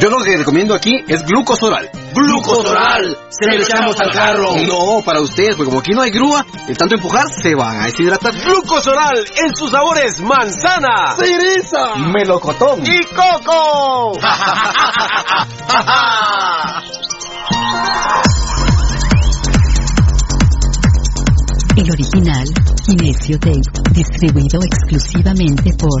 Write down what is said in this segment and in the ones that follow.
Yo lo que recomiendo aquí es glucosoral. ¡Glucosoral! Se echamos al carro. No, para ustedes, porque como aquí no hay grúa, de tanto empujar se van a deshidratar. Glucosoral en sus sabores manzana, cereza, melocotón y coco. El original, Kinesio Tape, distribuido exclusivamente por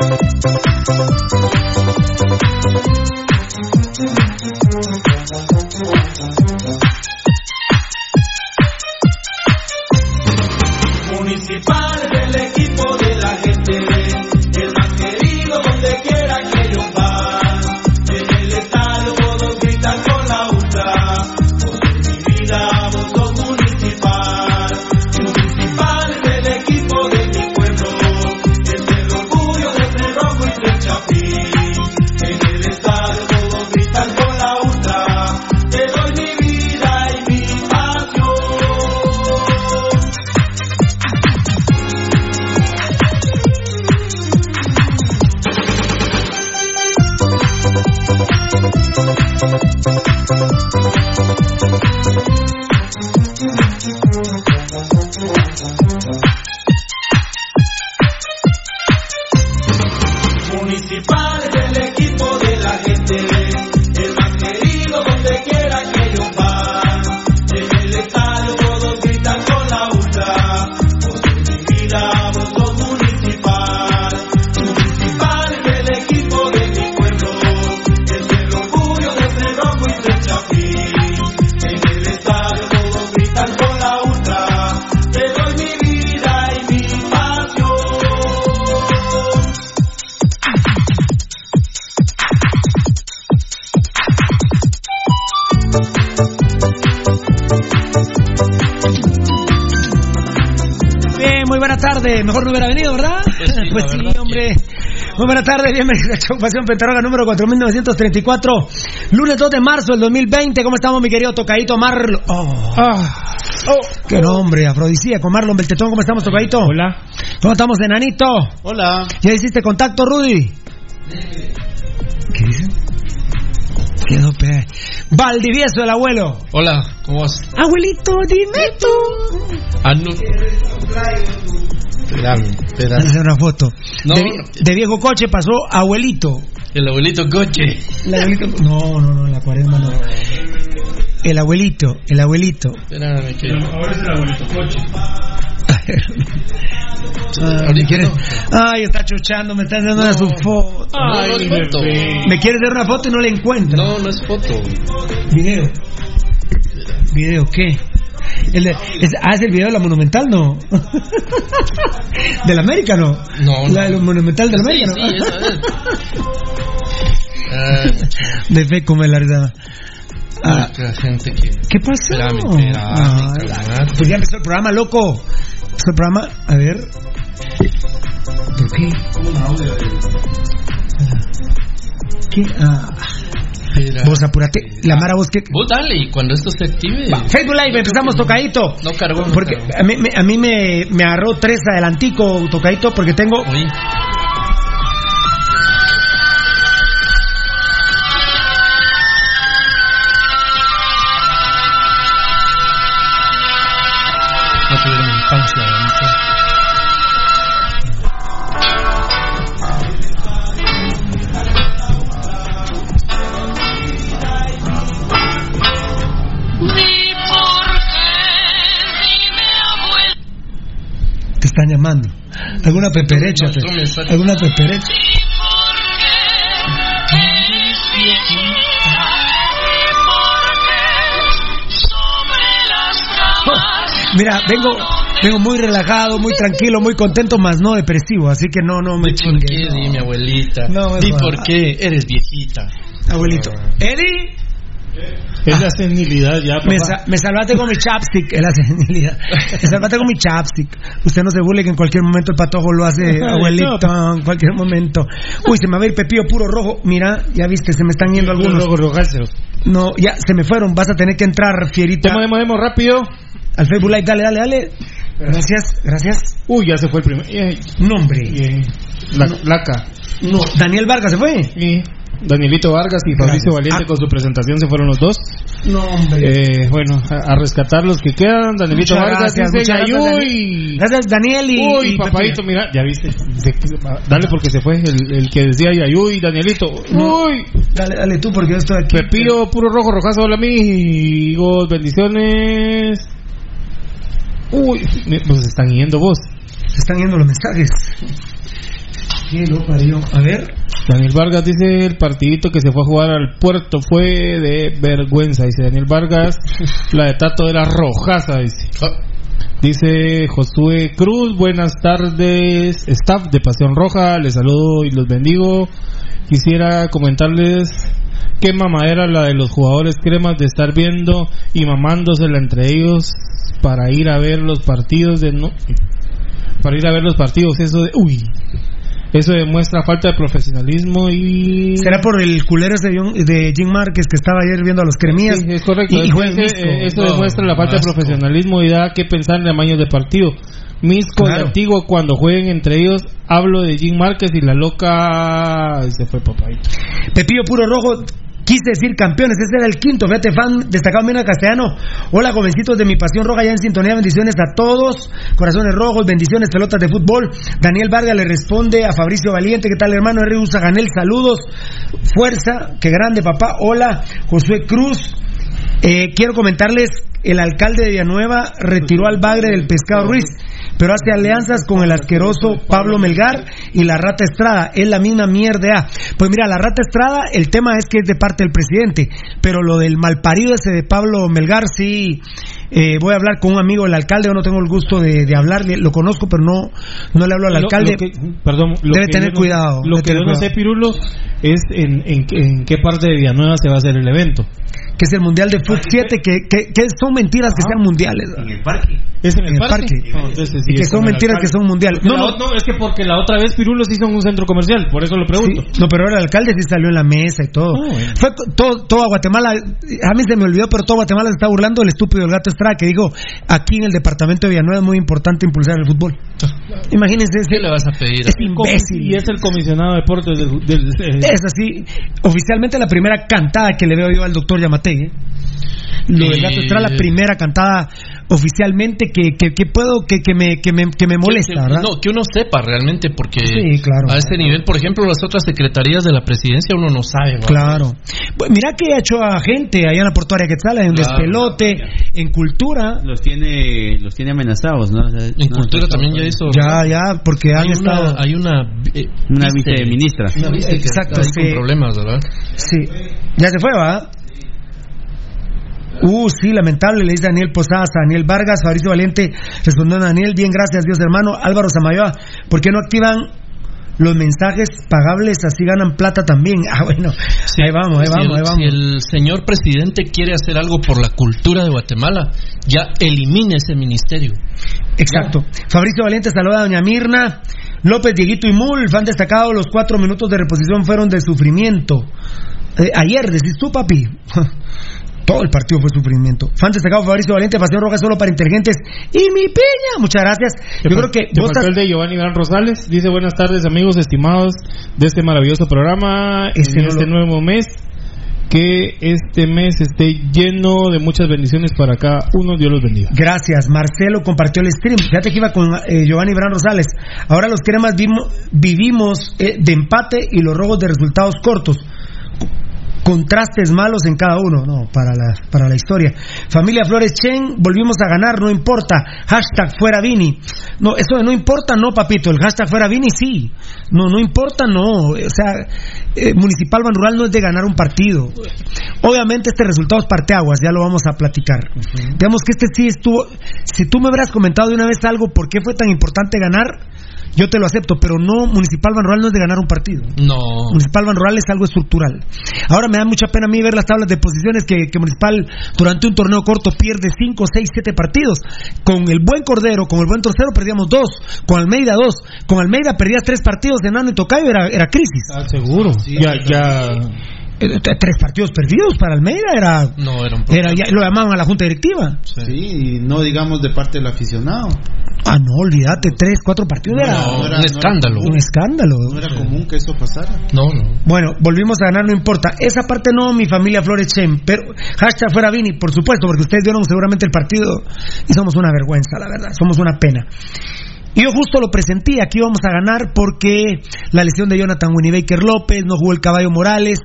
Municipal Bienvenidos a Chopación Pentarroga número 4934, lunes 2 de marzo del 2020. ¿Cómo estamos, mi querido Tocadito Marlon? Oh. Qué nombre, afrodisíaco. Marlon Beltetón, ¿cómo estamos, Tocadito? Hola. ¿Cómo estamos, enanito? Hola. ¿Ya hiciste contacto, Rudy? ¿Qué dicen? Quedó pe... Valdivieso, el abuelo. Hola, ¿cómo vas? Abuelito, dime tú. Ah, no. Espérame, espérame. Hacer una foto. No, de, no. de viejo coche pasó abuelito. El abuelito coche. El abuelito. No, no, no, en la cuaresma no. El abuelito, el abuelito. Espérame, que. Ahora es el abuelito coche. Ahorita ¿quieres? no. Ay, está chuchando, me está dando una su foto. No, no es foto. Me quieres dar una foto y no la encuentro. No, no es foto. Video. ¿Video qué? El de, es, ah, es el video de la Monumental, ¿no? ¿Del América, no? No, La del Monumental del Sí, América, ¿no? sí, esa es. Ah, De fe, come la risa. Ah, otra gente que. ¿Qué pasó? Espérame, espérame, Ah, cabrón. pues ya empezó el programa, loco. Empezó el programa, a ver. ¿Por qué? ¿Qué? Ah, Espera. vos apurate. La Mara, vos que. Vos dale, y cuando esto se active. Va, Facebook Live, empezamos tocadito. No cargó, no Porque cargó. a mí, me- a mí me, me agarró tres adelantico tocadito porque tengo. Alguna peperecha. No. Alguna peperecha. Oh, mira, vengo. Vengo muy relajado, muy tranquilo, muy contento, más no depresivo, así que no, no me ¿Por chingue. qué? Dime, abuelita. No, Di por qué. Eres viejita. Abuelito. Eddie, Es la senilidad ya, me, papá. sa- me salvaste con mi chapstick, es la senilidad. Me salvaste con mi chapstick. Usted no se burle que en cualquier momento el patojo lo hace, abuelito, en cualquier momento. Uy, se me va a ir pepillo puro rojo. Mira, ya viste, se me están yendo algunos. No, ya se me fueron. Vas a tener que entrar, fierita. Demo, demo, rápido. Al Facebook Live, dale, dale, dale. Gracias, gracias. Uy, ya se fue el primer. Eh, Nombre. eh, la placa. No, Daniel Vargas se fue. Y Danielito Vargas y Fabricio Gracias. Valiente Ah. con su presentación se fueron los dos. No, hombre. Eh, bueno, a, a rescatar los que quedan. Danielito Muchas Vargas gracias, dice Yayuy. Gracias, Daniel y. Uy, y papadito, mira, ya viste. Dale porque se fue el, el que decía Yayuy, Danielito. No. Uy, Dale, dale tú porque yo estoy aquí. Pepillo, puro rojo, rojazo, hola amigos, bendiciones. Uy, pues se están yendo vos. Se están yendo los mensajes. ¿Qué lo parió? A ver. Daniel Vargas dice el partidito que se fue a jugar al puerto fue de vergüenza. Dice Daniel Vargas, la de Tato era rojaza. Dice. Dice Josué Cruz, buenas tardes, staff de Pasión Roja, les saludo y los bendigo. Quisiera comentarles qué mamadera la de los jugadores cremas de estar viendo y mamándosela entre ellos para ir a ver los partidos de no para ir a ver los partidos eso de uy eso demuestra falta de profesionalismo y ¿Será por el culero ese de Jim Márquez que estaba ayer viendo a los cremías? Sí, es correcto. Y, eh, eso No, demuestra la falta asco. de profesionalismo y da que pensar en tamaños de partido. Misco Claro. y Antiguo cuando jueguen entre ellos, hablo de Jim Márquez y la loca y se fue papadito. Pepillo Puro Rojo. Quise decir campeones, ese era el quinto, fíjate, fan destacado Mena Castellano. Hola, jovencitos de mi pasión roja, ya en sintonía, bendiciones a todos. Corazones rojos, bendiciones, pelotas de fútbol. Daniel Vargas le responde a Fabricio Valiente, ¿qué tal, hermano? R. Ganel, saludos. Fuerza, qué grande, papá. Hola, Josué Cruz. Eh, quiero comentarles, el alcalde de Villanueva retiró al bagre del pescado Ruiz, pero hace alianzas con el asqueroso Pablo Melgar y la rata Estrada. Es la misma mierda. Pues mira, la rata Estrada, el tema es que es de parte del presidente, pero lo del malparido ese de Pablo Melgar, sí. eh, voy a hablar con un amigo del alcalde, yo no tengo el gusto de, de hablarle, lo conozco, pero no, no le hablo al alcalde. lo que- perdón, lo Debe que tener no- cuidado, Lo que yo no sé, Pirulo, es en, en, en qué parte de Villanueva se va a hacer el evento. Que es el Mundial de Fútbol 7, que, que, que son mentiras que sean mundiales. En el parque. ¿Es en el, En el parque. No, entonces sí Y que es son mentiras que son mundiales. No, no, no, es que porque la otra vez Pirulo se hizo en un centro comercial, por eso lo pregunto. Sí, no, pero ahora el alcalde sí salió en la mesa y todo. Ah, bueno. Fue todo, todo a Guatemala. A mí se me olvidó, pero todo Guatemala se está burlando del estúpido del gato Estrada que dijo aquí en el departamento de Villanueva es muy importante impulsar el fútbol. Imagínense, ¿Qué ese, le vas a pedir? ese imbécil. Y es el comisionado de deportes del... del- Es así, oficialmente la primera cantada que le veo yo al doctor Yamatei. Lo del gato Estrada, la Eh. primera cantada oficialmente que, que, que puedo, que, que, me, que, me, que me molesta, Que- que- ¿verdad? No, que uno sepa realmente, porque Sí, claro. a ese nivel, por ejemplo, las otras secretarías de la presidencia uno no sabe. ¿va? Claro. Pues mira que ha hecho a gente allá en la portuaria Quetzal, en Claro. despelote, en cultura. Los tiene, los tiene amenazados, ¿no? O sea, En no, cultura también ya hizo. Ya, ya, porque han hay estado. una, hay una, eh, Una vice- viceministra. Una vice que Exacto, está ahí sí. con problemas, ¿verdad? Sí. Ya se fue, ¿va? Uh, sí, lamentable, le dice Daniel Posadas a Daniel Vargas, Fabricio Valiente respondió a Daniel, bien, gracias Dios hermano, Álvaro Samayoa, ¿por qué no activan los mensajes pagables, así ganan plata también? Ah, bueno, Sí, ahí vamos, ahí si vamos, el, ahí vamos. Si el señor presidente quiere hacer algo por la cultura de Guatemala, ya elimine ese ministerio. Exacto. Fabricio Valiente saluda a Doña Mirna. López, Dieguito y Mul, fan destacado, los cuatro minutos de reposición fueron de sufrimiento. Eh, ayer, decís tú, papi. Todo el partido fue sufrimiento. Fan destacado Fabricio Valiente, Pasión Roja solo para inteligentes. Y mi piña, muchas gracias. Yo creo que Te vos estás- el de Giovanni Gran Rosales. Dice buenas tardes amigos estimados de este maravilloso programa en este lo- nuevo mes. Que este mes esté lleno de muchas bendiciones para cada uno. Dios los bendiga. Gracias, Marcelo compartió el stream. Fíjate que iba con eh, Giovanni Bran Rosales. Ahora los cremas vimo- vivimos eh, de empate y los robos de resultados cortos. Contrastes malos en cada uno, no, para la, para la historia. Familia Flores Chen, volvimos a ganar, no importa. Hashtag fuera Vini. No, eso de no importa, no, papito. El hashtag fuera Vini, sí. No, no importa, no. O sea, eh, Municipal Ban Rural no es de ganar un partido. Obviamente este resultado es parteaguas, ya lo vamos a platicar. Digamos que este sí estuvo. Si tú me hubieras comentado de una vez algo, ¿por qué fue tan importante ganar? Yo te lo acepto, pero no, Municipal Banrural no es de ganar un partido. No. Municipal Banrural es algo estructural. Ahora me da mucha pena a mí ver las tablas de posiciones que, que Municipal durante un torneo corto pierde 5, 6, 7 partidos. Con el buen Cordero, con el buen Torcero perdíamos 2, con Almeida 2, con Almeida perdías 3 partidos de Nano y Tocayo, era, era crisis. Ah, seguro. ya, ya tres partidos perdidos para Almeida era no era, un era ya, lo llamaban a la junta directiva. Sí. y no digamos de parte del aficionado. Ah no olvídate tres cuatro partidos era, no, era un escándalo. un escándalo. No era común que eso pasara. No no. Bueno volvimos a ganar no importa. Esa parte no mi familia Flores Chen pero hashtag fuera Vini por supuesto porque ustedes vieron seguramente el partido y somos una vergüenza la verdad somos una pena. Y yo justo lo presentí, aquí vamos a ganar porque la lesión de Jonathan Winnie Baker López, no jugó el caballo Morales,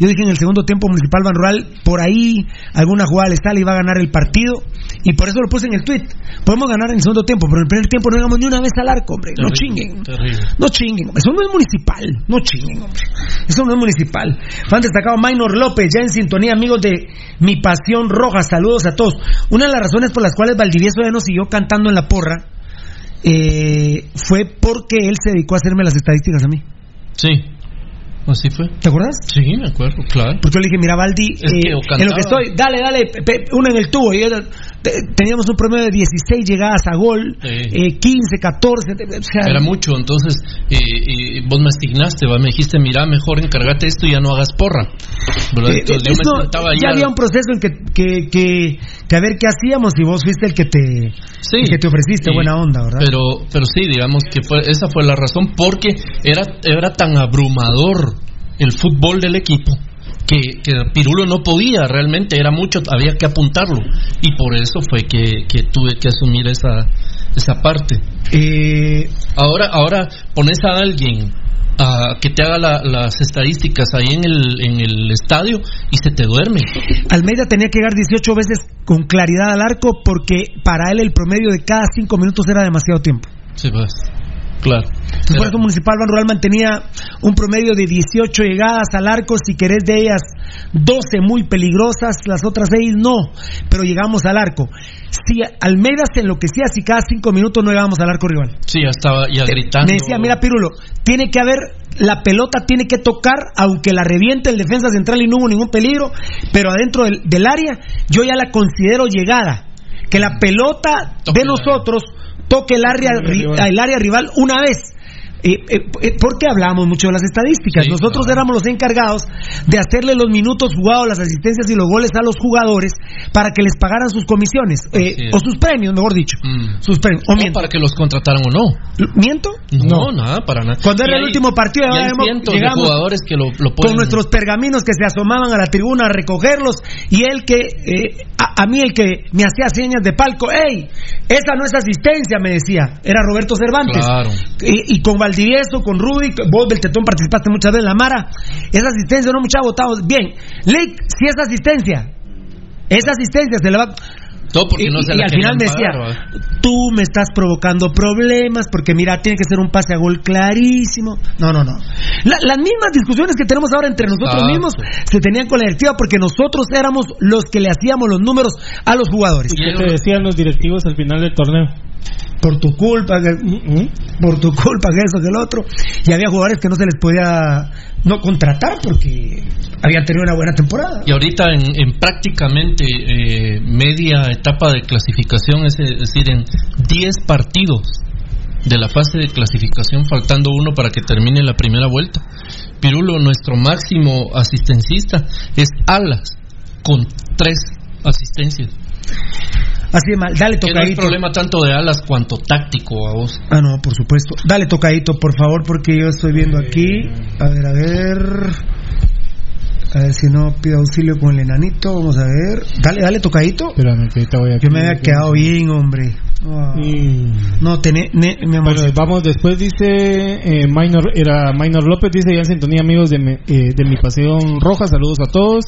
yo dije en el segundo tiempo Municipal Ban Rural, por ahí alguna jugada le sale y va a ganar el partido. Y por eso lo puse en el tweet. Podemos ganar en el segundo tiempo, pero en el primer tiempo no llegamos ni una vez al arco, hombre. no chinguen. No chinguen. Eso no es municipal. No chinguen, hombre. Eso no es municipal. Fan destacado Minor López, ya en sintonía, amigos de Mi Pasión Roja. Saludos a todos. Una de las razones por las cuales Valdivieso ya nos siguió cantando en la porra eh, fue porque él se dedicó a hacerme las estadísticas a mí. Sí. Así fue. ¿Te acuerdas? Sí, me acuerdo, claro. Porque yo le dije, mira, Valdi, eh, en lo que estoy, dale, dale, uno en el tubo. Y teníamos un promedio de 16 llegadas a gol, eh, 15, 14. Era mucho, entonces eh, vos me asignaste, me dijiste, mira, mejor encargate esto y ya no hagas porra. Eh, entonces yo me sentaba ya había un proceso en que, que, que, que, a ver qué hacíamos y vos fuiste el que te, que te ofreciste buena onda, ¿verdad? Pero, pero sí, digamos que fue, esa fue la razón, porque era, era tan abrumador el fútbol del equipo que, que, Pirulo no podía realmente, era mucho, había que apuntarlo. Y por eso fue que, que tuve que asumir esa, esa parte. Eh, ahora, ahora pones a alguien a que te haga las estadísticas ahí en el, en el estadio y se te duerme. Almeida tenía que llegar 18 veces con claridad al arco porque para él el promedio de cada 5 minutos era demasiado tiempo. Sí, pues. Claro. Por eso Municipal Ban Rural mantenía un promedio de 18 llegadas al arco, si querés de ellas 12 muy peligrosas, las otras 6 no, pero llegamos al arco. Si Almeida se enloquecía si cada 5 minutos no llegábamos al arco rival. Sí, ya estaba ya gritando. Me decía, mira Pirulo, tiene que haber, la pelota tiene que tocar, aunque la reviente el defensa central y no hubo ningún peligro, pero adentro del, del área yo ya la considero llegada. Que la pelota de nosotros toque el área, el área rival una vez. Eh, eh, eh, porque hablamos mucho de las estadísticas. Nosotros éramos los encargados de hacerle los minutos jugados, las asistencias y los goles a los jugadores para que les pagaran sus comisiones o sus premios, mejor dicho. Mm. Sus premios. O, para que los contrataran o no. ¿Miento? No, nada, para nada. Cuando era el último partido, llegamos jugadores que lo, con nuestros pergaminos que se asomaban a la tribuna a recogerlos y él que, a, a, mí el que me hacía señas de palco, ¡ey! Esa no es asistencia, me decía. Era Roberto Cervantes. Claro. Y, y con Valdivieso, con Rudy, vos del Tetón participaste muchas veces en la Mara. Esa asistencia, no mucha votado. Bien, Lake, si es asistencia, esa asistencia se le va. Todo porque y, no se y al final me decía, tú me estás provocando problemas porque mira, tiene que ser un pase a gol clarísimo. No, no, no. La, las mismas discusiones que tenemos ahora entre nosotros Ah, mismos sí. se tenían con la directiva porque nosotros éramos los que le hacíamos los números a los jugadores. ¿Y qué te decían los directivos al final del torneo? Por tu culpa, que, por tu culpa, que eso, que el otro. Y había jugadores que no se les podía no contratar porque habían tenido una buena temporada. Y ahorita en, en prácticamente eh, media etapa de clasificación, es decir, en 10 partidos de la fase de clasificación, faltando uno para que termine la primera vuelta. Pirulo, nuestro máximo asistencista, es Alas, con tres asistencias. Así de mal. Dale Que no es tocadito. problema tanto de Alas cuanto táctico a vos. Ah, no, por supuesto. Dale tocadito, por favor, porque yo estoy viendo aquí. A ver, a ver. A ver si no pido auxilio con el enanito. Vamos a ver. Dale, dale tocadito. Espérame, que ahorita voy a Yo me había quedado bien, hombre. Y- No, tené, ne- amor. Bueno, vamos después, dice eh, Minor, era Minor López, dice ya en sintonía amigos de, mi- eh, de mi pasión roja, saludos a todos.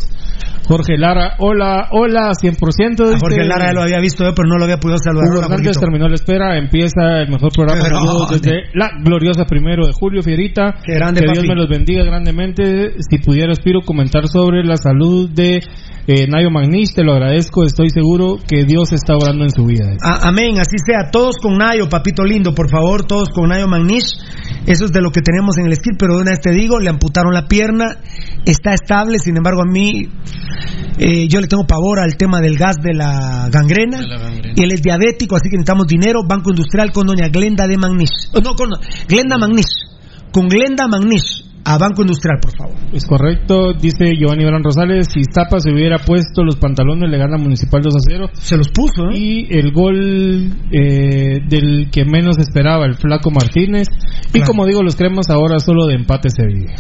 Jorge Lara, hola, hola, 100%. A dice- Jorge Lara ya lo había visto yo, pero no lo había podido saludar. Hugo Hernández terminó la espera, empieza el mejor programa desde la gloriosa primero de julio, Fierita. Grande, que Dios papi. me los bendiga grandemente. Si pudiera, Espiro, comentar sobre la salud de eh, Nayo Magnish, te lo agradezco, estoy seguro que Dios está orando en su vida. A- amén, así sea. Todos con Nayo, papito lindo, por favor, todos con Nayo Magnish. Eso es de lo que tenemos en el skill, pero de una vez te digo, le amputaron la pierna, está estable, sin embargo a mí, eh, yo le tengo pavor al tema del gas de la gangrena. De la gangrena. Y él es diabético, así que necesitamos dinero. Banco Industrial con doña Glenda de Magnish. Oh, No, con Glenda Magnish. Con Glenda Magnish. A Banco Industrial, por favor. Es correcto, dice Giovanni Bran Rosales, si Zapa se hubiera puesto los pantalones le gana Municipal 2 a 0. Se los puso, ¿eh? Y el gol eh, del que menos esperaba, el Flaco Martínez. Y Claro. como digo, los creemos ahora solo de empate se vive.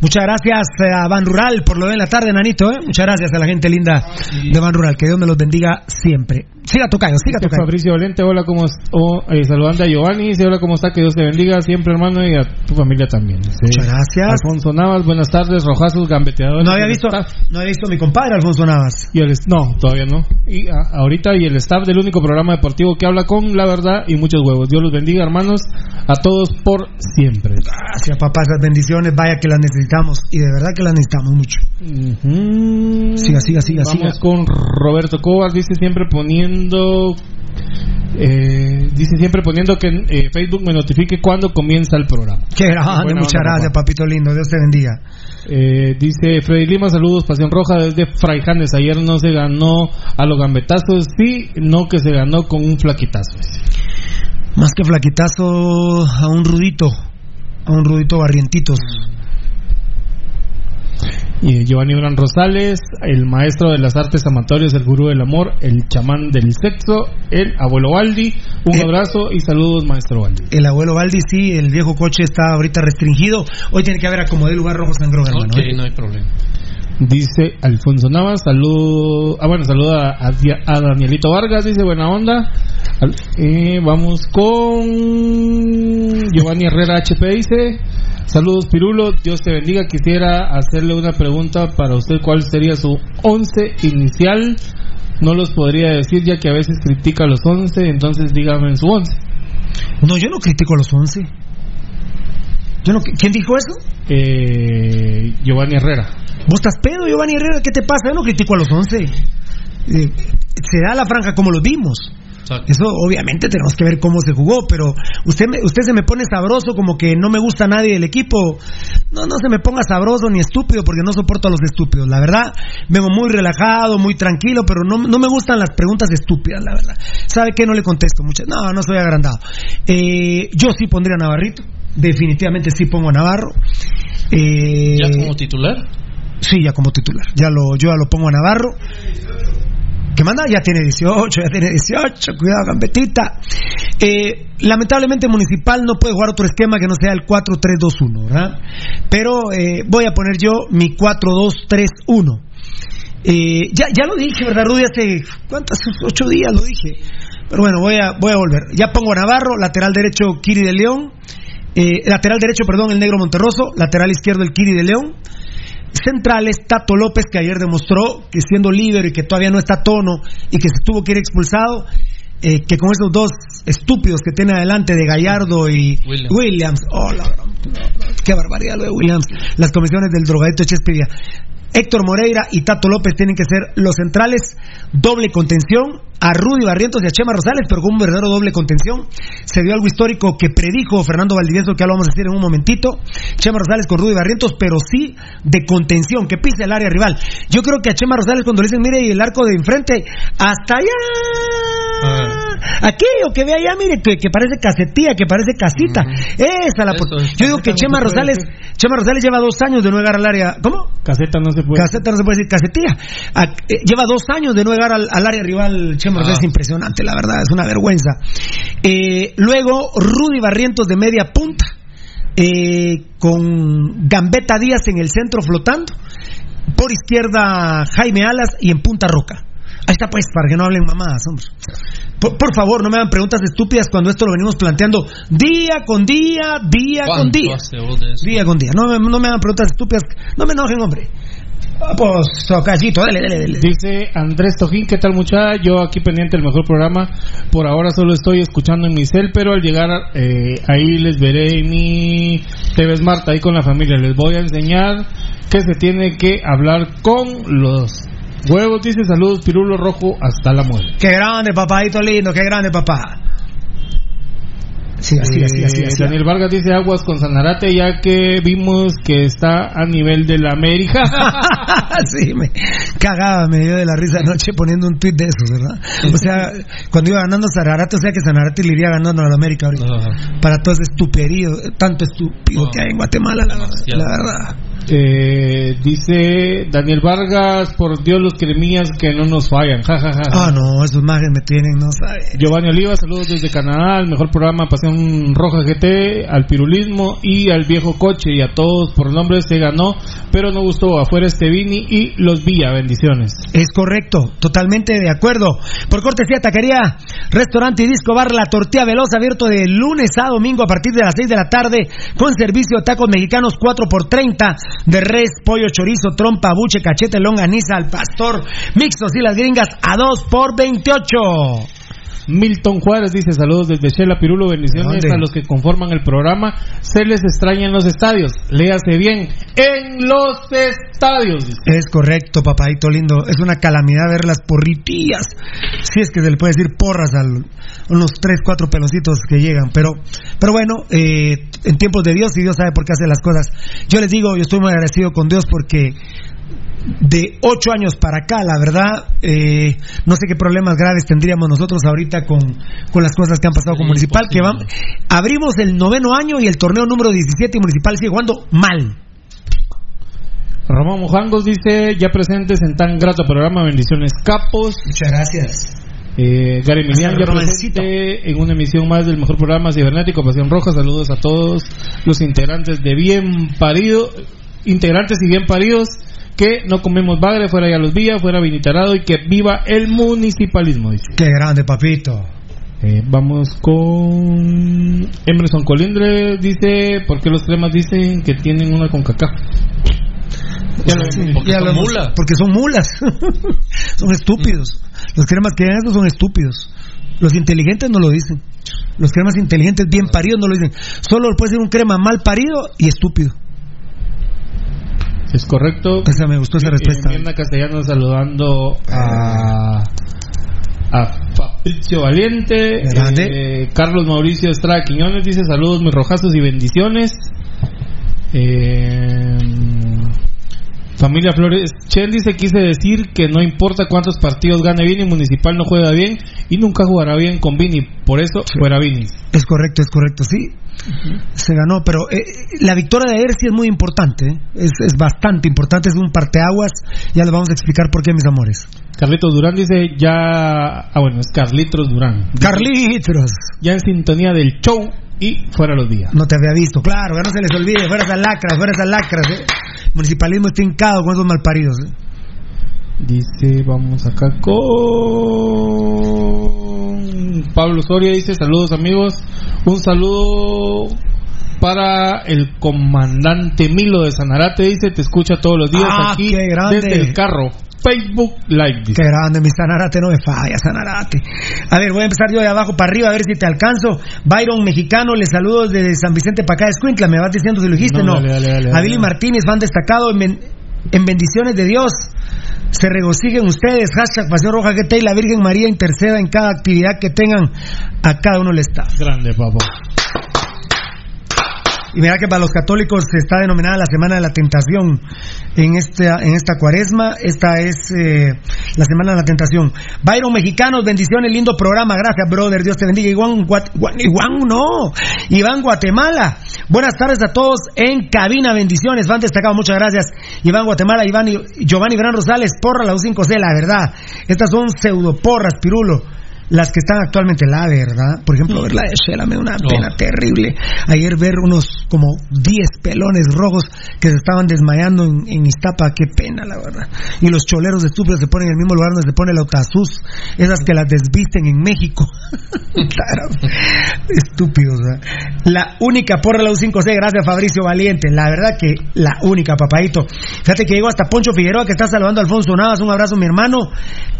Muchas gracias eh, a Ban Rural por lo de en la tarde, Nanito. ¿eh? Muchas gracias a la gente linda de Ban Rural. Que Dios me los bendiga siempre. Siga tocando, siga Dice tocando. Fabricio Valente, hola, ¿cómo es- oh, eh, saludando a Giovanni, dice, hola, ¿cómo está? Que Dios te bendiga siempre, hermano, y a tu familia también. Muchas gracias. Alfonso Navas, buenas tardes, rojazos, gambeteadores. No había visto, no había visto a mi compadre Alfonso Navas. Y el, no, todavía no. Y a- ahorita y el staff del único programa deportivo que habla con la verdad y muchos huevos. Dios los bendiga, hermanos, a todos por siempre. Gracias, papá, esas bendiciones, vaya que las necesitamos. Y de verdad que las necesitamos mucho. Ujú. Siga, siga, siga, Vamos siga. con Roberto Cobar, dice siempre poniendo. Eh, dice siempre poniendo que eh, Facebook me notifique cuando comienza el programa. Qué grande, muchas gracias, papá. papito lindo. Dios te bendiga. Eh, dice Freddy Lima, saludos, Pasión Roja desde Fraijanes. Ayer no se ganó a los gambetazos, sí, no que se ganó con un flaquitazo. Más que flaquitazo a un rudito. A un rudito barrientitos. Y Giovanni Bran Rosales, el maestro de las artes amatorias, el gurú del amor, el chamán del sexo, el abuelo Baldi. Un Eh. abrazo y saludos, maestro Baldi. El abuelo Baldi, sí, el viejo coche está ahorita restringido. Hoy tiene que haber acomodé lugar rojo sangrón, hermano. Ok, ¿eh? no hay problema. Dice Alfonso Navas, saludo, ah bueno, saluda a, Danielito Vargas, dice buena onda. Eh, vamos con Giovanni Herrera HP, dice, saludos Pirulo, Dios te bendiga, quisiera hacerle una pregunta para usted, ¿cuál sería su once inicial? No los podría decir ya que a veces critica a los once, entonces dígame en su once. No, yo no critico a los 11. Yo no, ¿Quién dijo eso? Eh, Giovanni Herrera. ¿Vos estás pedo, Giovanni Herrera? ¿Qué te pasa? Yo no critico a los 11. Eh, se da la franja como lo vimos. Eso obviamente tenemos que ver cómo se jugó, pero usted me- usted se me pone sabroso como que no me gusta nadie del equipo. No, no se me ponga sabroso ni estúpido porque no soporto a los estúpidos. La verdad, vengo muy relajado, muy tranquilo, pero no, no me gustan las preguntas estúpidas, la verdad. ¿Sabe qué? No le contesto muchas. No, no soy agrandado. Eh, yo sí pondría a Navarrito. Definitivamente sí pongo a Navarro. Eh, ¿Ya como titular? Sí, ya como titular. Ya lo, yo ya lo pongo a Navarro. ¿Qué manda? Ya tiene 18, ya tiene 18. Cuidado, gambetita. Eh, lamentablemente Municipal no puede jugar otro esquema que no sea el 4-3-2-1, ¿verdad? Pero eh, voy a poner yo mi 4-2-3-1. Eh, ya, ya lo dije, ¿verdad, Rudy? Hace, ¿cuántos? Ocho días lo dije. Pero bueno, voy a, voy a volver. Ya pongo a Navarro, lateral derecho Kiri de León. Eh, lateral derecho, perdón, el negro Monterroso. Lateral izquierdo el Kiri de León centrales, Tato López, que ayer demostró que siendo líder y que todavía no está a tono y que se tuvo que ir expulsado, eh, que con esos dos estúpidos que tiene adelante de Gallardo y Williams. Williams, oh, la qué barbaridad lo de Williams, las comisiones del drogadito Chespidía. Héctor Moreira y Tato López tienen que ser los centrales, doble contención, a Rudy Barrientos y a Chema Rosales, pero con un verdadero doble contención. Se dio algo histórico que predijo Fernando Valdivieso, que ya lo vamos a decir en un momentito. Chema Rosales con Rudy Barrientos, pero sí de contención, que pise el área rival. Yo creo que a Chema Rosales cuando le dicen, mire, el arco de enfrente, hasta allá. Aquí, o que ve allá, mire, que, que parece casetilla, que parece casita. Esa la por- Yo digo que Chema no Rosales, Chema Rosales lleva dos años de no llegar al área. ¿Cómo? Caseta no se puede. Caseta no se puede decir casetilla. A- eh, lleva dos años de no llegar al, al área rival. Chema Rosales es impresionante, la verdad, es una vergüenza. Eh, luego, Rudy Barrientos de media punta. eh, con Gambetta Díaz en el centro flotando. Por izquierda, Jaime Alas y en punta Roca. Ahí está, pues, para que no hablen mamadas, hombre. Por, por favor, no me hagan preguntas estúpidas cuando esto lo venimos planteando día con día, día con ¿Cuánto día. Día con día. No, me- no me hagan preguntas estúpidas. No me enojen, hombre. Ah, Pues, tocallito, dale, dale, dale. Dice Andrés Tojín, ¿qué tal muchacha? Yo aquí pendiente del mejor programa. Por ahora solo estoy escuchando en mi cel, pero al llegar eh, ahí les veré en mi TV Smart, ahí con la familia. Les voy a enseñar que se tiene que hablar con los huevos. Dice saludos, Pirulo Rojo, hasta la muerte. Qué grande, papadito lindo, qué grande, papá. Sí, así, así, así, así. Daniel Vargas dice aguas con Sanarate, ya que vimos que está a nivel de la América. sí, me cagaba, me dio de la risa anoche poniendo un tuit de esos, ¿verdad? O sea, cuando iba ganando Sanarate, o sea que Sanarate le iría ganando a la América ahorita. Para todo ese estuperío, tanto estúpido que hay en Guatemala, la verdad. La verdad. Eh, dice Daniel Vargas, por Dios los cremillas que no nos fallan. Ja, ja, ja, ja. Ah, no, esos mages me tienen, no sabe. Giovanni Oliva, saludos desde Canadá, al mejor programa Pasión Roja GT, al pirulismo y al viejo coche y a todos por nombre se ganó, pero no gustó afuera Estevini y los Villa, bendiciones. Es correcto, totalmente de acuerdo. Por cortesía, taquería, restaurante y disco bar La Tortilla Veloz, abierto de lunes a domingo a partir de las 6 de la tarde, con servicio de tacos mexicanos 4 por 30 de res, pollo, chorizo, trompa, buche, cachete, longaniza, al pastor, mixtos y las gringas a 2 por 28. Milton Juárez dice saludos desde Shela Pirulo, bendiciones ¿Dónde? a los que conforman el programa. Se les extraña en los estadios, léase bien, en los estadios. Es correcto, papadito lindo. Es una calamidad ver las porritillas. Si es que se le puede decir porras a unos tres, cuatro peloncitos que llegan. Pero, pero bueno, eh, en tiempos de Dios y Dios sabe por qué hace las cosas. Yo les digo, yo estoy muy agradecido con Dios porque de ocho años para acá, la verdad, eh, no sé qué problemas graves tendríamos nosotros ahorita con, con las cosas que han pasado con Municipal, que van, abrimos el noveno año y el torneo número 17 y Municipal sigue jugando mal. Ramón Mojangos dice, ya presentes en tan grato programa, bendiciones capos. Muchas gracias. Eh, Gary Milian ya presente en una emisión más del mejor programa cibernético Pasión Roja. Saludos a todos los integrantes de Bien Parido, integrantes y bien paridos que no comemos bagre, fuera ya los días, fuera vinitarado y que viva el municipalismo. Dice. Qué grande, papito. Eh, vamos con Emerson Colindre dice, ¿por qué los cremas dicen que tienen una con cacá? Ya lo Sí, hemos- ya lo hemos- Porque son mulas. son estúpidos. Los cremas que ven eso son estúpidos. Los inteligentes no lo dicen. Los cremas inteligentes bien paridos no lo dicen. Solo puede ser un crema mal parido y estúpido. Es correcto. Me gustó esa respuesta. Mirna Castellano saludando a, a Fabricio Valiente. Grande. Eh, Carlos Mauricio Estrada Quiñones dice saludos mis rojazos y bendiciones. Eh, Familia Flores Chen dice quise decir que no importa cuántos partidos gane Vini, Municipal no juega bien y nunca jugará bien con Vini, por eso fuera Vini. Es correcto, es correcto, sí. Se ganó, pero eh, la victoria de ayer sí es muy importante. ¿eh? Es, es bastante importante, es un parteaguas. Ya les vamos a explicar por qué, mis amores. Carlitos Durán dice ya, ah bueno, es Carlitos Durán. Carlitos. Ya en sintonía del show y fuera los días. No te había visto, claro, que no se les olvide, fuera esas lacras, fuera esas lacras. ¿eh? Municipalismo está hincado con esos malparidos. ¿eh? Dice, vamos acá con Pablo Soria, dice, saludos amigos, un saludo para el comandante Milo de Sanarate, dice, te escucha todos los días Ah, aquí desde el carro, Facebook Live. Qué grande, mi Sanarate, no me falla, Sanarate. A ver, voy a empezar yo de abajo para arriba, a ver si te alcanzo. Byron Mexicano, les saludo desde San Vicente para acá, Escuintla, me vas diciendo si lo dijiste, No, no. dale, dale, dale, a. Billy Martínez, fan destacado en, en bendiciones de Dios. Se regocijen ustedes, hashtag Roja GT y la Virgen María interceda en cada actividad que tengan a cada uno del staff. Grande, papá. Y mira que para los católicos se está denominada la Semana de la Tentación en esta, en esta cuaresma. Esta es eh, la Semana de la Tentación. Byron Mexicanos, bendiciones, lindo programa. Gracias, brother. Dios te bendiga. Iván, Guat- Iván, no. Iván Guatemala. Buenas tardes a todos en cabina. Bendiciones. Van destacado. Muchas gracias. Iván Guatemala, Iván Giovanni Gran Rosales. Porra la U5C, la verdad. Estas son pseudo porras, pirulo. Las que están actualmente la verdad por ejemplo ver la de Shela me da una pena Oh. terrible. Ayer ver unos como 10 pelones rojos que se estaban desmayando en, en Iztapa qué pena la verdad. Y los choleros estúpidos se ponen en el mismo lugar donde se pone la Otasus esas que las desvisten en México. Estúpidos ¿verdad? la única porra la U5C gracias Fabricio Valiente. La verdad que la única papadito. Fíjate que llegó hasta Poncho Figueroa que está saludando a Alfonso Navas. Un abrazo mi hermano.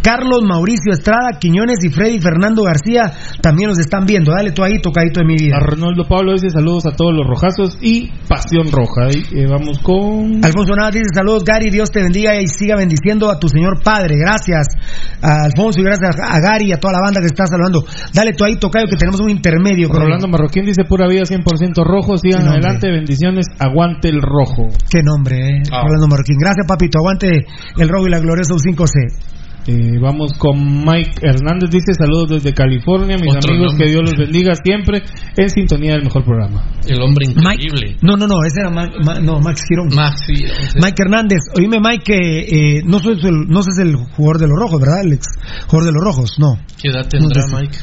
Carlos Mauricio Estrada Quiñones y Freddy Fernando García también nos están viendo dale tú ahí tocadito de mi vida Arnoldo Pablo dice saludos a todos los rojazos y pasión roja. Y, eh, vamos con. Alfonso Navas dice saludos Gary, Dios te bendiga y siga bendiciendo a tu señor padre. Gracias a Alfonso y gracias a Gary y a toda la banda que está saludando. Dale tú ahí tocayo que tenemos un intermedio. con Rolando Marroquín dice pura vida 100% rojo. Sigan adelante, bendiciones. Aguante el rojo. Qué nombre, eh. Ah. Rolando Marroquín. Gracias papito, aguante el robo y la gloriosa U5C. Eh, vamos con Mike Hernández. Dice saludos desde California. Mis Otro amigos, nombre. que Dios los bendiga siempre en sintonía del mejor programa. El hombre increíble. No, no, no, ese era Ma- Ma- no, Max Girón. Max Girón, sí. Mike Hernández, oíme Mike que eh, no sos el, no sos el jugador de los rojos, ¿verdad? El ex jugador de los rojos, no. ¿Qué edad tendrá No sé. Mike?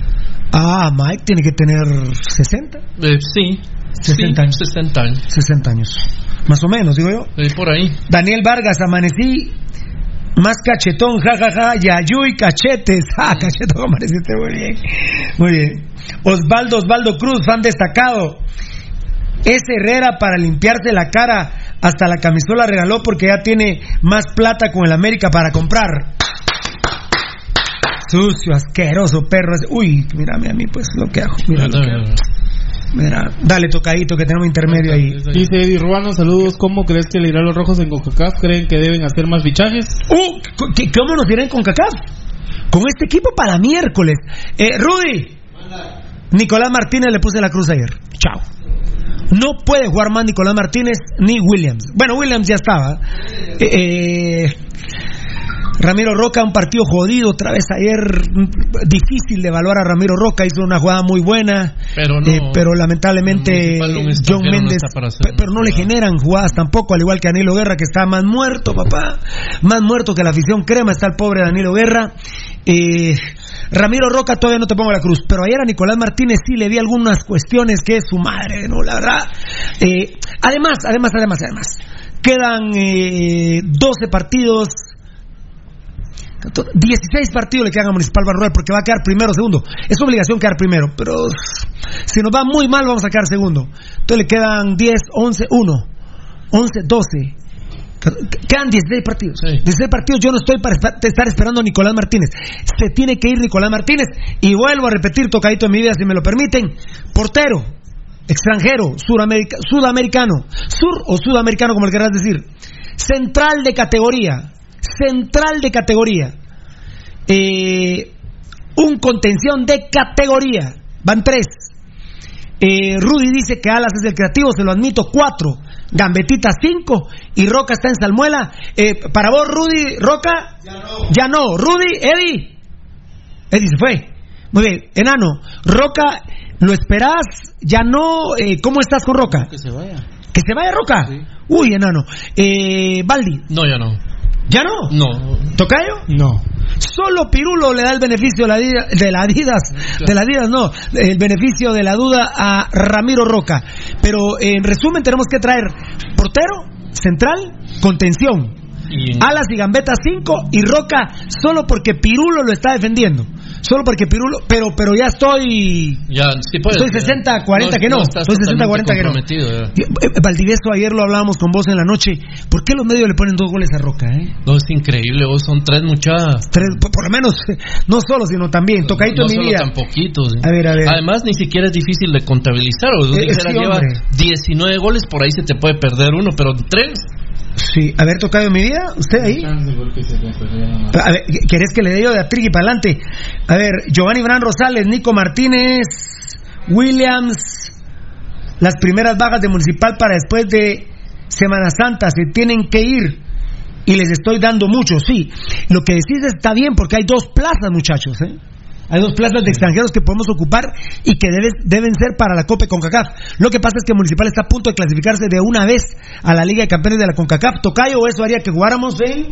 Ah, Mike tiene que tener 60, Eh, sí. 60 sí, años. 60 años. 60 años. Más o menos, digo yo. Eh, por ahí. Daniel Vargas, amanecí más cachetón, jajaja, yayuy, cachetes. Ah, cachetón, amaneciste muy bien. Muy bien. Osvaldo, Osvaldo Cruz, fan destacado. Es Herrera para limpiarse la cara. Hasta la camisola regaló porque ya tiene más plata con el América para comprar. Sucio, asqueroso, perro. ese. Uy, mírame a mí, pues lo que hago. Mira lo que hago. Mira, dale tocadito que tenemos intermedio ahí. Dice Eddie Ruano, saludos. ¿Cómo crees que le irá a los rojos en CONCACAF? ¿Creen que deben hacer más fichajes? Uh, ¿qué- ¿Cómo nos irán con CACAF? Con este equipo para miércoles. Eh, Rudy. Nicolás Martínez le puse la cruz ayer. Chao. No puede jugar más Nicolás Martínez ni Williams. Bueno, Williams ya estaba. Eh, eh, Ramiro Roca, un partido jodido otra vez ayer. mm, Difícil de evaluar a Ramiro Roca. Hizo una jugada muy buena. Pero no. Eh, pero lamentablemente John no Méndez, pero no le generan jugadas tampoco, al igual que Danilo Guerra que está más muerto, papá, más muerto que la afición crema está el pobre Danilo Guerra. Eh, Ramiro Roca todavía no te pongo la cruz, pero ayer a Nicolás Martínez sí le vi algunas cuestiones que es su madre, no, la verdad. Eh, además, además, además, además, quedan eh, 12 partidos 16 partidos le quedan a Municipal Barrural porque va a quedar primero o segundo. Es obligación quedar primero, pero si nos va muy mal vamos a quedar segundo. Entonces le quedan 10, 11, 1, 11, 12. Quedan 16 partidos. 16 partidos. Yo no estoy para estar esperando a Nicolás Martínez. Se tiene que ir Nicolás Martínez. Y vuelvo a repetir, tocadito en mi vida, si me lo permiten. Portero, extranjero, sudamericano, sur o sudamericano, como le querrás decir. Central de categoría. Central de categoría. Eh, un contención de categoría. Van tres. Eh, Rudy dice que Alas es el creativo, se lo admito, cuatro. Gambetita cinco. Y Roca está en Salmuela. Eh, para vos, Rudy, Roca. Ya no. Rudy, Eddie. Eddie se fue. Muy bien. Enano. Roca, ¿lo esperás? Ya no. Eh, ¿Cómo estás con Roca? Que se vaya. Que se vaya Roca. Uy, enano. Eh, Baldi. No, ya no. ¿Ya no? No. ¿Tocayo? No. Solo Pirulo le da el beneficio de la, de la Adidas, de la Adidas no, el beneficio de la duda a Ramiro Roca. Pero en resumen tenemos que traer portero, central, contención. Alas y Gambetta 5 y Roca solo porque Pirulo lo está defendiendo. Solo porque Pirulo, pero pero ya estoy Ya, sí puedes. Estoy 60, 40 que no. estás Estoy 60, 40 que no. ya. Eh, eh, Valdivieso, ayer lo hablábamos con vos en la noche. ¿Por qué los medios le ponen dos goles a Roca, eh? No, es increíble, vos son tres muchachas. Tres, por, lo menos, no solo, sino también. Tocadito no en mi vida. tan poquitos. A ver, a ver. Además, ni siquiera es difícil de contabilizar. O sea, Eh, sí, lleva hombre. 19 goles, por ahí se te puede perder uno, pero tres. Sí, a ver, tocado en mi vida, usted ahí. A ver, ¿querés que le dé yo de atrigui para adelante? A ver, Giovanni Bran Rosales, Nico Martínez, Williams, las primeras bajas de Municipal para después de Semana Santa se tienen que ir y les estoy dando mucho, sí. Lo que decís está bien porque hay dos plazas, muchachos, ¿eh? Hay dos plazas de extranjeros que podemos ocupar y que debes- deben ser para la Copa CONCACAF. Lo que pasa es que Municipal está a punto de clasificarse de una vez a la Liga de Campeones de la CONCACAF. Tocayo, eso haría que jugáramos en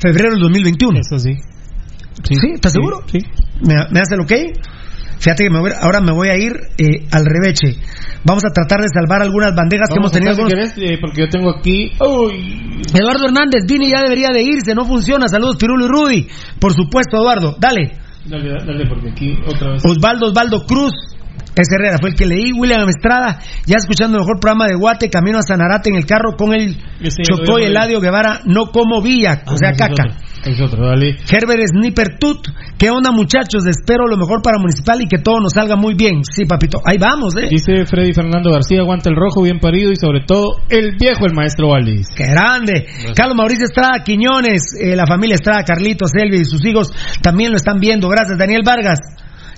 febrero del 2021. Eso sí. ¿Sí? ¿Estás seguro? Sí. ¿Me, me hace el ok? Fíjate que me voy- ahora me voy a ir eh, al reveche. Vamos a tratar de salvar algunas bandejas que hemos tenido. si querés, eh, porque yo tengo aquí. Uy. Eduardo Hernández, Vini ya debería de irse, no funciona. Saludos, Pirulo y Rudy. Por supuesto, Eduardo. Dale. Dale, dale, porque aquí otra vez. Osvaldo Osvaldo Cruz. Ese Herrera fue el que leí. William Estrada, ya escuchando el mejor programa de Guate, camino a Sanarate en el carro con el Chocó y Eladio Guevara, no como Villa, o Ah, sea, ese es caca. Es otro, dale. Herbert Sniper Tut, ¿qué onda muchachos? Espero lo mejor para Municipal y que todo nos salga muy bien. Sí, papito, ahí vamos, eh. Dice Freddy Fernando García, aguanta el rojo, bien parido y sobre todo el viejo, el maestro Valdis. ¡Qué grande! Carlos Mauricio Estrada Quiñones, eh, la familia Estrada, Carlitos, Elvi y sus hijos también lo están viendo. Gracias, Daniel Vargas.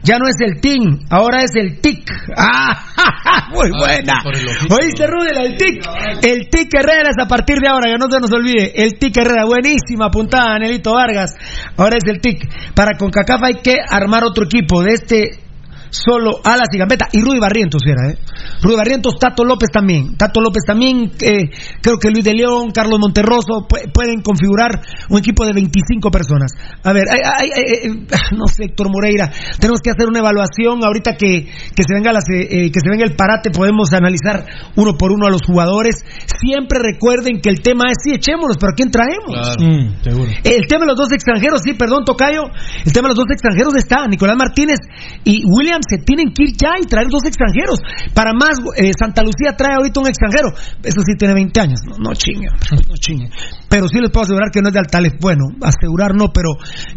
Ya no es el TIN, ahora es el TIC. ¡Ah! Muy buena. ¿Oíste, Rudy? El TIC. El TIC Herrera es a partir de ahora, que no se nos olvide. El TIC Herrera, buenísima puntada, Danielito Vargas. Ahora es el TIC. Para CONCACAF hay que armar otro equipo de este solo alas y gambeta y Rudy Barrientos era, ¿eh? Rudy Barrientos, Tato López también, Tato López también, eh, creo que Luis de León, Carlos Monterroso pu- pueden configurar un equipo de 25 personas. A ver, ay, ay, ay, eh, no sé, Héctor Moreira, tenemos que hacer una evaluación ahorita que, que se venga las, eh, eh, que se venga el parate, podemos analizar uno por uno a los jugadores. Siempre recuerden que el tema es sí, echémoslos, pero ¿a quién traemos? Mm, seguro. El tema de los dos extranjeros, sí, perdón, Tocayo. El tema de los dos extranjeros está. Nicolás Martínez y William se tienen que ir ya y traer dos extranjeros. Para más, eh, Santa Lucía trae ahorita un extranjero. Eso sí tiene 20 años. No, no chingue, no chingue. Pero sí les puedo asegurar que no es de Altalef. Bueno, asegurar no, pero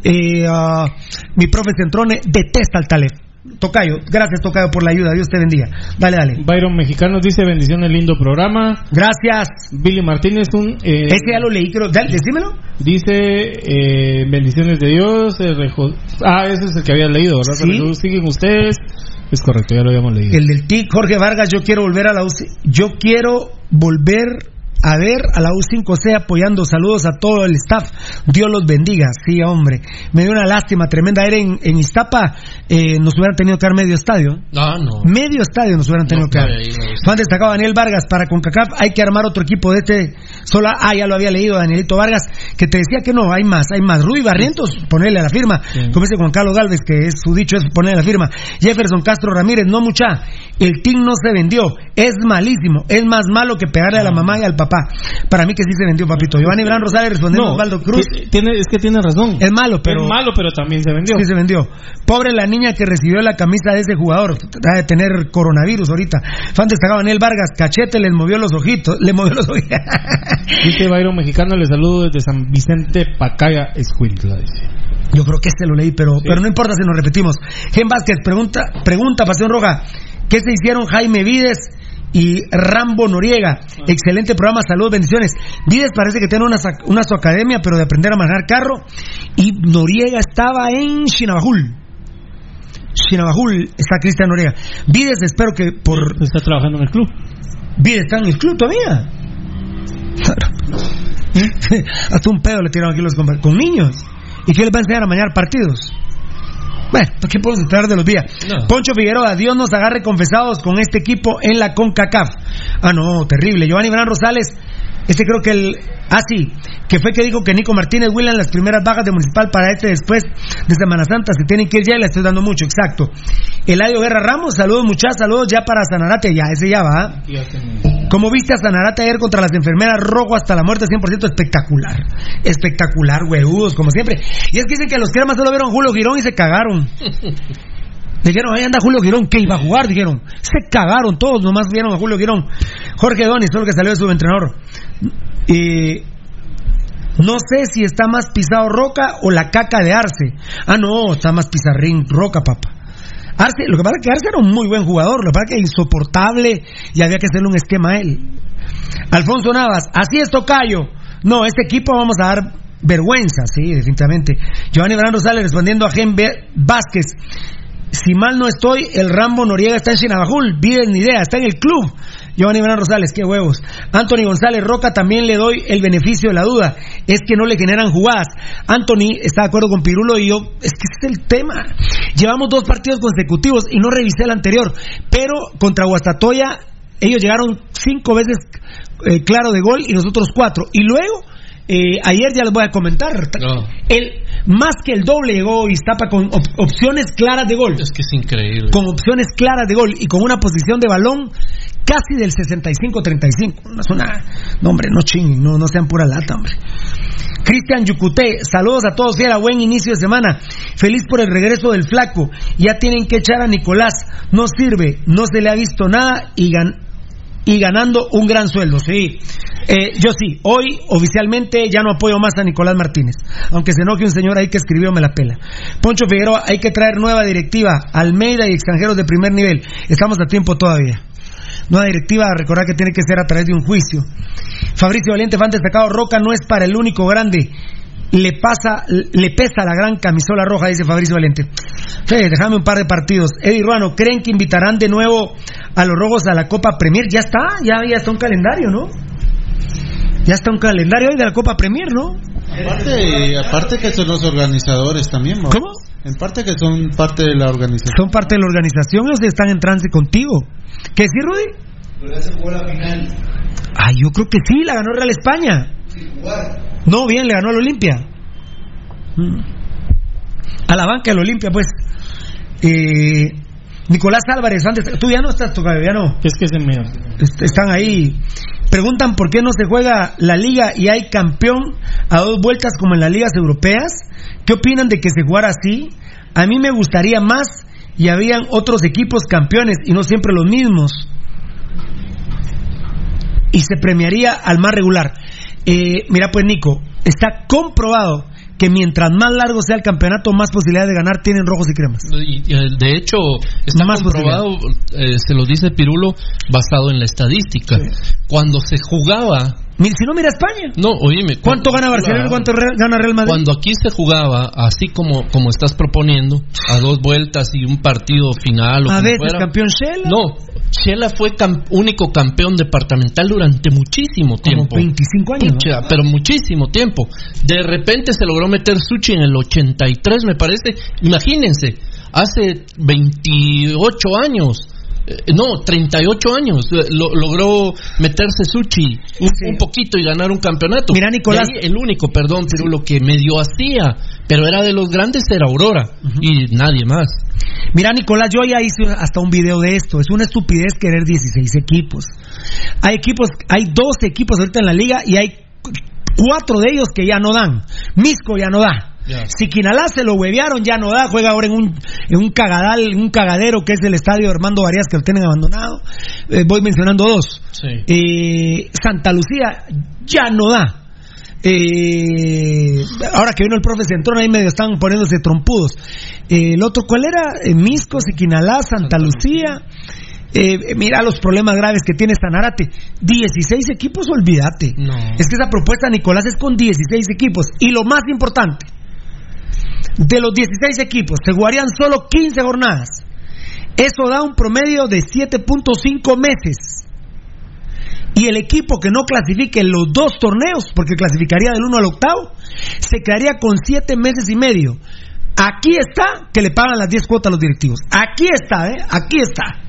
eh, ah, mi profe Centrone detesta Altalef. Tocayo, gracias Tocayo por la ayuda. Dios te bendiga. Dale, dale. Byron Mexicanos dice bendiciones, lindo programa. Gracias. Billy Martínez, un... eh, Ese ya lo leí, creo. Dale, decímelo. Dice eh, bendiciones de Dios. eh, rejo- ah, ese es el que había leído, ¿verdad? Sí. Siguen ustedes. Es correcto, ya lo habíamos leído. El del TIC, Jorge Vargas, yo quiero volver a la UCI. Yo quiero volver a ver a la U5C apoyando. Saludos a todo el staff. Dios los bendiga. Sí, hombre. Me dio una lástima tremenda. Era en, en Iztapa, eh, nos hubieran tenido que dar medio estadio. Ah, no. Medio estadio nos hubieran tenido No, que dar. Juan destacado Daniel Vargas para CONCACAF. Hay que armar otro equipo de este. Sola, ah, ya lo había leído Danielito Vargas, que te decía que no, hay más, hay más. Rudy Barrientos, ponerle a la firma. Como dice Juan Carlos Galvez, que es su dicho es ponerle a la firma. Jefferson Castro Ramírez, no mucha. El team no se vendió. Es malísimo. Es más malo que pegarle a la mamá y al papá. Para mí que sí se vendió, papito. Giovanni Bran Rosales respondiendo a No, Osvaldo Cruz. ti- Tiene, es que tiene razón. Es malo, pero. Es malo, pero también se vendió. Sí, se vendió. Pobre la niña que recibió la camisa de ese jugador. Ha de tener coronavirus ahorita. Fan destacado Daniel Vargas. Cachete le movió los ojitos. Le movió los ojitos. Dice Byron Mexicano, le saludo desde San Vicente Pacaya, Escuintla. Yo creo que este lo leí, pero, pero no importa si nos repetimos. Gen Vázquez pregunta, pregunta, Pasión Roja. ¿Qué se hicieron Jaime Vides y Rambo Noriega? Excelente programa, saludos, bendiciones. Vides parece que tiene una, una su academia, pero de aprender a manejar carro. Y Noriega estaba en Chinabajul. Chinabajul está Cristian Noriega. Vides, espero que por. Está trabajando en el club. Vides está en el club todavía. Hasta un pedo le tiraron aquí los con niños. ¿Y qué les va a enseñar a mañana partidos? Bueno, ¿por qué podemos esperar de los días? No. Poncho Figueroa, Dios nos agarre confesados con este equipo en la CONCACAF. Ah, no, terrible. Giovanni Bran Rosales, este creo que el. Ah, sí, que fue que dijo que Nico Martínez William las primeras bajas de Municipal para este después de Semana Santa se tienen que ir ya y le estoy dando mucho, exacto. Eladio Guerra Ramos, saludos muchachos, saludos ya para Sanarate, ya, ese ya va. Como viste a Sanarate ayer contra las enfermeras rojo hasta la muerte 100% espectacular. Espectacular, huevudos, como siempre. Y es que dicen que los cremas solo vieron Julio Girón y se cagaron. Dijeron, ahí anda Julio Girón, que iba a jugar, dijeron. Se cagaron todos, nomás vieron a Julio Girón. Jorge Doni, solo que salió de su entrenador. Y no sé si está más pisado Roca o la caca de Arce. Ah, no, está más pizarrín Roca, papá. Arce, lo que pasa es que Arce era un muy buen jugador, lo que pasa es que insoportable y había que hacerle un esquema a él. Alfonso Navas, así es Tocayo. No, este equipo vamos a dar vergüenza, sí, definitivamente. Giovanni Bran Rosales respondiendo a Gen Vázquez. Si mal no estoy, el Rambo Noriega está en Chinabajul, bien ni idea, está en el club. Giovanni Bran Rosales, qué huevos. Anthony González Roca también le doy el beneficio de la duda. Es que no le generan jugadas. Anthony está de acuerdo con Pirulo y yo, es que ese es el tema. Llevamos dos partidos consecutivos y no revisé el anterior, pero contra Guastatoya ellos llegaron cinco veces eh, claro de gol y nosotros cuatro. Y luego Eh, ayer ya les voy a comentar. El, más que el doble llegó Iztapa con op- opciones claras de gol. Es que es increíble. Con opciones claras de gol y con una posición de balón casi del 65-35. No es una. No, hombre, no chinguen, no, no sean pura lata, hombre. Cristian Yucuté, saludos a todos, fiera, buen inicio de semana. Feliz por el regreso del flaco. Ya tienen que echar a Nicolás. No sirve, no se le ha visto nada y, gan- y ganando un gran sueldo. Sí, Eh, yo sí, hoy oficialmente ya no apoyo más a Nicolás Martínez. Aunque se enoje un señor ahí que escribió, me la pela. Poncho Figueroa, hay que traer nueva directiva. Almeida y extranjeros de primer nivel. Estamos a tiempo todavía. Nueva directiva, recordar que tiene que ser a través de un juicio. Fabricio Valiente, fan destacado, Roca no es para el único grande. Le pasa, le pesa la gran camisola roja, dice Fabricio Valente. Fe, déjame un par de partidos. Eddie Ruano, ¿creen que invitarán de nuevo a los rojos a la Copa Premier? Ya está, ya, ya está un calendario, ¿no? Ya está un calendario hoy de la Copa Premier, ¿no? Aparte, aparte que son los organizadores también. ¿no? ¿Cómo? En parte que son parte de la organización. Son parte de la organización, ellos están en trance contigo. ¿Qué sí, Rudy? Ay, yo creo que sí, la ganó Real España. No, bien, le ganó al Olimpia. Mm. A la banca del Olimpia, pues. Eh, Nicolás Álvarez, antes, tú ya no estás tocado, ya no. Es que se me. Est- Están ahí. Preguntan por qué no se juega la liga y hay campeón a dos vueltas como en las ligas europeas. ¿Qué opinan de que se jugara así? A mí me gustaría más y habían otros equipos campeones y no siempre los mismos. Y se premiaría al más regular. Eh, mira pues Nico, está comprobado que mientras más largo sea el campeonato, más posibilidades de ganar tienen rojos y cremas. Y, y, de hecho, está Más comprobado, eh, se lo dice Pirulo, basado en la estadística. Cuando se jugaba. Si no, mira España. No, oíme. ¿Cuánto gana Barcelona y cuánto re- gana Real Madrid? Cuando aquí se jugaba, así como, como estás proponiendo, a dos vueltas y un partido final o A como veces fuera. campeón Shela. No, Shela fue cam- único campeón departamental durante muchísimo tiempo. 25 años, pero muchísimo tiempo. De repente se logró meter Suchi en el 83, me parece. Imagínense, hace 28 años. Eh, No, 38 años eh, lo- logró meterse Suchi un, un poquito y ganar un campeonato. Mira, Nicolás. Ahí el único, perdón, pero lo que medio hacía, pero era de los grandes era Aurora y nadie más. Mira, Nicolás, yo ya hice hasta un video de esto. Es una estupidez querer 16 equipos. Hay equipos, hay 12 equipos ahorita en la liga y hay cuatro de ellos que ya no dan. Misco ya no da. Ya. Si Quinalá se lo huevearon, ya no da. Juega ahora en un, en un cagadal, en un cagadero que es el estadio Armando Varias que lo tienen abandonado. Eh, voy mencionando dos. Eh, Santa Lucía ya no da. Eh, ahora que vino el profe Centrón, ahí medio están poniéndose trompudos. Eh, el otro, ¿cuál era? Eh, Misco, Siquinalá, Santa Lucía. Eh, mira los problemas graves que tiene Sanarate. 16 equipos, olvídate. Es que esa propuesta, Nicolás, es con 16 equipos. Y lo más importante, de los 16 equipos, se jugarían solo 15 jornadas. Eso da un promedio de 7.5 meses. Y el equipo que no clasifique los dos torneos, porque clasificaría del 1 al octavo, se quedaría con 7 meses y medio. Aquí está que le pagan las 10 cuotas a los directivos. Aquí está, ¿eh? Aquí está.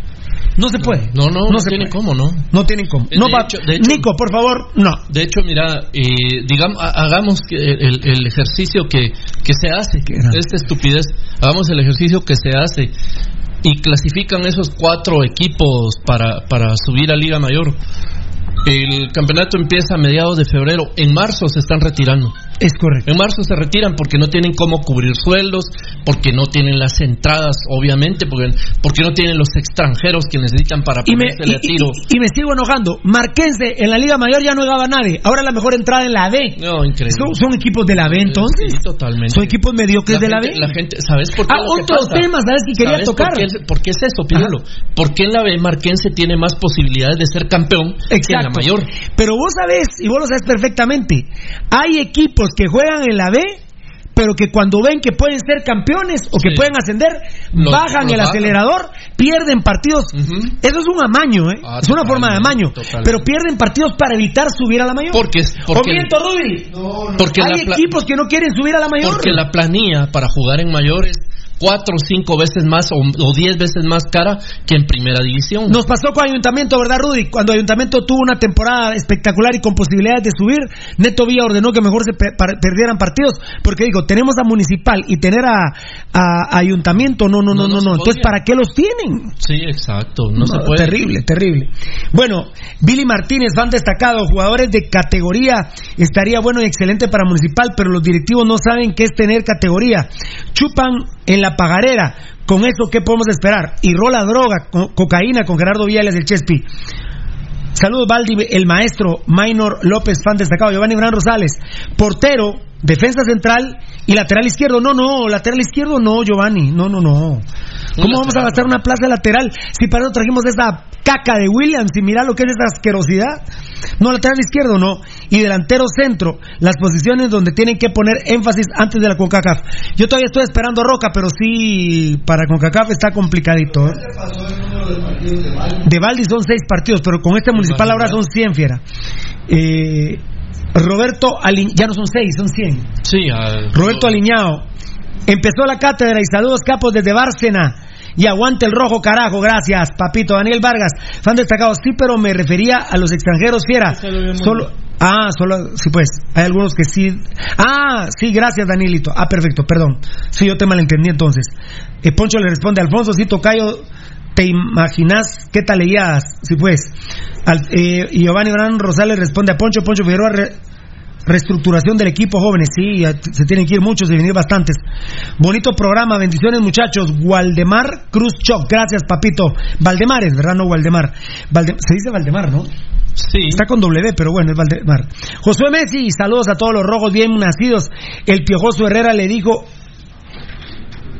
No se puede. No, no, no, se tiene puede. cómo, ¿no? No tienen cómo. De No hecho- de hecho- Nico, por favor, no. De hecho, mira, eh, digamos, ha- hagamos que el, el ejercicio que, que se hace, esta estupidez, hagamos el ejercicio que se hace y clasifican esos cuatro equipos para, para subir a Liga Mayor. El campeonato empieza a mediados de febrero, en marzo se están retirando. Es correcto. En marzo se retiran porque no tienen cómo cubrir sueldos, porque no tienen las entradas, obviamente, porque, porque no tienen los extranjeros que necesitan para y- a tiro. y- y me sigo enojando. Marquense en la Liga Mayor ya no llegaba nadie. Ahora la mejor entrada en la B. No, increíble. ¿Son, son equipos de la B entonces? Sí, totalmente. Son equipos mediocres La de la B. La gente, ¿sabes por qué? Ah, que otro pasa? tema, ¿sabes? Que quería ¿Sabes tocar. Por qué, es- por qué es eso, Pirulo? ¿Por qué en la B Marquense tiene más posibilidades de ser campeón que en la mayor? Pero vos sabés, y vos lo sabés perfectamente, hay equipos que juegan en la B, pero que cuando ven que pueden ser campeones o que Sí. pueden ascender, Los- bajan los el bajan. acelerador, pierden partidos. Eso es un amaño, ¿eh? Ah, es una forma de amaño. totalmente. Pero pierden partidos para evitar subir a la mayor. Porque, porque, ¿O miento, Rudy? porque hay equipos que no quieren subir a la mayor. porque la planilla para jugar en mayores cuatro o cinco veces más o, o diez veces más cara que en primera división. Nos pasó con Ayuntamiento, ¿verdad, Rudy? Cuando Ayuntamiento tuvo una temporada espectacular y con posibilidades de subir, Neto Villa ordenó que mejor se perdieran partidos, porque digo, tenemos a Municipal y tener a, a Ayuntamiento, no, no, no, no, no. Entonces, ¿para qué los tienen? Sí, exacto, no, se No, puede. Terrible, terrible. Bueno, Billy Martínez, fan destacado, jugadores de categoría, estaría bueno y excelente para Municipal, pero los directivos no saben qué es tener categoría. Chupan en la pagarera. Con eso, ¿qué podemos esperar? Y rola droga, co- cocaína con Gerardo Viales del Chespi. Saludos, Valdi, el maestro Minor López, fan destacado. Giovanni Gran Rosales, portero, defensa central y lateral izquierdo. No, no, lateral izquierdo no, Giovanni. No, no, no. ¿Cómo vamos a gastar una plaza lateral si para eso trajimos esa caca de Williams y mira lo que es esa asquerosidad? No, lateral izquierdo no. Y delantero centro, las posiciones donde tienen que poner énfasis antes de la CONCACAF. Yo todavía estoy esperando a Roca, pero sí, para CONCACAF está complicadito. ¿eh? De Valdi son seis partidos, pero con este municipal ahora son 100, fiera. Eh, Roberto Aliñ- ya no son seis, son 100. Sí, Roberto Aliñao. Empezó la cátedra y saludos capos desde Bárcena. Y aguante el rojo, carajo, gracias, papito. Daniel Vargas, fan destacado. Sí, pero me refería a los extranjeros, fiera. Solo. Ah, solo. Sí, pues. Hay algunos que sí. Ah, sí, gracias, Danielito. Ah, perfecto, perdón. Sí, yo te malentendí entonces. Eh, Poncho le responde, Alfonso, sí, Tocayo. ¿Te imaginas qué tal leías? Sí, pues. Al- eh, y Giovanni Gran Rosales responde a Poncho. Poncho Figueroa re- reestructuración del equipo jóvenes, sí, se tienen que ir muchos y venir bastantes. Bonito programa, bendiciones muchachos. Waldemar Cruz Choc, gracias papito. Valdemares, ¿verdad? No Waldemar. Valde- se dice Valdemar, ¿no? Sí. Está con W, pero bueno, es Valdemar. Josué Messi, saludos a todos los rojos bien nacidos. El piojoso Herrera le dijo,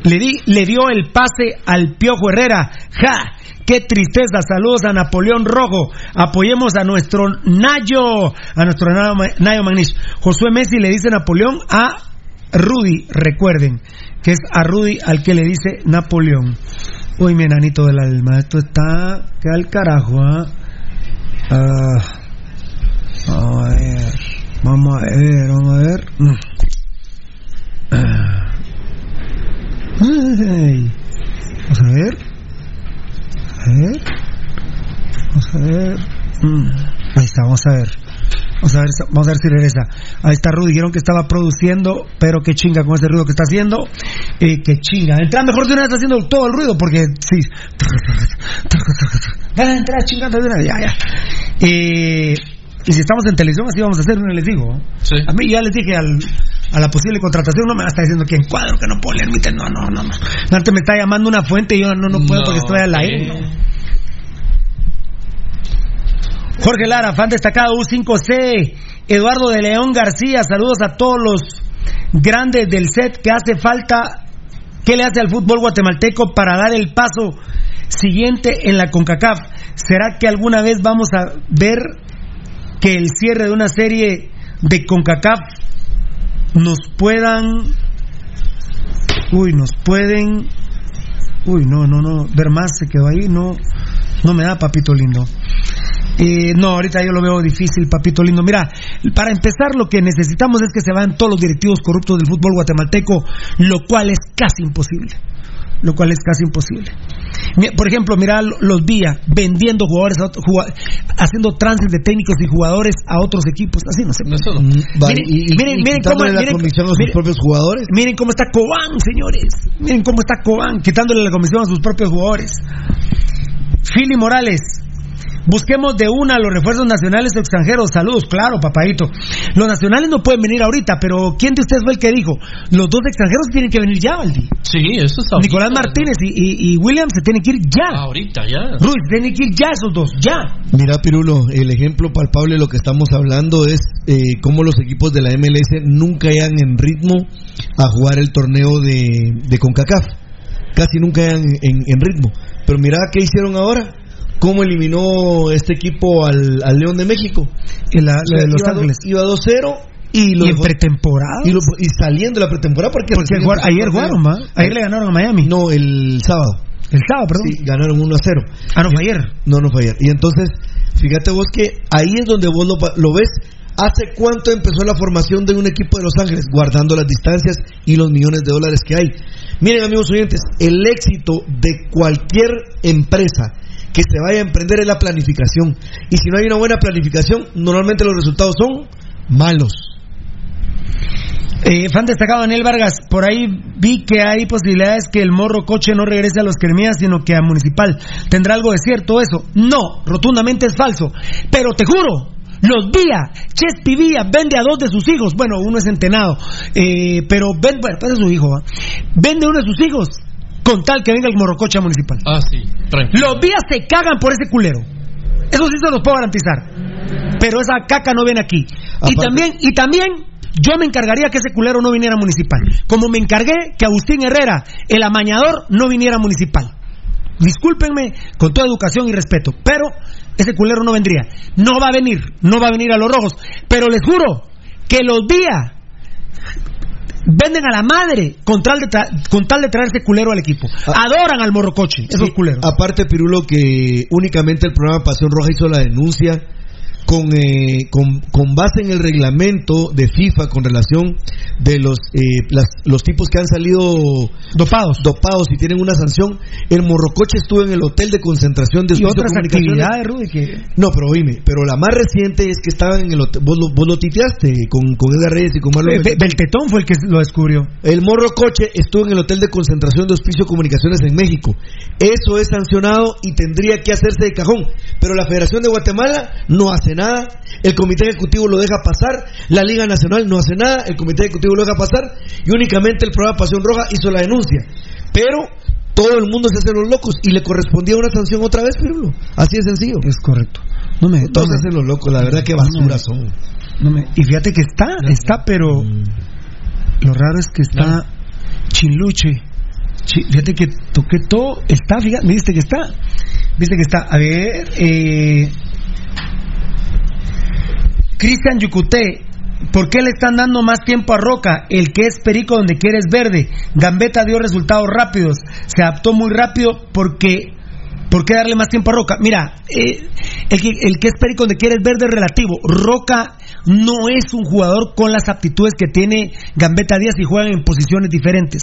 le, di, le dio el pase al Piojo Herrera. ¡Ja! ¡Qué tristeza! Saludos a Napoleón Rojo. Apoyemos a nuestro Nayo, a nuestro Nayo, Ma- Nayo Magnish. Josué Messi le dice Napoleón a Rudy, recuerden, que es a Rudy al que le dice Napoleón. Uy, mi enanito del alma, esto está que al carajo, ¿ah? Ah, a ver, vamos a ver, vamos a ver. Mm. Ay. Vamos a ver. A ver. Vamos a ver. Mm. Ahí está, vamos a ver. Vamos a ver, vamos a ver si regresa. Ahí está Rudy, dijeron que estaba produciendo, pero qué chinga con ese ruido que está haciendo. Eh, qué chinga. Entra mejor de una vez haciendo todo el ruido, porque sí. Entra chingando de una vez, ya, ya. Eh, y si estamos en televisión, así vamos a hacer, no les digo. A mí ya les dije al, a la posible contratación, no me va a estar diciendo que encuadro, que no puedo leer mi No, no, no. no. Antes me está llamando una fuente y yo no, no puedo No, porque estoy al aire. ¿no? Jorge Lara, fan destacado U5C. Eduardo de León García, saludos a todos los grandes del set que hace falta. ¿Qué le hace al fútbol guatemalteco para dar el paso siguiente en la CONCACAF? ¿Será que alguna vez vamos a ver que el cierre de una serie de CONCACAF nos puedan... Uy, nos pueden... Uy, no, no, no. Ver más se quedó ahí, no, no me da, papito lindo. Eh, no, ahorita yo lo veo difícil, papito lindo. Mira, para empezar, lo que necesitamos es que se vayan todos los directivos corruptos del fútbol guatemalteco, lo cual es casi imposible. Lo cual es casi imposible. Por ejemplo, mira los días vendiendo jugadores, a otro- haciendo trances de técnicos y jugadores a otros equipos. Así no se puede. Va, Miren, y, miren, y miren cómo- la miren- comisión a sus miren- propios jugadores. Miren cómo está Cobán, señores. Miren cómo está Cobán, quitándole la comisión a sus propios jugadores. Fili Morales. Busquemos de una los refuerzos nacionales o extranjeros. Saludos, claro, papadito. Los nacionales no pueden venir ahorita, pero ¿quién de ustedes fue el que dijo? Los dos extranjeros tienen que venir ya, Valdi. Sí, eso está Nicolás Martínez y, y, y William se tienen que ir ya. Ahorita, ya. Ruiz, tienen que ir ya esos dos, ya. Mira, Pirulo, el ejemplo palpable de lo que estamos hablando es eh, cómo los equipos de la MLS nunca llegan en ritmo a jugar el torneo de, de CONCACAF. Casi nunca llegan en, en ritmo. Pero mira qué hicieron ahora. ¿Cómo eliminó este equipo al, al León de México? La, la de Los iba, do- Ángeles. Iba 2-0 y, lo Y en pretemporada. y, lo- y saliendo de la pretemporada porque, Porque el ayer jugaron, ¿va? Ayer le ganaron a Miami. No, el sábado. El sábado, perdón. Sí, ganaron 1 a 0. Ah, no fue ayer. No, no fue ayer. Y entonces, fíjate vos que ahí es donde vos lo, lo ves ¿Hace cuánto empezó la formación de un equipo de Los Ángeles? Guardando las distancias y los millones de dólares que hay. Miren, amigos oyentes, el éxito de cualquier empresa que se vaya a emprender es la planificación. Y si no hay una buena planificación, normalmente los resultados son malos. Eh, fan destacado Daniel Vargas, por ahí vi que hay posibilidades que el morro coche no regrese a los Cremías, sino que a Municipal. ¿Tendrá algo de cierto eso? No, rotundamente es falso. Pero te juro, los Vía, Chespi Vía vende a dos de sus hijos. Bueno, uno es entenado, eh, pero vende, bueno, pues es su hijo. Vende uno de sus hijos con tal que venga el morrococha municipal. Ah, sí, tranquilo. Los Vías se cagan por ese culero. Eso sí se los puedo garantizar. Pero esa caca no viene aquí. Y también, y también yo me encargaría que ese culero no viniera a municipal. Como me encargué que Agustín Herrera, el amañador, no viniera a municipal. Discúlpenme con toda educación y respeto, pero ese culero no vendría. No va a venir, no va a venir a los rojos. Pero les juro que los días venden a la madre con tal de, tra- con tal de traer ese culero al equipo. Adoran al morrocoche, esos Sí, culeros. Aparte, Pirulo, que únicamente el programa Pasión Roja hizo la denuncia con, eh, con, con base en el reglamento de FIFA con relación de los, eh, las- los tipos que han salido dopados dopados y tienen una sanción. El morrocoche estuvo en el hotel de concentración de Y otras Comunicaciones. actividades, Rudy, que... No, pero oíme, pero la más reciente es que estaban en el hotel, vos lo, vos lo titeaste con, con Edgar Reyes y con Marlon Be- Be- Beltetón fue el que lo descubrió. el morro coche estuvo en el hotel de concentración de Hospicio Comunicaciones en México. Eso es sancionado y tendría que hacerse de cajón. Pero la Federación de Guatemala no hace nada. El Comité Ejecutivo lo deja pasar. La Liga Nacional no hace nada. El Comité Ejecutivo lo deja pasar. Y únicamente el programa Pasión Roja hizo la denuncia. Pero todo el mundo se hace los locos y le correspondía una sanción otra vez, Pirulo. Así de sencillo. Es correcto. No me, Todos no se hacen los locos, la verdad que basura son. no me- y fíjate que está, está, pero lo raro es que está chinluche. Chi- fíjate que toqué todo, está, fíjate, me viste que está, viste que está. A ver, eh, Cristian Yucuté, ¿por qué le están dando más tiempo a Roca? El que es perico donde quieres verde. Gambetta dio resultados rápidos, se adaptó muy rápido porque ¿Por qué darle más tiempo a Roca? Mira, eh, el, que, que es perico donde quiere es verde es relativo. Roca no es un jugador con las aptitudes que tiene Gambetta Díaz y juegan en posiciones diferentes.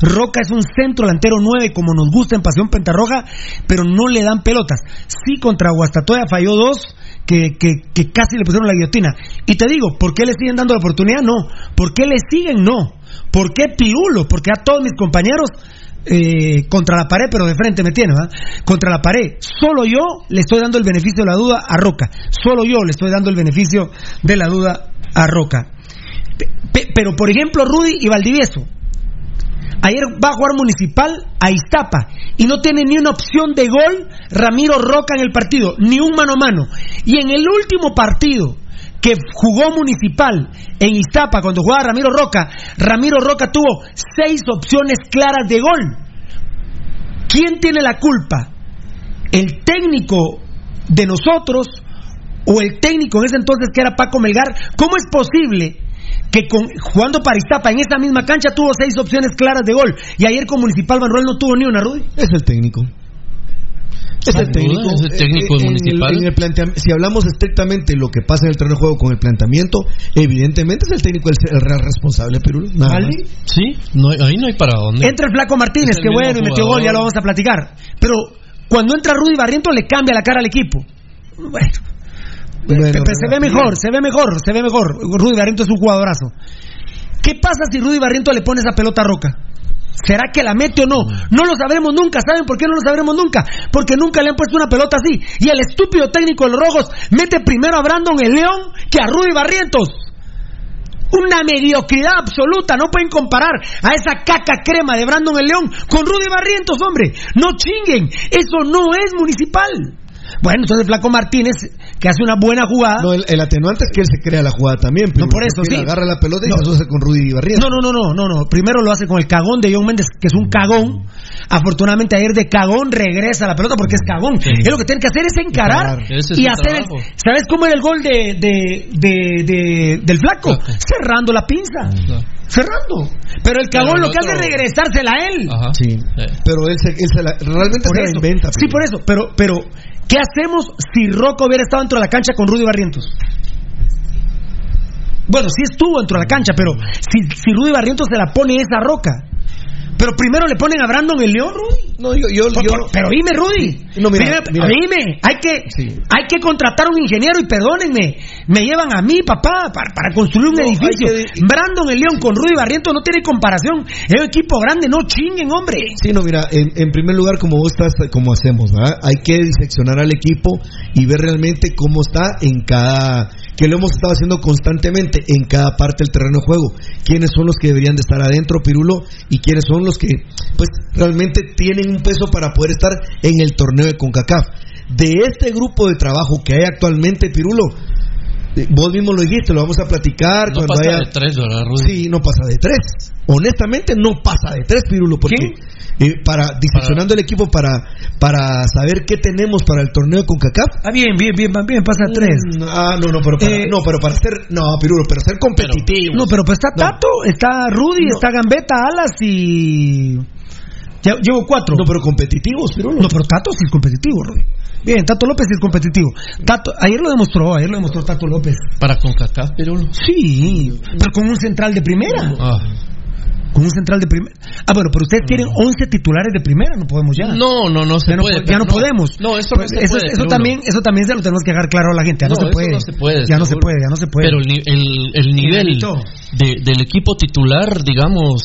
Roca es un centro delantero 9 como nos gusta en Pasión Pentarroja, pero no le dan pelotas. Sí, contra Guastatoya falló dos que, que, que casi le pusieron la guillotina. Y te digo, ¿por qué le siguen dando la oportunidad? No. ¿Por qué le siguen? No. ¿Por qué Pirulo? Porque a todos mis compañeros eh, contra la pared, pero de frente me tiene, ¿verdad? Contra la pared. Solo yo le estoy dando el beneficio de la duda a Roca. Solo yo le estoy dando el beneficio de la duda a Roca. Pe- pe- pero, por ejemplo, Rudy y Valdivieso. Ayer va a jugar Municipal a Iztapa y no tiene ni una opción de gol Ramiro Roca en el partido, ni un mano a mano. Y en el último partido que jugó Municipal en Iztapa cuando jugaba Ramiro Roca, Ramiro Roca tuvo seis opciones claras de gol. ¿Quién tiene la culpa? ¿El técnico de nosotros o el técnico en ese entonces que era Paco Melgar? ¿Cómo es posible que con, jugando para Iztapa en esa misma cancha tuvo seis opciones claras de gol y ayer con Municipal Manuel no tuvo ni una, Rudy? Es el técnico. Es el técnico. es el técnico en municipal. el- en el planteam- si hablamos estrictamente lo que pasa en el terreno de juego con el planteamiento, evidentemente es el técnico el, el real responsable. ¿Vale? Sí, no hay- ahí no hay para dónde. Entra el Flaco Martínez, que bueno, y metió gol, ya lo vamos a platicar. Pero cuando entra Rudy Barriento le cambia la cara al equipo. Bueno, Bueno, Pepe, se ve mejor, se ve mejor, se ve mejor. Rudy Barriento es un jugadorazo. ¿Qué pasa si Rudy Barriento le pone esa pelota Roca? ¿Será que la mete o no? No lo sabremos nunca. ¿Saben por qué no lo sabremos nunca? Porque nunca le han puesto una pelota así. Y el estúpido técnico de los rojos mete primero a Brandon el León que a Rudy Barrientos. Una mediocridad absoluta. No pueden comparar a esa caca crema de Brandon el León con Rudy Barrientos, hombre. No chinguen. Eso no es municipal. Bueno, entonces Flaco Martínez, que hace una buena jugada. No, el, el atenuante es que él se crea la jugada también. No, por eso, sí. agarra la pelota y No. se con Rudy Barrientos. No, no, no, no, no, no. Primero lo hace con el cagón de John Méndez, que es un cagón. Afortunadamente ayer de cagón regresa la pelota porque es cagón. Es lo que tienen que hacer es encarar es y hacer. el-. ¿Sabes cómo era el gol de, de, de- de- del flaco? Cerrando la pinza. Cerrando. Pero el cagón lo que hace es regresársela a él. Ajá. Sí. Eh. Pero él, se, él se la- realmente Por se la eso. inventa. Sí, por eso. Pero, pero, ¿qué hacemos si Rocco hubiera estado dentro de la cancha con Rudy Barrientos? Bueno, sí estuvo dentro de la cancha, pero si, si Rudy Barrientos se la pone esa roca. Pero primero le ponen a Brandon el León, Rudy. No, yo, yo, Por- yo- por- pero dime, Rudy. No, mira, mira. Dime, hay que, hay que contratar un ingeniero y perdónenme, me llevan a mí, papá, para, para construir un No, edificio. que- Brandon el León con Rudy Barrientos no tiene comparación. Es un equipo grande, no chinguen, hombre. Sí, no, mira, en, en primer lugar, como vos estás, como hacemos, ¿verdad? Hay que diseccionar al equipo y ver realmente cómo está en cada, que lo hemos estado haciendo constantemente en cada parte del terreno de juego. Quiénes son los que deberían de estar adentro, Pirulo, y quiénes son los que, pues, realmente tienen un peso para poder estar en el torneo de CONCACAF. De este grupo de trabajo que hay actualmente, Pirulo, eh, vos mismo lo dijiste, lo vamos a platicar No cuando pasa haya... de tres, ¿verdad, Rudy? Sí, no pasa de tres. Honestamente, no pasa de tres, Pirulo, porque eh, para diseccionando el equipo para para saber qué tenemos para el torneo con CACAF. Ah, bien, bien, bien, bien, pasa tres. Ah, no, no, pero para, Eh, no, pero para ser, no, Pirulo, pero ser competitivo. No, pero pues está Tato, está Rudy, está Gambetta, Alas y. Ya- llevo cuatro. No, pero competitivos, Pirulo. No, pero Tato sí es competitivo, Rudy. Bien, Tato López sí es competitivo. Tato, ayer lo demostró, ayer lo demostró Tato López. Para CONCACAF, Pirulo. Sí, pero con un central de primera. Ah. Con un central de primera. Ah, bueno, pero ustedes tienen 11 titulares de primera, no podemos ya. No, no, no se ya no, puede. po- ya no, pero podemos. No, eso no Pues se eso, puede. eso también, eso también se lo tenemos que dejar claro a la gente. Ya no, No, se eso puede. no se puede, Ya no se puede, ya no se puede. Pero el, el, el nivel de, del equipo titular, digamos,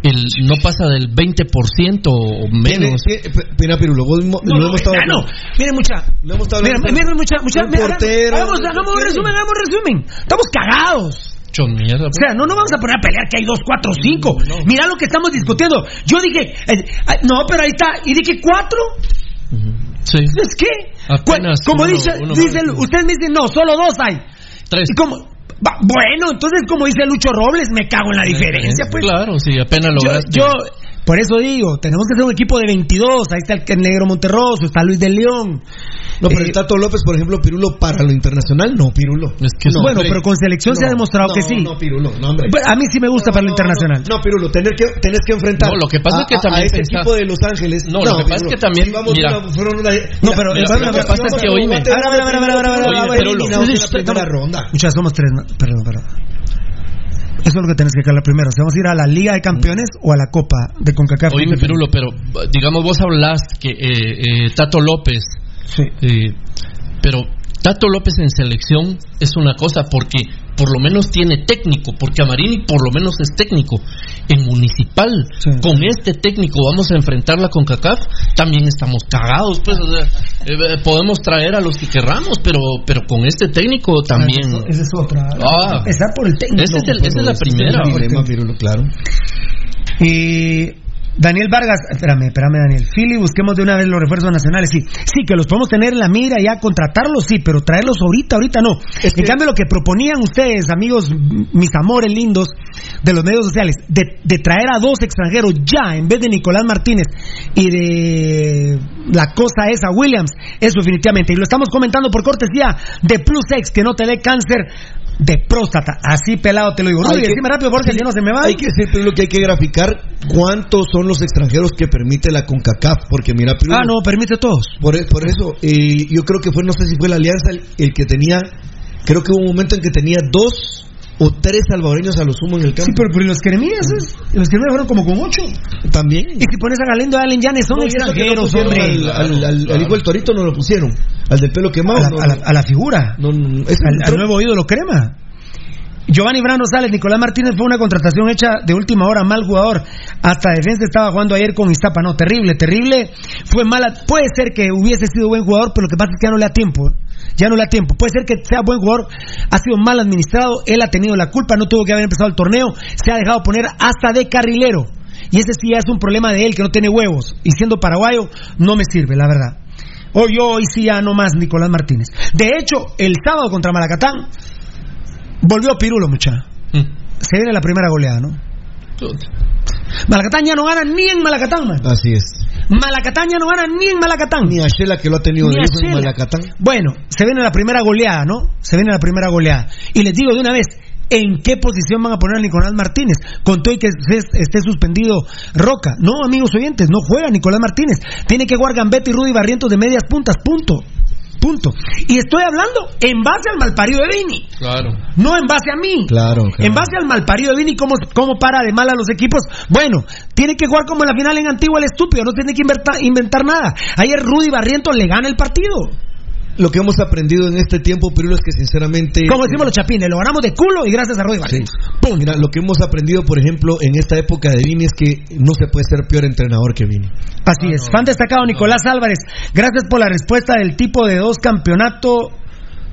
el no pasa del 20% o menos. Mira, Pirulo, vos mismo- No, lo no, hemos estado no. Miren, mucha. Lo hemos estado Miren, hablando. miren, mucha, mucha. Mira, portero, hagamos, no hagamos resumen, hagamos resumen. Estamos cagados. Mierda, O sea, no nos vamos a poner a pelear que hay dos, cuatro, cinco. Mira lo que estamos discutiendo. Yo dije, eh, no, pero ahí está. Y dije cuatro. Sí. ¿Es qué? Apenas como uno- dice, uno dice usted me dice, no, solo dos hay. Tres. Y como, bueno, entonces como dice Lucho Robles, me cago en la diferencia, pues. Claro, sí, apenas Yo, lograste. yo, por eso digo, tenemos que ser un equipo de 22. Ahí está el, Negro Monterroso, está Luis de León. No, pero Eh, el Tato López, por ejemplo, Pirulo, para lo internacional, no, Pirulo. Es que No, bueno, hombre. pero con selección se ha demostrado no, que sí. No, Pirulo, no, hombre. Pero a mí sí me gusta para lo internacional. No, Pirulo, tener que, tenés que enfrentar No, lo que pasa a, es que también a ese equipo de Los Ángeles. No, lo que pasa es que también- vamos mira. una- fueron una- No, pero Mira, lo que pasa es que, oíme. A ver, a ver, a ver, a ver, a ver, a ver, Oye, a ver, pero lo- eliminados en la Estamos- primera ronda. Muchas, somos tres. no, Perdón, perdón. Eso es lo que tenés que hablar primero. Si vamos a ir a la Liga de Campeones o a la Copa de CONCACAF. Oíme, Pirulo, pero digamos, vos hablás que eh, eh, Tato López. eh, pero Tato López en selección es una cosa porque por lo menos tiene técnico, porque Amarini por lo menos es técnico. En Municipal, con este técnico vamos a enfrentarla con CACAF, también estamos cagados, pues, o sea, eh, podemos traer a los que querramos, pero, pero con este técnico también. Esa es otra. Ah. Empezar por el técnico. Ese es el- esa es la primera. claro. Y Daniel Vargas, espérame, espérame Daniel. Philly, busquemos de una vez los refuerzos nacionales. Sí, sí, que los podemos tener en la mira ya, contratarlos, sí, pero traerlos ahorita, ahorita no. en cambio, lo que proponían ustedes, amigos, mis amores lindos de los medios sociales, de, de traer a dos extranjeros ya, en vez de Nicolás Martínez y de la cosa esa, Williams, eso definitivamente. Y lo estamos comentando por cortesía de Plus X, que no te dé cáncer de próstata. Así pelado te lo digo. Rudy, decime rápido porque si no se me va. Hay que decir, Pirulo, que hay que graficar cuántos son los extranjeros que permite la CONCACAF, porque mira, Pirulo, Ah, no, permite todos. Por, e- por eso, eh, yo creo que fue, no sé si fue la Alianza el, el que tenía, creo que hubo un momento en que tenía dos o tres salvadoreños a lo sumo en el campo. Sí, pero, pero los queremías, ¿es? los queremías fueron como con ocho. También. Y si pones a Galindo y a Allen Yanes, son No, no extranjeros, pusieron hombre. Al, al- al- al hijo del Torito no lo pusieron. Al del pelo quemado. a, la, no, a la- a la figura. no, no, al, nuevo ídolo crema. Giovanni Brano Sales, Nicolás Martínez fue una contratación hecha de última hora, mal jugador. Hasta defensa estaba jugando ayer con Iztapa, no, terrible, terrible. Fue mala, puede ser que hubiese sido buen jugador, pero lo que pasa es que ya no le da tiempo. ¿eh? Ya no le da tiempo. Puede ser que sea buen jugador, ha sido mal administrado, él ha tenido la culpa, no tuvo que haber empezado el torneo, se ha dejado poner hasta de carrilero. Y ese sí es un problema de él, que no tiene huevos. Y siendo paraguayo, no me sirve, la verdad. Hoy hoy sí ya no más Nicolás Martínez. De hecho, el sábado contra Malacatán, volvió Pirulo, mucha. Se viene la primera goleada, ¿no? Malacatán ya no gana ni en Malacatán, man. Así es. Malacatán ya no gana ni en Malacatán. Ni a Shela que lo ha tenido de en. Malacatán. Bueno, se viene la primera goleada, ¿no? Se viene la primera goleada. Y les digo de una vez, ¿en qué posición van a poner a Nicolás Martínez? Con todo y que esté, esté suspendido Roca. No, amigos oyentes, no juega Nicolás Martínez. Tiene que jugar Gambetta y Rudy Barrientos de medias puntas, punto. Punto. Y estoy hablando en base al malparido de Vini. Claro. No en base a mí. Claro, claro. En base al malparido de Vini, ¿cómo, cómo para de mal a los equipos? Bueno, tiene que jugar como en la final en Antigua el estúpido, no tiene que inventar, inventar nada. Ayer Rudy Barrientos le gana el partido. Lo que hemos aprendido en este tiempo, Pirulo, es que sinceramente... Como decimos los chapines, lo ganamos de culo y gracias a Rudy Sí. Barrientos. Mira, lo que hemos aprendido, por ejemplo, en esta época de Vini es que no se puede ser peor entrenador que Vini. Así es. Fan destacado Nicolás Álvarez. Gracias por la respuesta del tipo de dos campeonato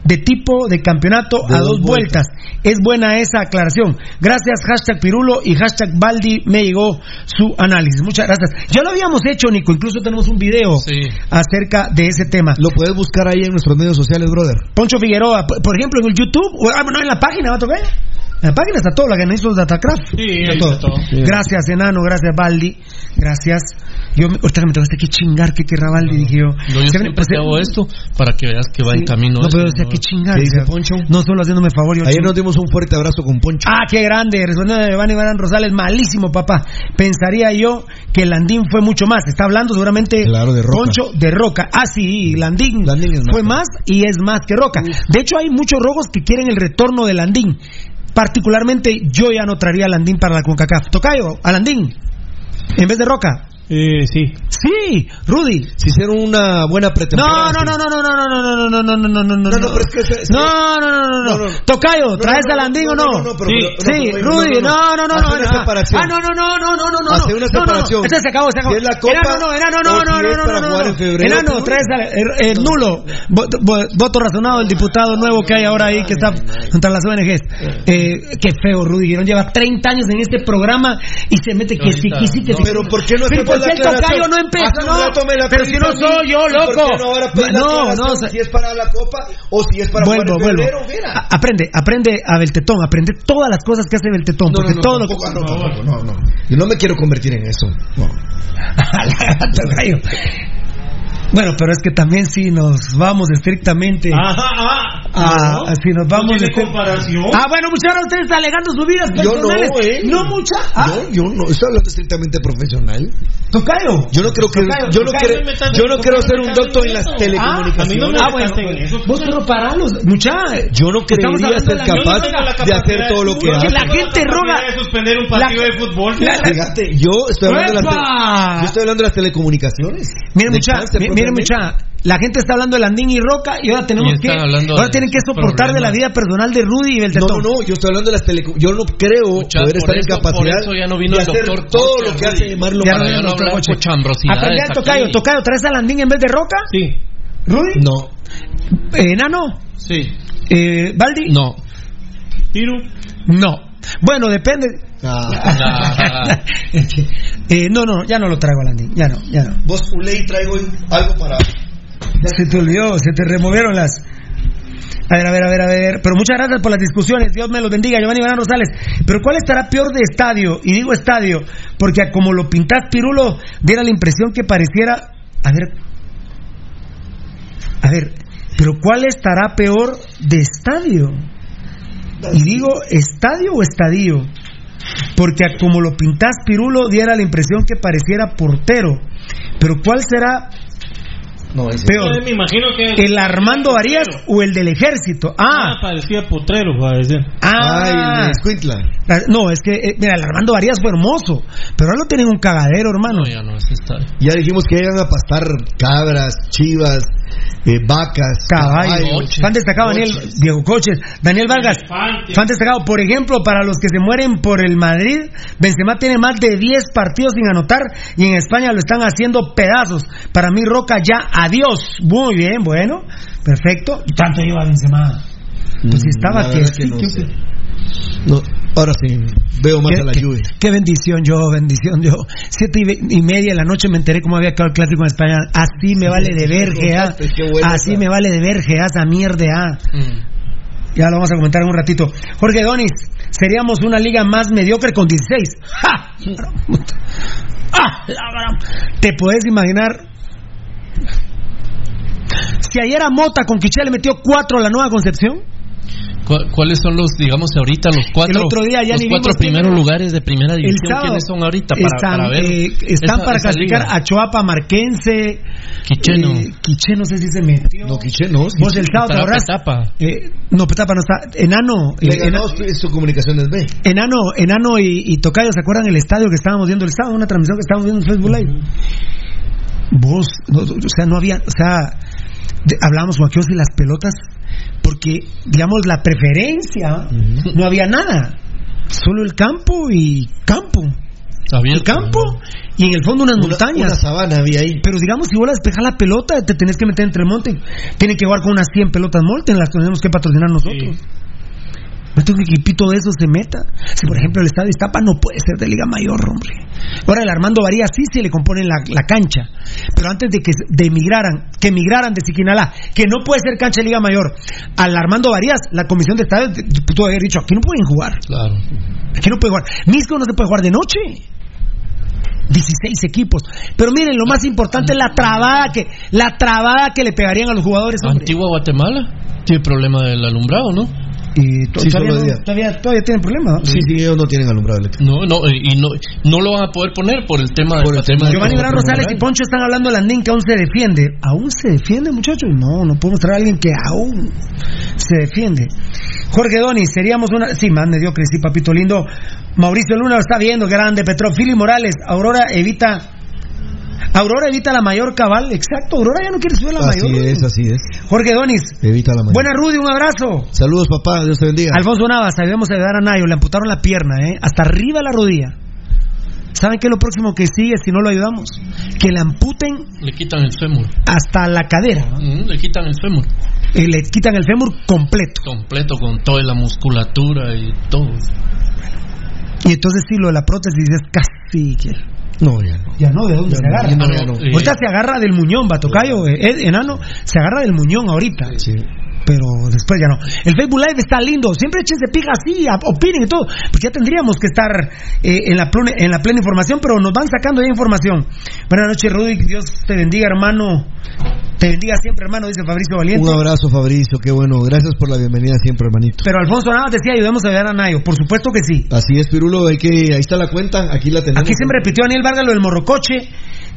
de tipo de campeonato De a dos dos vueltas. Es buena esa aclaración. Gracias, hashtag Pirulo y hashtag Baldi. Me llegó su análisis. Muchas gracias. Ya lo habíamos hecho, Nico. Incluso tenemos un video acerca de ese tema. Lo puedes buscar ahí en nuestros medios sociales, brother. Poncho Figueroa, por ejemplo, en el YouTube, o, ah, no, en la página, ¿va a tocar? En la página está todo, la que necesito es Datacraft. Sí, Está ahí todo. está todo. Sí. Gracias, enano, gracias, Baldi. Gracias. Yo, me- ahorita que me tocaste que chingar, que querrá Baldi, dije yo. No, yo siempre pues, te hago esto para que veas que va en camino. No, eso, pero o sea, ¿no? que chingar. ¿Qué dice o sea, Poncho? No solo haciéndome favor. yo Ayer ching- nos dimos un fuerte abrazo con Poncho. Ah, qué grande. Respondiendo de Iván Iván Rosales, malísimo, papá. Pensaría yo que Landín fue mucho más. Está hablando seguramente Claro, de Roca. Poncho de Roca. Ah, sí, Landín, Landín es más fue que- más y es más que Roca. De hecho, hay muchos rojos que quieren el retorno de Landín. Particularmente, yo ya no traería a Landín para la CONCACAF. Tocayo, a Landín. En vez de Roca. Eh, sí. Sí, Rudy. Si hicieron una buena No, pretemporada. no, no, no, no, no, no, no, no, no, no, no, no, no, no, No, no, pero es que ese- ese- no, no, no, no, no, No, no. Tocayo, ¿traes no, a no, Landín no, o no? no, no, pero- sí, sí, no, no, Rudy, no, no, no. no, no, no, una no. separación. Ah, no, no, no, no, no, no, no. Hace una no, no, separación. Este se acabó, se acabó. La Copa, Enano, no, enano, no, no, no, no, no, no. en febrero, Enano, ¿no? traes al el, nulo. Vo- vo- Voto razonado del diputado nuevo que hay ahora ahí que está contra las ONGs. Eh, qué feo, Rudy lleva 30 años en este programa y se mete que sí, que sí, que sí. Pero ¿por qué no Pero porque el tocayo no empezó. No, pero si no soy yo, loco. No, no, Si es para la copa o si es para vuelvo, vuelvo. Aprende, aprende a Beltetón, aprende todas las cosas que hace Beltetón, porque todo lo que no, no, no. Yo no me quiero convertir en eso. No. Bueno, pero es que también si nos vamos estrictamente Ajá, ah. a, no. si nos vamos ¿No tiene este- comparación? Ah, bueno, muchas gracias, usted está alegando sus vidas Yo no, eh. No mucha. Ah, Yo, yo no, estoy hablando estrictamente profesional. Tocayo. Yo no creo que Tocayo, yo no quiero yo no quiero ser un doctor en las telecomunicaciones. A mí no me Ah, bueno, vos pero paralos, mucha. Yo no creería ser capaz no de hacer todo lo que hace. la gente roga. de suspender un partido de fútbol. Fíjate, yo estoy hablando de las ¡Epa! tele- yo estoy hablando de las telecomunicaciones. Miren De mucha, mucha, la gente está hablando de Landín y Roca y ahora tenemos Y que ahora tienen que soportar de la vida personal de Rudy y No, Beltetón. no, no, yo estoy hablando de las telecomunicaciones. Yo no creo Muchas, poder estar en eso- capacidad ya no vino de el hacer doctor todo Coche, lo que hace Marlon no no cochambrosidades Aprende a. Tocayo, Tocayo, ¿traes a Landín en vez de Roca? Sí. ¿Rudy? No. Eh, ¿Enano? Sí. Eh, ¿Baldi? No. Tiro. No. Bueno, depende. Ah. Eh, no, no, ya no lo traigo a Landín, ya no, ya no. Vos, Uley, traigo algo para. Se te olvidó, se te removieron las. A ver, a ver, a ver, a ver. Pero muchas gracias por las discusiones. Dios me los bendiga, Giovanni Iván Rosales. Pero ¿cuál estará peor de estadio? Y digo estadio, porque como lo pintas Pirulo, diera la impresión que pareciera. A ver. A ver, pero ¿cuál estará peor de estadio? Y digo, ¿estadio o estadio? Porque como lo pintas Pirulo, diera la impresión que pareciera portero. Pero ¿cuál será No, ese. peor? Me imagino que. ¿El Armando Arias o el del ejército? Ah, Ah, parecía potrero, ah. No, es que, eh, mira, el Armando Arias fue hermoso, pero ahora lo tienen un cagadero, hermano. No, ya no, está. Ya dijimos que llegan a pastar cabras, chivas, eh, vacas, Caballo, Coches, fan destacado Daniel coches. Diego Coches, Daniel Vargas, Elefante. fan destacado, por ejemplo, para los que se mueren por el Madrid, Benzema tiene más de 10 partidos sin anotar y en España lo están haciendo pedazos. Para mí Roca ya adiós. Muy bien, bueno, perfecto. ¿Cuánto lleva Benzema? Pues si estaba Mm, La que, verdad que sí, no que- sé. No, ahora sí, veo más a la lluvia. Qué bendición yo, bendición yo. Siete y, y media de la noche me enteré cómo había quedado el clásico en España. Así me vale de verge, ah. Qué bueno Así está. me vale de verge, ah, esa mierda, ah. Mm. Ya lo vamos a comentar en un ratito. Jorge Donis, seríamos una liga más mediocre con 16. ¡Ja! ¡Ah! la gran- ¿Te puedes imaginar? Si ayer a Mota con Quiché le metió 4 a la nueva Concepción. ¿Cuáles son los, digamos, ahorita los cuatro, el otro día ya los cuatro primeros lugares de primera división? ¿Quiénes son ahorita para, están, para ver? eh, están esa- para esa clasificar liga? a Choapa, Marquense. Quicheno. eh, Quiché, no sé si se metió. No, Quiché no. Vos el sábado, ¿te? Petapa. Eh, no, Petapa no está. Enano. eh, Le ganó Ena- su comunicaciones B. Enano, Enano y, y Tocayo, ¿se acuerdan el estadio que estábamos viendo el sábado? Una transmisión que estábamos viendo en Facebook Live. Vos, no, o sea, no había, o sea, de- hablábamos con aquellos las pelotas, porque, digamos, la preferencia, no había nada. Solo el campo y campo. El campo y en el fondo unas montañas. Una sabana había ahí. Pero digamos, si vos la despejas la pelota, te tenés que meter entre el monte. Tiene que jugar con unas 100 pelotas Molten, las tenemos que patrocinar nosotros. No tengo que equipito de eso se meta. Si por ejemplo el estadio Iztapa no puede ser de Liga Mayor, hombre. Ahora el Armando Varía sí se le compone la, la cancha. Pero antes de que de emigraran, que emigraran de Siquinalá, que no puede ser cancha de Liga Mayor, al Armando Varías, la comisión de estadio pudo haber dicho, aquí no pueden jugar. Claro. Aquí no puede jugar. Misco no se puede jugar de noche. 16 equipos. Pero miren, lo más importante es la trabada que la trabada que le pegarían a los jugadores. hombre. Antigua Guatemala tiene problema del alumbrado, ¿no? Y Sí, todavía, no- todavía, todavía tienen problemas. ¿no? Sí, sí, ellos no tienen alumbrado eléctrico. No, no, eh, y no, no lo van a poder poner por el tema Por del el tema Giovanni Gran Rosales y. Poncho están hablando de la NIN que aún se defiende. ¿Aún se defiende, muchachos? No, no podemos traer a alguien que aún se defiende. Jorge Doni, seríamos una. Sí, más mediocre, sí, papito lindo. Mauricio Luna lo está viendo, grande. Petro, Fili Morales, Aurora evita. Aurora evita la mayor cabal. Exacto, Aurora ya no quiere subir a la Así mayor. es, así es. Jorge Donis. Evita la mañana. Buena Rudy, un abrazo. Saludos, papá. Dios te bendiga. Alfonso Navas, ayudemos a ayudar a Nayo. Le amputaron la pierna, ¿eh? Hasta arriba de la rodilla. ¿Saben qué es lo próximo que sigue si no lo ayudamos? Que le amputen Le quitan el fémur. hasta la cadera. ¿no? Mm, le quitan el fémur. Y le quitan el fémur completo. Completo, con toda la musculatura y todo. Y entonces sí, lo de la prótesis es casi que... No, ya no. Ya no, ¿de dónde Ya se no, agarra? ya no, ya no. Ahorita se agarra del muñón, va, tocayo, eh, eh, enano, se agarra del muñón ahorita. Sí. Pero después ya no. El Facebook Live está lindo. Siempre échense pija así, opinen y todo. Porque ya tendríamos que estar eh, en, la plena, en la plena información, pero nos van sacando ya información. Buenas noches, Rudy. Dios te bendiga, hermano. Te bendiga siempre, hermano, dice Fabricio Valiente. Un abrazo, Fabricio. Qué bueno. Gracias por la bienvenida siempre, hermanito. Pero Alfonso nada más decía, ayudemos a ayudar a Nayo. Por supuesto que sí. Así es, Pirulo. Hay que, ahí está la cuenta. Aquí la tenemos. Aquí se me repitió Daniel Vargas lo del morrocoche.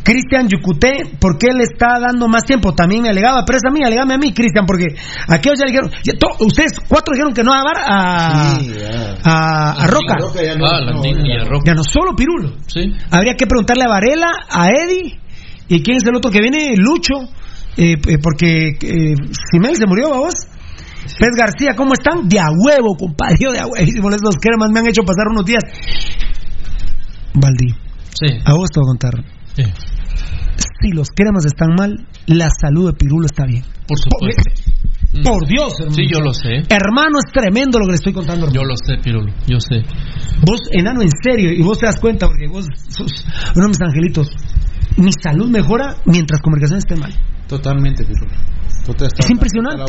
Cristian Yucuté, ¿por qué le está dando más tiempo? También me alegaba, pero es a mí, alegame a mí, Cristian, porque aquellos ya le dijeron, ya to- ustedes cuatro dijeron que no a a, Sí, a, a Roca. Ya no. ah, ya. Roca. Ya solo Pirulo. Sí. Habría que preguntarle a Varela, a Eddie, y quién es el otro que viene, Lucho, eh, eh, porque eh, Simel se murió, vos. Pez García, ¿cómo están? De a huevo, compadre, yo de a huevo. Esos cremas me han hecho pasar unos días. Valdí, Sí. a vos te voy a contar. sí. Si los cremas están mal, la salud de Pirulo está bien. Por supuesto. Mm. Por Dios, hermano. Sí, yo lo sé. Hermano, es tremendo lo que le estoy contando. hermano. Yo lo sé, Pirulo. Yo sé. Vos, enano, en serio, y vos te das cuenta, porque vos sos uno de mis angelitos. Mi salud mejora mientras comunicación esté mal. Totalmente, Pirulo. Tú te estás- Es impresionante.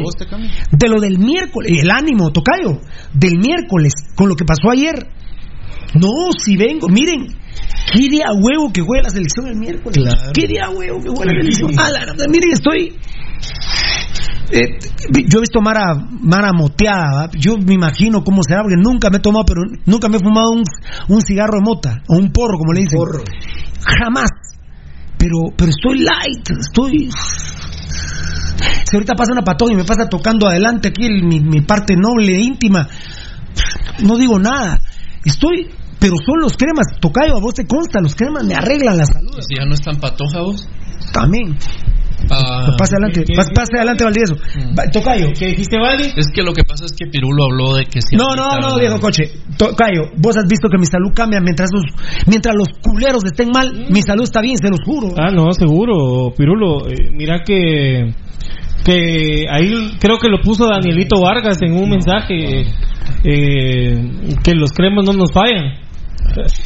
De lo del miércoles, y el ánimo, tocayo, del miércoles, con lo que pasó ayer. No, si vengo, miren, qué día huevo que juega la selección el miércoles. Claro. Qué día huevo que juega la selección. Ah, la miren, estoy. eh, yo he visto Mara, Mara moteada, ¿va? yo me imagino cómo será, porque nunca me he tomado, pero nunca me he fumado un, un cigarro de mota, o un porro, como le dicen. Porro. Jamás. Pero, pero estoy light, estoy. Si ahorita pasa una patón y me pasa tocando adelante aquí el- mi, mi parte noble íntima, no digo nada. Estoy, pero son los cremas, tocayo, a vos te consta, los cremas me arreglan la salud. Si ya no están patoja vos. También. Ah, pase adelante, ¿qué- pas- qué- pase adelante, Valdivieso. Mm. Tocayo. ¿Qué dijiste, Valdi? es que lo que pasa es que Pirulo habló de que si No, no, no, viejo coche. Tocayo, vos has visto que mi salud cambia mientras los, mientras los culeros estén mal, mi salud está bien, se los juro. Ah, no, seguro, Pirulo. Eh, mira que que ahí creo que lo puso Danielito Vargas en un mensaje eh, que los cremas no nos fallan.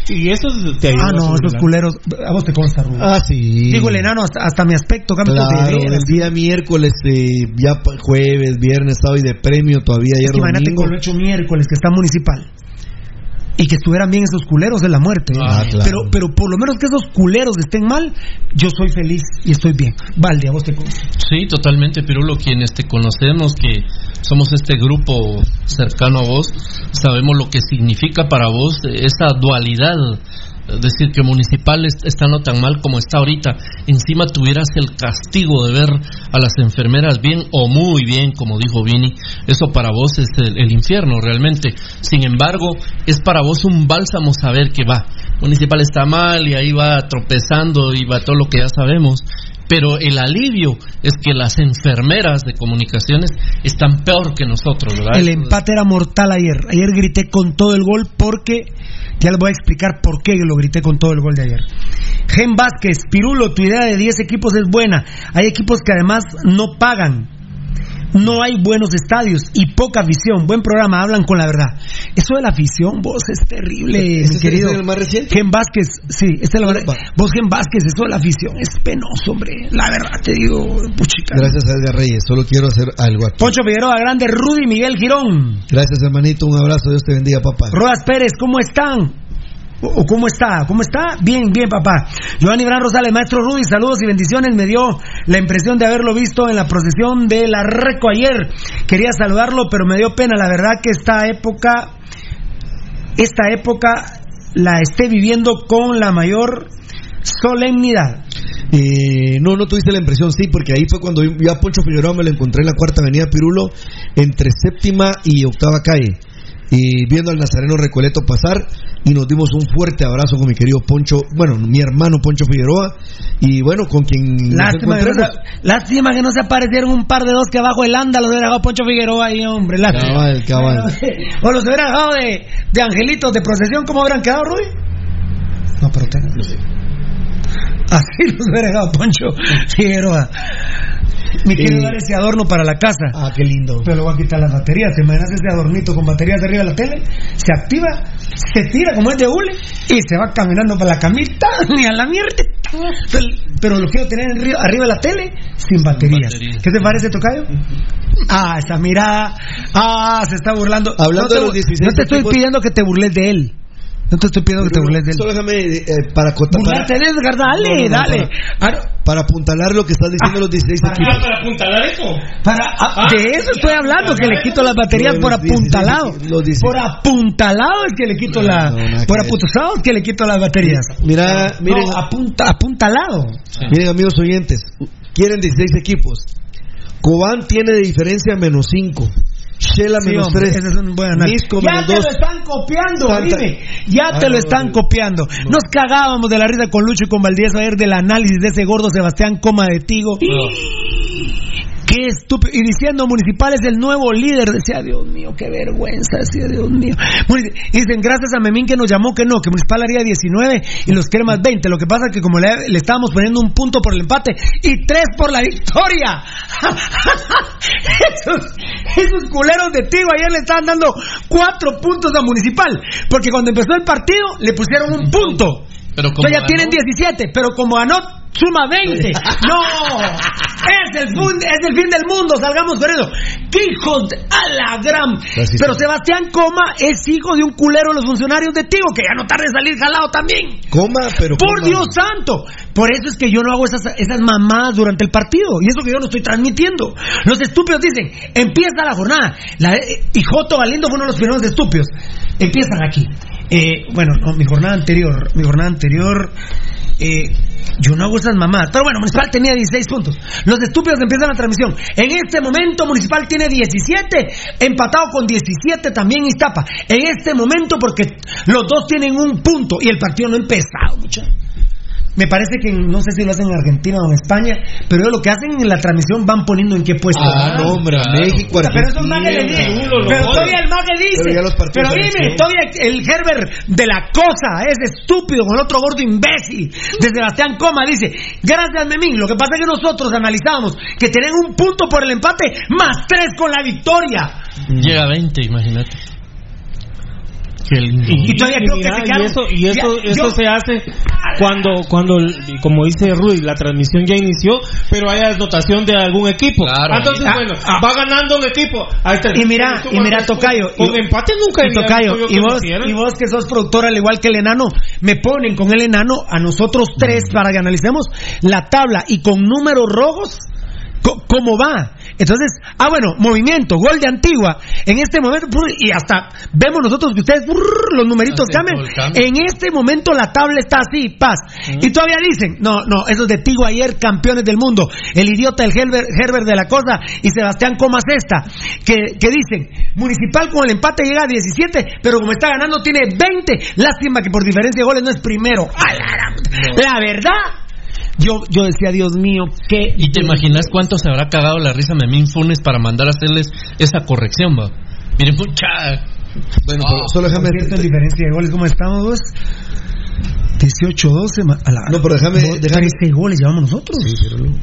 Y eso te ayuda Ah, no, esos culeros, a vos te consta, Rubén. Ah, sí. Digo el enano, hasta, hasta mi aspecto cambia de Claro, veras. el día miércoles, eh, ya jueves, viernes, sábado y de premio todavía ayer Es que imagínate domingo. con lo hecho miércoles que está municipal. Y que estuvieran bien esos culeros de la muerte. Ah, claro. pero, pero por lo menos que esos culeros estén mal, yo soy feliz y estoy bien. Valde, a vos te. Sí, totalmente, Pirulo, quienes te conocemos, que somos este grupo cercano a vos, sabemos lo que significa para vos esa dualidad decir, que Municipal está no tan mal como está ahorita, encima tuvieras el castigo de ver a las enfermeras bien o muy bien, como dijo Vini, eso para vos es el, infierno realmente. Sin embargo, es para vos un bálsamo saber que va. Municipal está mal y ahí va tropezando y va todo lo que ya sabemos. Pero el alivio es que las enfermeras de comunicaciones están peor que nosotros, ¿verdad? El empate era mortal ayer. Ayer grité con todo el gol porque ya les voy a explicar por qué lo grité con todo el gol de ayer. Gen Vázquez, Pirulo, tu idea de 10 equipos es buena. Hay equipos que además no pagan no hay buenos estadios y poca afición. Buen programa, hablan con la verdad. Eso de la afición, vos es terrible, mi querido. ¿Es el más reciente? Gen Vázquez, sí, es el más Vos, Gen Vázquez, eso de la afición es penoso, hombre. La verdad te digo, puchica. Gracias, Edgar Reyes. Solo quiero hacer algo aquí. Poncho Figueroa Grande, Rudy Miguel Girón. Gracias, hermanito. Un abrazo. Dios te bendiga, papá. Rodas Pérez, ¿cómo están? ¿O cómo está? ¿Cómo está? Bien, bien, papá. Giovanni Bran Rosales, maestro Rudy, saludos y bendiciones. Me dio la impresión de haberlo visto en la procesión de la Reco ayer. Quería saludarlo, pero me dio pena. La verdad que esta época, esta época la esté viviendo con la mayor solemnidad. Eh, no, no tuviste la impresión, sí, porque ahí fue cuando yo a Poncho Figueroa me lo encontré en la cuarta avenida Pirulo, entre séptima y octava calle y viendo al Nazareno Recoleto pasar y nos dimos un fuerte abrazo con mi querido Poncho, bueno, mi hermano Poncho Figueroa y bueno, con quien lástima, que no se, lástima que no se aparecieron un par de dos que abajo el anda los hubiera dejado Poncho Figueroa ahí, hombre, lástima. Cabal, cabal. o los hubiera dejado de, de angelitos de procesión, ¿cómo habrán quedado, Rui? No, pero tengan. Así los hubiera dejado Poncho Figueroa. Me quiero dar ese adorno para la casa. Ah, qué lindo. Pero le voy a quitar las baterías. ¿Te imaginas ese adornito con baterías arriba de la tele? Se activa, se tira como es de hule y se va caminando para la camita ni a la mierda. Pero lo quiero tener arriba de la tele sin baterías. ¿Qué te parece, Tocayo? Ah, esa mirada. Ah, se está burlando. Hablando no de los 16 No te estoy pidiendo que te burles de él. No te estoy pidiendo que te burles de él. Solo déjame eh, para acotar. Burlarte de Edgar, dale, No, no, no, dale. Para, para apuntalar lo que estás diciendo los 16 equipos. para apuntalar eso. Para, ah, de eso estoy hablando, que le quito las baterías por los 16, apuntalado. los 16. Por apuntalado es que le quito la. por apuntalado es que le quito las baterías. Mira, miren, No, apunta, apuntalado. miren amigos oyentes, quieren 16 equipos. Cobán tiene de diferencia menos 5. Shela Sí, menos hombre, 3. ese es un buen análisis. Misco Ya menos te 2. lo están copiando, Santa- dime. Ya Ah, te lo no, están no. copiando. Nos cagábamos de la risa con Lucho y con Valdés ayer del análisis de ese gordo Sebastián Coma de Tigo. Qué estúpido. Y diciendo Municipal es el nuevo líder. Decía, Dios mío, qué vergüenza. Decía, Dios mío. Y dicen, gracias a Memín que nos llamó que no, que Municipal haría 19 y los cremas 20. Lo que pasa es que como le, le estábamos poniendo un punto por el empate y tres por la victoria. esos, esos culeros de Tigo ayer le estaban dando cuatro puntos a Municipal. Porque cuando empezó el partido le pusieron un punto. Pero como Entonces ya ganó- tienen 17, pero como ganó, suma 20. ¡No! Es el, fun- es el fin del mundo, salgamos con eso. ¡Qué hijos de- a la gran! Pero. Sebastián Coma es hijo de un culero de los funcionarios de Tigo, que ya no tarde en salir jalado también. Coma, pero. ¡Por coma. Dios santo! Por eso es que yo no hago esas, esas mamadas durante el partido. Y eso que yo no estoy transmitiendo. Los estúpidos dicen, empieza la jornada. La, eh, y Joto Galindo fue uno de los primeros estúpidos. Empiezan aquí. Eh, bueno, no, mi jornada anterior. Mi jornada anterior. eh, yo no hago esas mamadas. Pero bueno, Municipal tenía 16 puntos. Los estúpidos empiezan la transmisión. En este momento, Municipal tiene 17. Empatado con 17 también Iztapa. En este momento, porque los dos tienen un punto. Y el partido no ha empezado, muchachos. Me parece que no sé si lo hacen en Argentina o en España, pero ellos lo que hacen en la transmisión van poniendo en qué puesto. Ah, no, hombre, México, Puta, Pero eso es más que le Argentina. dice. Uno lo Pero todavía el más que dice. Pero dime, todavía el Herbert de la cosa es estúpido con el otro gordo imbécil de Sebastián Coma dice, gracias Memín, lo que pasa es que nosotros analizamos que tienen un punto por el empate más tres con la victoria. Llega a 20, imagínate. Qué lindo. Y todavía creo que se y quedaron- eso, y eso, Ya, eso yo- se hace cuando, cuando, como dice Rudy, la transmisión ya inició, pero hay anotación de algún equipo. Claro, Entonces, ahí- bueno, Ah, ah. va ganando un equipo. Ahí está. Y mira, y mira, Tocayo, Con y- empate nunca Y Tocayo, y vos, y vos que sos productor al igual que el enano, me ponen con el enano a nosotros tres para que analicemos la tabla y con números rojos, ¿cómo va? Entonces, ah, bueno, movimiento, gol de Antigua. En este momento, y hasta vemos nosotros que ustedes, los numeritos cambian. En este momento la tabla está así, paz. Y todavía dicen, no, no, esos de Tigo ayer, campeones del mundo. El idiota, el Herbert, Herbert de la cosa y Sebastián Comas esta. Que, que dicen, Municipal con el empate llega a 17, pero como está ganando tiene 20. Lástima que por diferencia de goles no es primero. La verdad, yo, yo decía, Dios mío, que. ¿Y te imaginas cuánto se habrá cagado la risa Memín Funes para mandar a hacerles esa corrección, va? Miren, pucha. Bueno, solo déjame. Cierto, en diferencia de goles, ¿cómo estamos, vos? 18-12. No, pero déjame. déjame... 13 goles llevamos nosotros. Sí, pero no.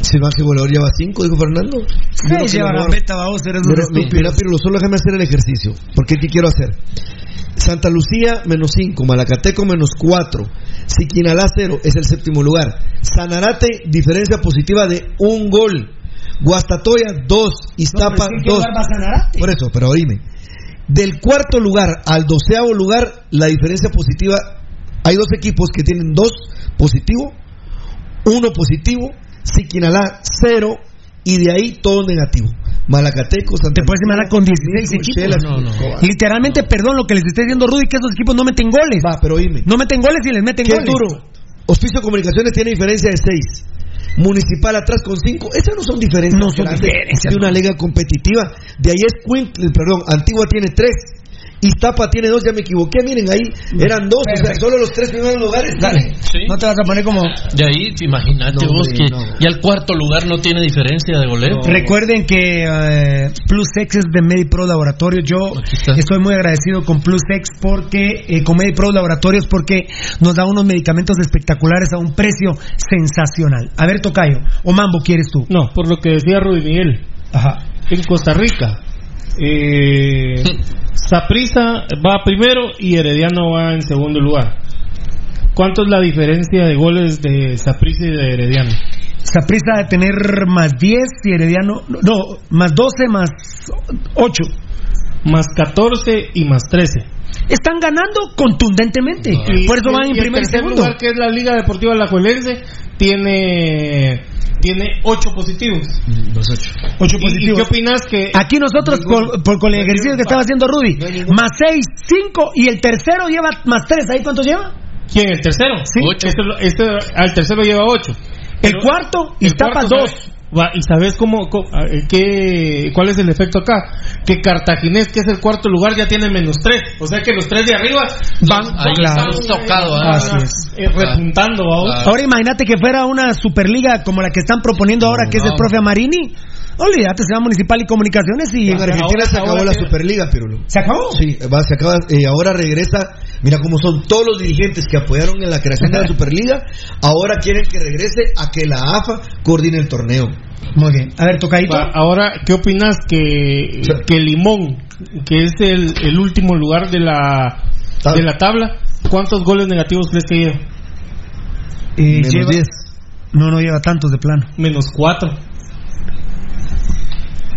Si más que goleador lleva 5, dijo Fernando. Sí, lleva la meta, vamos, eres un Mira, pero solo déjame hacer el ejercicio. Porque ¿qué quiero hacer? Santa Lucía menos 5, Malacateco menos 4, Siquinalá 0 es el séptimo lugar, Sanarate diferencia positiva de un gol, Guastatoya 2, Iztapa 2. Por eso, pero oíme. Del cuarto lugar al doceavo lugar, la diferencia positiva, hay dos equipos que tienen dos positivo, uno positivo, Siquinalá 0 y de ahí todo negativo. Malacateco, Santa Te puedes imaginar con 16 equipos. No, no. Literalmente, perdón lo que les estoy diciendo Rudy, que esos equipos no meten goles. Va, pero dime. No meten goles y les meten ¿Qué goles. duro. Hospicio Comunicaciones tiene diferencia de 6. Municipal atrás con 5. Esas no son diferencias. No son diferencias. De una liga competitiva. De ahí es Quint, perdón, Antigua tiene 3. Iztapa tiene dos, ya me equivoqué, miren ahí, eran dos, o sea, solo los tres primeros lugares. Dale, no te vas a poner como. De ahí, imagínate vos que ya el cuarto lugar no tiene diferencia de goleo. Recuerden que eh, PlusX es de MediPro Laboratorios. Yo estoy muy agradecido con PlusX porque, eh, con MediPro Laboratorios porque nos da unos medicamentos espectaculares a un precio sensacional. A ver, Tocayo, o Mambo quieres tú. No, por lo que decía Rudy Miguel. Ajá. En Costa Rica, eh, Saprisa va primero y Herediano va en segundo lugar. ¿Cuánto es la diferencia de goles de Saprisa y de Herediano? Saprisa de tener más 10 y Herediano, no, más 12 más 8. Más 14 y más 13. Están ganando contundentemente. Y, Por eso van en primer y segundo. lugar, que es la Liga Deportiva Alajuelense, tiene tiene 8 positivos. Los 8. 8 positivos. ¿Y qué opinas que.? Aquí nosotros, por, por, con el ejercicio que estaba haciendo Rudy, más 6, 5 y el tercero lleva más 3. ¿Ahí cuánto lleva? ¿Quién? ¿El tercero? Sí. Este, este, al tercero lleva 8. El cuarto, y tapa 2. ¿Y sabes cómo, qué, cuál es el efecto acá? Que Cartaginés, que es el cuarto lugar, ya tiene menos tres. O sea que los tres de arriba van, ahí claro. tocado, eh, repuntando. Ahora imagínate que fuera una superliga como la que están proponiendo ahora, que es el profe Amarini. Olvídate, se va Municipal y Comunicaciones y... En Argentina se acabó la Superliga, pero... ¿Se acabó? Sí, va, se acaba, eh, ahora regresa... Mira cómo son todos los dirigentes que apoyaron en la creación de la Superliga, ahora quieren que regrese a que la AFA coordine el torneo. Muy bien. A ver, Tocadito. Ahora, ¿qué opinas que, que Limón, que es el, el último lugar de la, de la tabla, cuántos goles negativos crees que lleva? Eh, Menos lleva, 10. No, no lleva tantos de plano. Menos 4.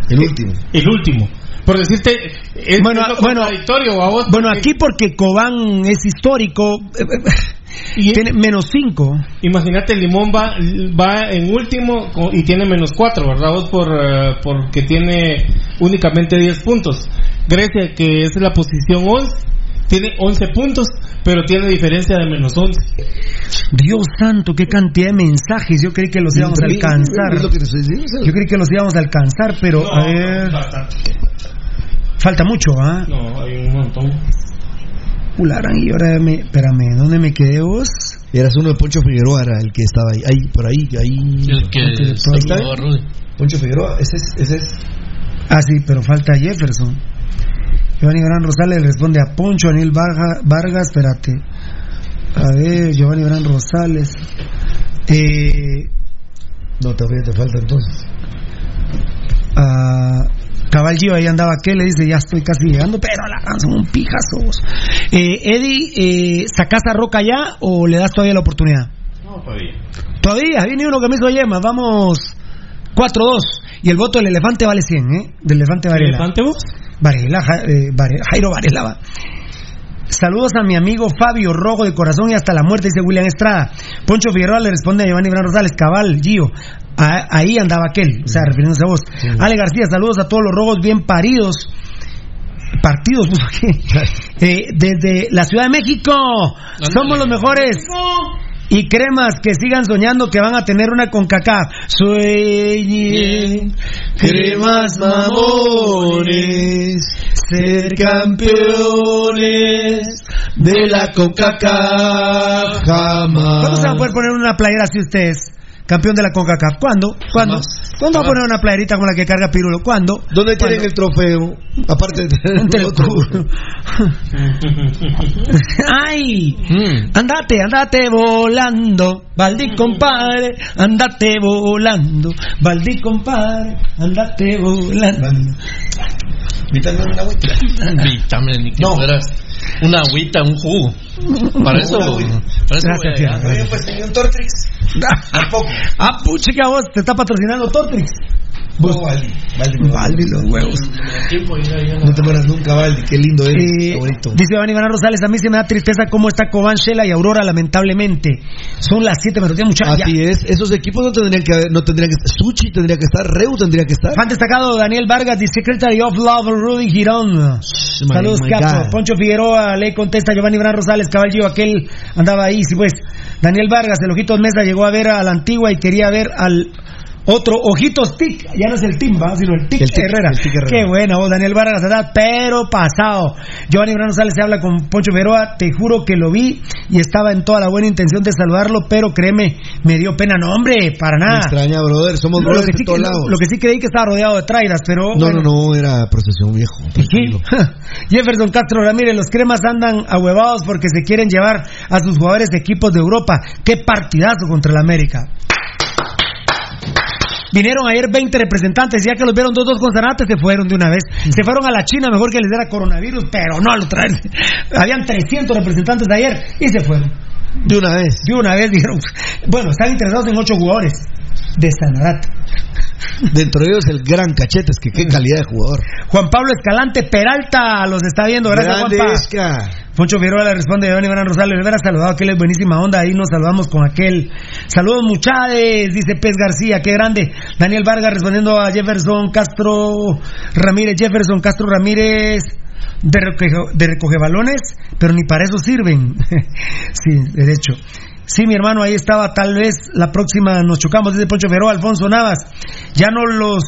El último. El último. Por decirte, es, bueno, es bueno, contradictorio a vos. Bueno, aquí porque Cobán es histórico. Y tiene menos 5. Imagínate, Limón va, va en último y tiene menos 4, ¿verdad? Vos por, uh, porque tiene únicamente 10 puntos. Grecia, que es la posición 11, tiene 11 puntos, pero tiene diferencia de menos 11. Dios santo, qué cantidad de mensajes. Yo creí que los íbamos a alcanzar. Yo creí que los íbamos a alcanzar, pero no, a ver. Bastante. Falta mucho, ¿ah? No, hay un montón. Ularán, y ahora me. Espérame, ¿dónde me quedé vos? Eras uno de Poncho Figueroa, era el que estaba ahí, ahí por ahí, ahí. El que ahí está. Poncho Figueroa, ese es, ese es. Ah, sí, pero falta Jefferson. Giovanni Gran Rosales le responde a Poncho, Daniel Vargas, Vargas, espérate. A ver, Giovanni Gran Rosales. Eh, no, todavía te falta entonces. Uh, Cabal Gio ahí andaba que le dice ya estoy casi llegando pero la son un pijazo eh, Eddie eh, ¿sacás a Roca ya o le das todavía la oportunidad? No, todavía todavía viene uno que me hizo Yema vamos 4-2 y el voto del elefante vale 100 ¿eh? del elefante Varela ¿elefante vos? Varela, ja, eh, Varela Jairo Varela va Saludos a mi amigo Fabio Rojo de corazón y hasta la muerte, dice William Estrada. Poncho Figueroa le responde a Giovanni Bran Rosales, cabal, Gio. A- ahí andaba aquel, o sea, refiriéndose a vos. Ale García, saludos a todos los rojos bien paridos. Partidos. Eh, desde la Ciudad de México. Somos los mejores. Y cremas que sigan soñando que van a tener una con cacá. Sueñen, cremas mamones, ser campeones de la CONCACAF jamás. ¿Cuándo se van a poder poner una playera así ustedes? Campeón de la CONCACAF. ¿Cuándo? ¿Cuándo? ¿Cuándo va a poner una playerita como la que carga Pirulo? ¿Cuándo? ¿Dónde tienen ¿Cuándo? el trofeo? Aparte de el culo. ¡Ay! Andate, andate volando, Valdi compadre, andate volando, Valdi compadre, andate volando. Vítame, ni que fueras una agüita, un jugo. Para eso, para eso Gracias, tía. pues señor Tortrix. Tampoco. Ah, puchica, vos te está patrocinando Tortrix. Vos, Valdi. Valdi, Valdi, los huevos. No te mueras nunca, Valdi. Qué lindo eres. Eh, dice Iván Iván Rosales, a mí se me da tristeza cómo está Cobán, Shela y Aurora, lamentablemente. Son las 7 menos 10, muchachos. Así es. Esos equipos no tendrían que haber- no tendrían que estar. Suchi tendría que estar. Reu tendría que estar. Fan destacado Daniel Vargas, the Secretary of Love, Rudy Girón. Saludos, my Capo. God. Poncho Figueroa le contesta Giovanni Bran Rosales, caballo, aquel andaba ahí, sí pues. Daniel Vargas, el Ojitos Mesa llegó a ver a la antigua y quería ver al otro Ojitos Tic, ya no es el Timba, sino el Tic, El Tic, Herrera. el Tic Herrera. Qué buena voz, Daniel Vargas, ¿verdad? pero pasado. Giovanni Bran Rosales se habla con Poncho Figueroa, te juro que lo vi y estaba en toda la buena intención de saludarlo, pero créeme, me dio pena, no hombre, para Me nada. extraña, brother. Somos Lo brothers que, de sí todos que, lados. lo que sí creí que estaba rodeado de traidas, pero No, bueno. no, no. Era procesión viejo. Jefferson Castro Ramírez, los cremas andan ahuevados porque se quieren llevar a sus jugadores de equipos de Europa. Qué partidazo contra el América. Vinieron ayer 20 representantes, ya que los vieron dos dos consonantes, se fueron de una vez. Se fueron a la China, mejor que les diera coronavirus, pero no lo traen. Habían 300 representantes de ayer y se fueron. De una vez. De una vez dijeron, bueno, están interesados en ocho jugadores de Sanarate. Dentro de ellos el gran Cachetes, que qué calidad de jugador. Juan Pablo Escalante Peralta los está viendo, gracias Grande Juanpa. Poncho Figueroa le responde Giovanni Bran Rosales, le hubiera saludado aquel es buenísima onda, ahí nos saludamos con aquel. Saludos muchachos, dice Pez García, qué grande. Daniel Vargas respondiendo a Jefferson Castro Ramírez, Jefferson Castro Ramírez de recoge, de recoge balones, pero ni para eso sirven. sí, de hecho. Sí, mi hermano, ahí estaba. Tal vez la próxima nos chocamos. Dice Poncho Figueroa, Alfonso Navas. Ya no los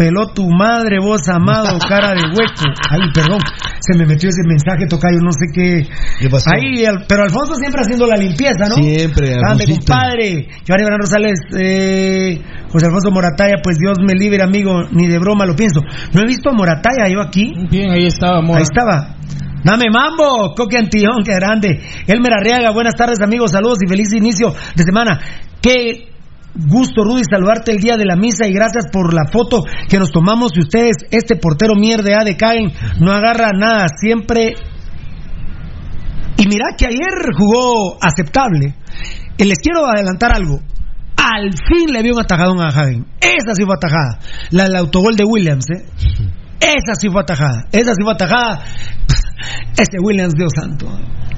peló tu madre, vos amado, cara de hueco. Ay, perdón, se me metió ese mensaje, tocayo, no sé qué. ¿Qué pasó? Ahí, pero Alfonso siempre haciendo la limpieza, ¿no? Siempre, Alfonsito. compadre. Giovanni Bran Rosales, eh, José Alfonso Morataya, pues Dios me libre, amigo, ni de broma lo pienso. No he visto a Morataya yo aquí. Bien, ahí estaba, Mora. Ahí estaba. Dame mambo, Coque Antillón, qué grande. Elmer Arriaga, buenas tardes amigos, saludos y feliz inicio de semana. Qué gusto, Rudy, saludarte el día de la misa y gracias por la foto que nos tomamos y ustedes, este portero mierda de Caen, no agarra nada, siempre... Y mira que ayer jugó aceptable. Y les quiero adelantar algo. Al fin le vio un atajadón a Hagen. Esa sí fue atajada. La del autogol de Williams, ¿eh? Esa sí fue atajada. Esa sí fue atajada. Ese Williams, Dios santo.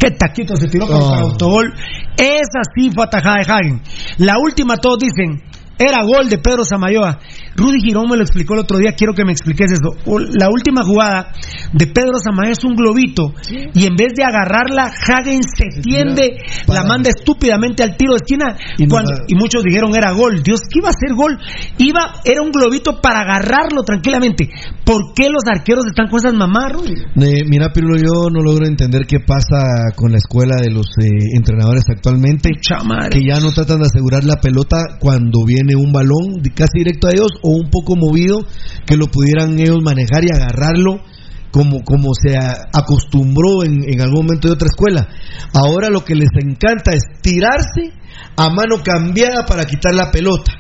Qué taquito se tiró contra el Oh. autogol. Esa sí fue atajada de Hagen. La última, todos dicen, era gol de Pedro Samayoa. Rudy Girón me lo explicó el otro día, quiero que me expliques eso. O- La última jugada de Pedro Samayoa es un globito y en vez de agarrarla, Hagen se tiende, la manda estúpidamente al tiro de esquina Y no cuando- va- y muchos dijeron era gol. Dios, ¿qué iba a ser gol? Iba, era un globito para agarrarlo tranquilamente. ¿Por qué los arqueros están con esas mamás, Rudy? Eh, mira, Pirulo, yo no logro entender qué pasa con la escuela de los eh, entrenadores actualmente. Que ya no tratan de asegurar la pelota cuando viene un balón casi directo a ellos o un poco movido, que lo pudieran ellos manejar y agarrarlo como, como se acostumbró en, algún momento de otra escuela. Ahora lo que les encanta es tirarse a mano cambiada para quitar la pelota.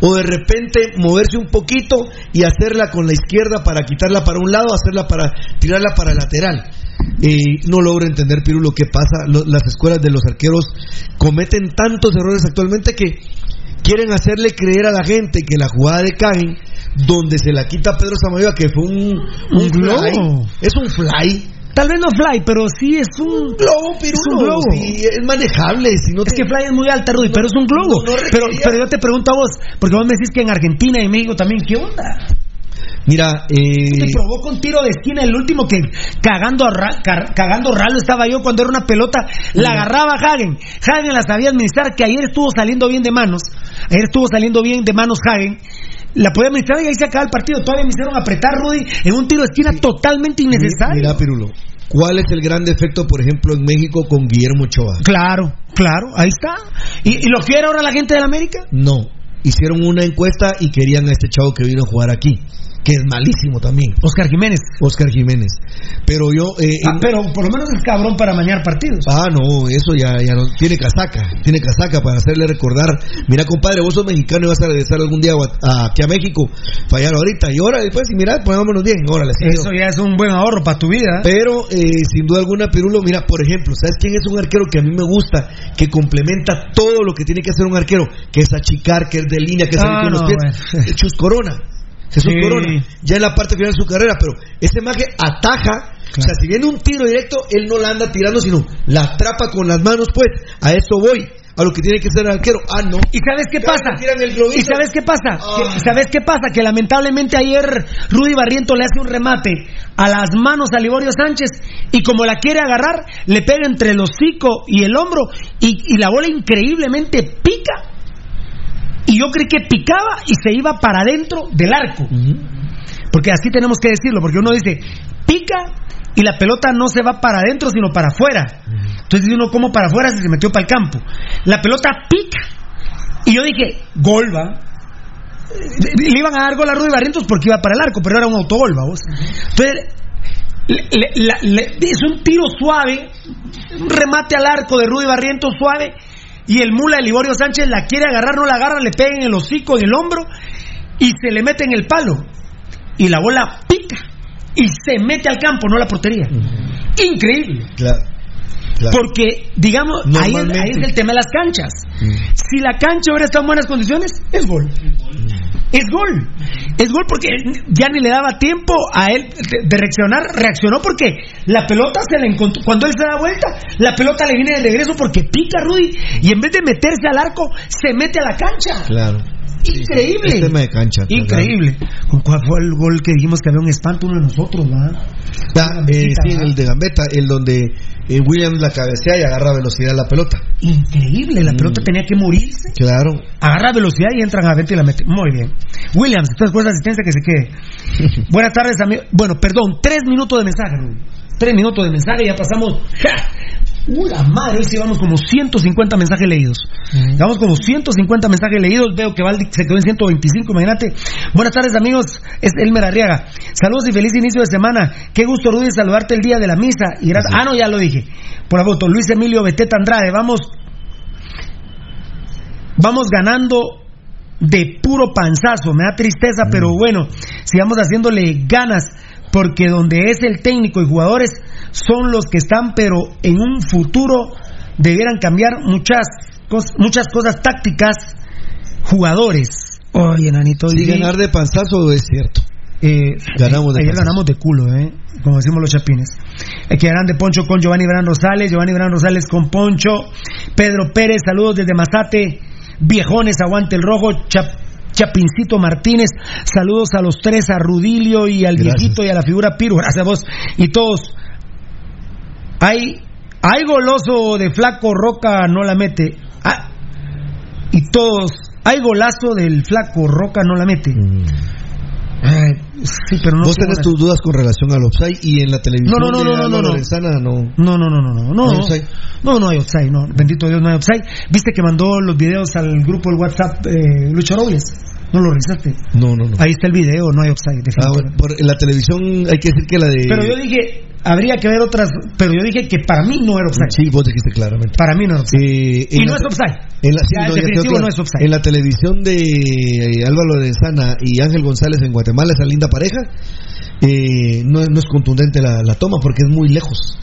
O de repente moverse un poquito y hacerla con la izquierda para quitarla para un lado, hacerla para tirarla para el lateral. Eh, no logro entender, Piru, lo que pasa. Las escuelas de los arqueros cometen tantos errores actualmente que quieren hacerle creer a la gente que la jugada de Caen, donde se la quita Pedro Samayoa, que fue un, un fly, es un fly. Tal vez no Fly, pero sí es un globo, pero es un globo. Sí, es manejable. Si no es que Fly es muy alta, Rudy, pero es un globo. pero, pero yo te pregunto a vos, porque vos me decís que en Argentina y México también, ¿qué onda? Mira, eh... Te provoca un tiro de esquina, el último que cagando, cagando ralo estaba yo cuando era una pelota, la agarraba Hagen. Hagen la sabía administrar, que ayer estuvo saliendo bien de manos. Ayer estuvo saliendo bien de manos Hagen. La podía administrar y ahí se acaba el partido. Todavía me hicieron apretar, Rudy, en un tiro de esquina totalmente innecesario. Mira, Pirulo, ¿cuál es el gran defecto, por ejemplo, en México con Guillermo Ochoa? Claro, claro, ahí está. ¿Y, y lo quiere ahora la gente de la América? No. Hicieron una encuesta y querían a este chavo que vino a jugar aquí que es malísimo también. Oscar Jiménez. Oscar Jiménez. Pero yo. Eh, ah, pero por lo menos es cabrón para mañar partidos. Ah, no, eso ya, ya no. Tiene casaca. Tiene casaca para hacerle recordar. Mira, compadre, vos sos mexicano y vas a regresar algún día a, aquí a México. Fallar ahorita. Y ahora después, y mira, pongámonos bien. Órale, eso ya es un buen ahorro para tu vida. Pero, eh, sin duda alguna, Pirulo, mira, por ejemplo, ¿sabes quién es un arquero que a mí me gusta? Que complementa todo lo que tiene que hacer un arquero. Que es achicar, que es de línea, que es ah, con los pies. Chus Corona. Jesús Corona, ya en la parte final de su carrera, pero ese maje ataja, o sea, si viene un tiro directo, él no la anda tirando, sino la atrapa con las manos, pues, a eso voy. A lo que tiene que ser el arquero. Ah, no. ¿Y sabes qué pasa? ¿Y sabes qué pasa? Ah. ¿Sabes qué pasa? Que lamentablemente ayer Rudy Barriento le hace un remate a las manos a Liborio Sánchez y como la quiere agarrar, le pega entre el hocico y el hombro y, y la bola increíblemente pica y yo creí que picaba y se iba para adentro del arco. Porque así tenemos que decirlo, porque uno dice, pica y la pelota no se va para adentro, sino para afuera. Entonces dice uno, ¿cómo para afuera si se metió para el campo? La pelota pica. Y yo dije, gol va. Le iban a dar gol a Rudy Barrientos porque iba para el arco, pero era un autogol, vos. Entonces, es un tiro suave, un remate al arco de Rudy Barrientos suave y el mula de Liborio Sánchez la quiere agarrar, no la agarra, le pega en el hocico, en el hombro y se le mete en el palo. Y la bola pica y se mete al campo, no a la portería. Increíble. Porque, digamos, ahí es, el tema de las canchas. Si la cancha hubiera estado en buenas condiciones, es gol. Es gol. Es gol porque ya ni le daba tiempo a él de, reaccionar. Reaccionó porque la pelota se le encontró. Cuando él se da vuelta, la pelota le viene de regreso porque pica Rudy. Y en vez de meterse al arco, se mete a la cancha. Claro. Increíble. tema de cancha. Increíble. ¿Cuál fue el gol que dijimos que había un espanto uno de nosotros, ¿verdad? Eh, sí, el de Gambetta, el donde eh, Williams la cabecea y agarra velocidad la pelota. Increíble, la pelota mm. tenía que morirse. Claro. Agarra velocidad y entran a Gambetta y la mete. Muy bien. Williams, después de asistencia que se quede. Buenas tardes, amigo. Bueno, perdón, tres minutos de mensaje, Tres minutos de mensaje, y ya pasamos. ¡Uh, la madre! Hoy sí vamos como 150 mensajes leídos. Vamos como 150 mensajes leídos. Veo que Valdi se quedó en 125, imagínate. Buenas tardes, amigos. Es Elmer Arriaga. Saludos y feliz inicio de semana. Qué gusto, Rudy, saludarte el día de la misa. Y Ah, no, ya lo dije. Por la voto. Luis Emilio Beteta Andrade. Vamos. Vamos ganando de puro panzazo. Me da tristeza, pero bueno, sigamos haciéndole ganas porque donde es el técnico y jugadores son los que están, pero en un futuro debieran cambiar muchas, muchas cosas tácticas, jugadores. Oye, Nanito. Si ganar de panzazo es cierto. Eh, ganamos de ayer ganamos de culo, eh, como decimos los chapines. Eh, quedarán de Poncho con Giovanni Verán Rosales, Giovanni Verán Rosales con Poncho, Pedro Pérez, saludos desde Mazate, Viejones, aguante el rojo, Chap Chapincito Martínez, saludos a los tres, a Rudilio y al viejito y a la figura Piro, gracias a vos y todos. Hay, hay goloso de flaco, Roca no la mete. Ah, y todos, hay golazo del flaco, Roca no la mete. Mm. Ay, sí, pero no Vos tenés tus dudas con relación al offside y en la televisión. No, no, no, no, no, no, Lorenzana, no. No, no, no, no, no. No, no, no, no hay offside, no. Bendito Dios, no hay offside. ¿Viste que mandó los videos al grupo del WhatsApp eh, Lucho Robles? ¿No lo revisaste? No, no, no. Ahí está el video, no hay offside. Ah, por la televisión hay que decir que la de... Pero yo dije, habría que ver otras, pero yo dije que para mí no era offside. Sí, vos dijiste claramente. Para mí no era offside. Eh, y no es offside. En la, no, es offside. En la televisión de eh, Álvaro de Sana y Ángel González en Guatemala, esa linda pareja, eh, no, no, es contundente la, la toma porque es muy lejos.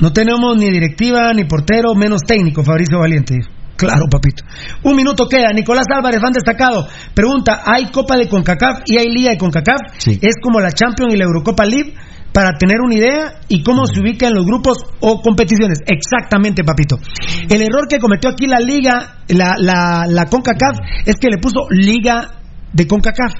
No tenemos ni directiva, ni portero, menos técnico, Fabricio Valiente. Claro, papito. Un minuto queda. Nicolás Álvarez, van destacado. Pregunta, ¿hay Copa de CONCACAF y hay Liga de CONCACAF? ¿Es como la Champions y la Eurocopa League? para tener una idea y cómo se ubica en los grupos o competiciones. Exactamente, papito. El error que cometió aquí la liga, la, la, la CONCACAF, es que le puso liga de CONCACAF.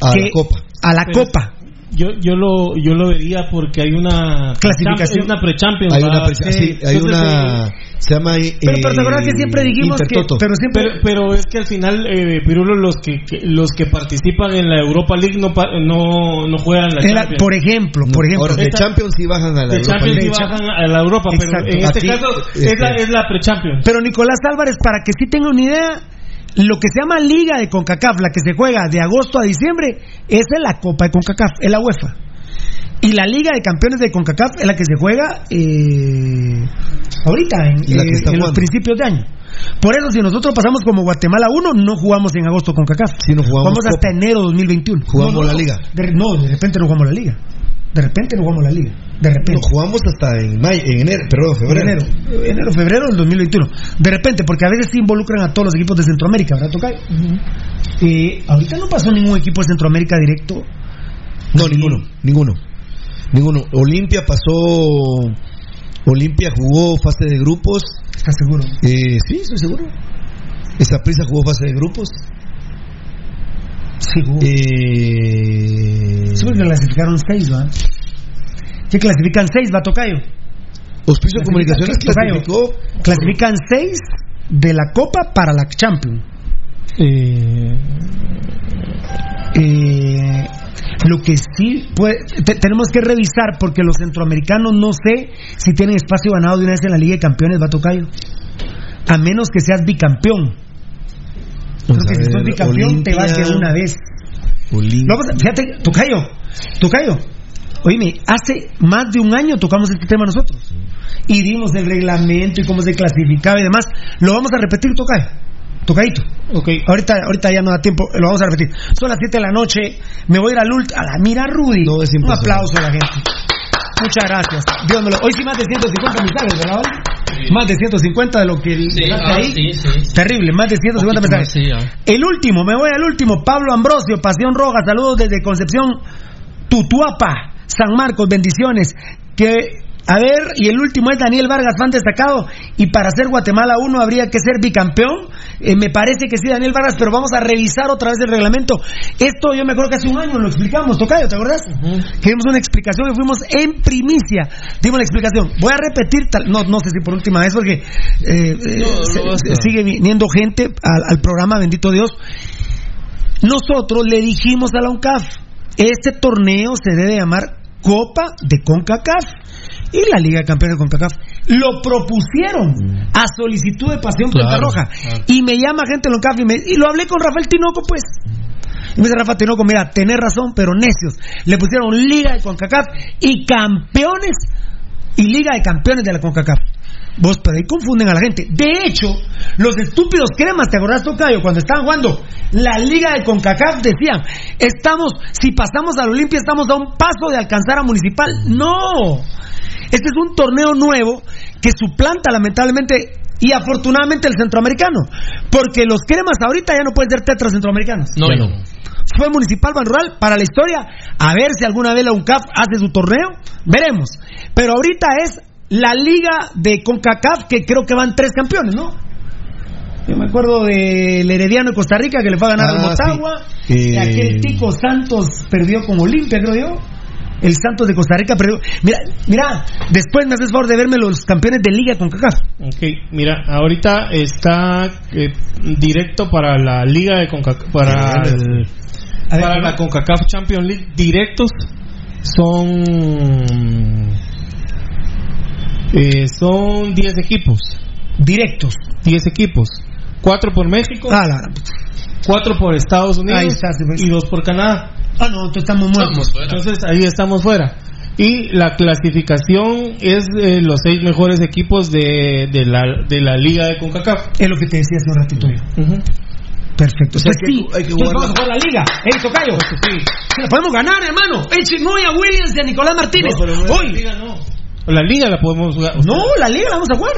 A que- la Copa. A la Pero- Copa. Yo, yo lo yo lo vería porque hay una Clasificación. hay una pre-champions Hay una, pre- sí, hay una eh, se llama eh, Pero, pero te acuerdas que siempre dijimos que. Pero siempre. pero, pero es que al final eh, Pirulo los que, que- los que participan en la Europa League no pa- no, no juegan la era- Champions por ejemplo, por ejemplo. Ahora, de Esta- Champions sí bajan a la de Europa Champions League. sí bajan a la Europa pero Exacto. en este Aquí, caso este- es la, es la pre-champions Pero Nicolás Álvarez, para que sí tenga una idea, lo que se llama Liga de CONCACAF, la que se juega de agosto a diciembre, es la Copa de CONCACAF, es la UEFA. Y la Liga de Campeones de CONCACAF es la que se juega eh, ahorita, en, eh, en los principios de año. Por eso, si nosotros pasamos como Guatemala 1, no jugamos en agosto CONCACAF. Sí, no jugamos Vamos hasta enero 2021. Jugamos No, no, la. Liga. De- no, de repente no jugamos la Liga. De repente no jugamos la Liga. De repente. Lo jugamos hasta en mayo, en enero, perdón, febrero. Enero, enero, febrero del 2021. De repente, porque a veces se involucran a todos los equipos de Centroamérica, ¿verdad, Tocay? Eh, ahorita no pasó ningún equipo de Centroamérica directo. No, ninguno, ninguno. Ninguno. Olimpia pasó Olimpia jugó fase de grupos. ¿Estás seguro? Eh, sí, estoy seguro. Esa prisa jugó fase de grupos. Sí, jugó. Eh, Sí, porque clasificaron seis, ¿va? ¿Qué clasifican seis, va, Tocayo? Hospicio Comunicaciones clasificó. Clasifican seis de la Copa para la Champions. Eh, lo que sí puede- te- tenemos que revisar porque los centroamericanos no sé si tienen espacio ganado de una vez en la Liga de Campeones, va Tocayo. A menos que seas bicampeón. Creo que si sos bicampeón te vas de una vez. Olimpia. Vamos fíjate, Tocayo, Tocayo, oíme, hace más de un año tocamos este tema nosotros. Y dimos el reglamento y cómo se clasificaba y demás. Lo vamos a repetir, Tocayo. Tocadito. Okay. Ahorita, ahorita ya no da tiempo, lo vamos a repetir. Son las 7 de la noche, me voy a ir al último. A la mira, Rudy. No, es un aplauso a la gente. Muchas gracias. Dios me lo- Hoy sí más de 150 mensajes, ¿verdad? Más de 150 de lo que Sí, ah, ahí. sí. Terrible, más de 150 Poquito mensajes. ah. El último, me voy al último. Pablo Ambrosio, Pasión Roja, saludos desde Concepción, Tutuapa, San Marcos, bendiciones. Que, a ver, y el último es Daniel Vargas, fan destacado. Y para ser Guatemala 1 habría que ser bicampeón. Eh, me parece que sí, Daniel Vargas, pero vamos a revisar otra vez el reglamento. Esto yo me acuerdo que hace un año lo explicamos, Tocayo, ¿te acuerdas? Que dimos una explicación y fuimos en primicia. Dimos la explicación. Voy a repetir, tal, no, no sé si por última vez, porque eh, eh, se- no sigue viniendo gente al, al programa, bendito Dios. Nosotros le dijimos a la UNCAF, este torneo se debe llamar Copa de CONCACAF y la Liga de Campeones de CONCACAF. Lo propusieron a solicitud de Pasión Claro, Puerta Roja. claro. Y me llama gente de la UNCAF y, me- y lo hablé con Rafael Tinoco, pues. Y me dice Rafa Tinoco, mira, tenés razón, pero necios. Le pusieron Liga de CONCACAF y campeones y Liga de Campeones de la CONCACAF. Vos, pero ahí confunden a la gente. De hecho, los estúpidos cremas, ¿te acordás, Tocayo? Cuando estaban jugando la Liga de CONCACAF, decían, estamos, si pasamos al Olimpia, estamos a un paso de alcanzar a Municipal. No. Este es un torneo nuevo que suplanta, lamentablemente, y afortunadamente, el centroamericano. Porque los cremas ahorita ya no pueden ser tetras centroamericanos. No, Bueno, no. fue Municipal Ban Rural para la historia. A ver si alguna vez la UNCAF hace su torneo. Veremos. Pero ahorita es la liga de CONCACAF que creo que van tres campeones, ¿no? Yo me acuerdo del Herediano de Costa Rica que le fue a ganar al Ah, Motagua. sí. Y Eh, aquel Tico Santos perdió con Olimpia, creo yo. El Santos de Costa Rica perdió. Mira, mira, después me haces favor de verme los campeones de liga con CACAF. Ok, mira, ahorita está eh, directo para la liga de CONCACAF, para, el- A ver, para la CONCACAF Champions League directos son eh, son 10 equipos, Directos. 10 equipos, 4 por México, Ah, la- 4 por Estados Unidos Ahí está, sí, pues. y 2 por Canadá. Ah, no, entonces estamos muertos. Entonces ahí estamos fuera. Y la clasificación es eh, los seis mejores equipos de, de, la, de la liga de CONCACAF. Es lo que te decía hace un ratito yo. Perfecto. O sea, Pues que sí, hay que jugar vamos a jugar la liga. ¡Ey, Tocayo! Sí, la podemos ganar, hermano. Eche no a Williams y a Nicolás Martínez. No, pero no Hoy. la liga, La liga la podemos jugar. o sea, No, la liga la vamos a jugar.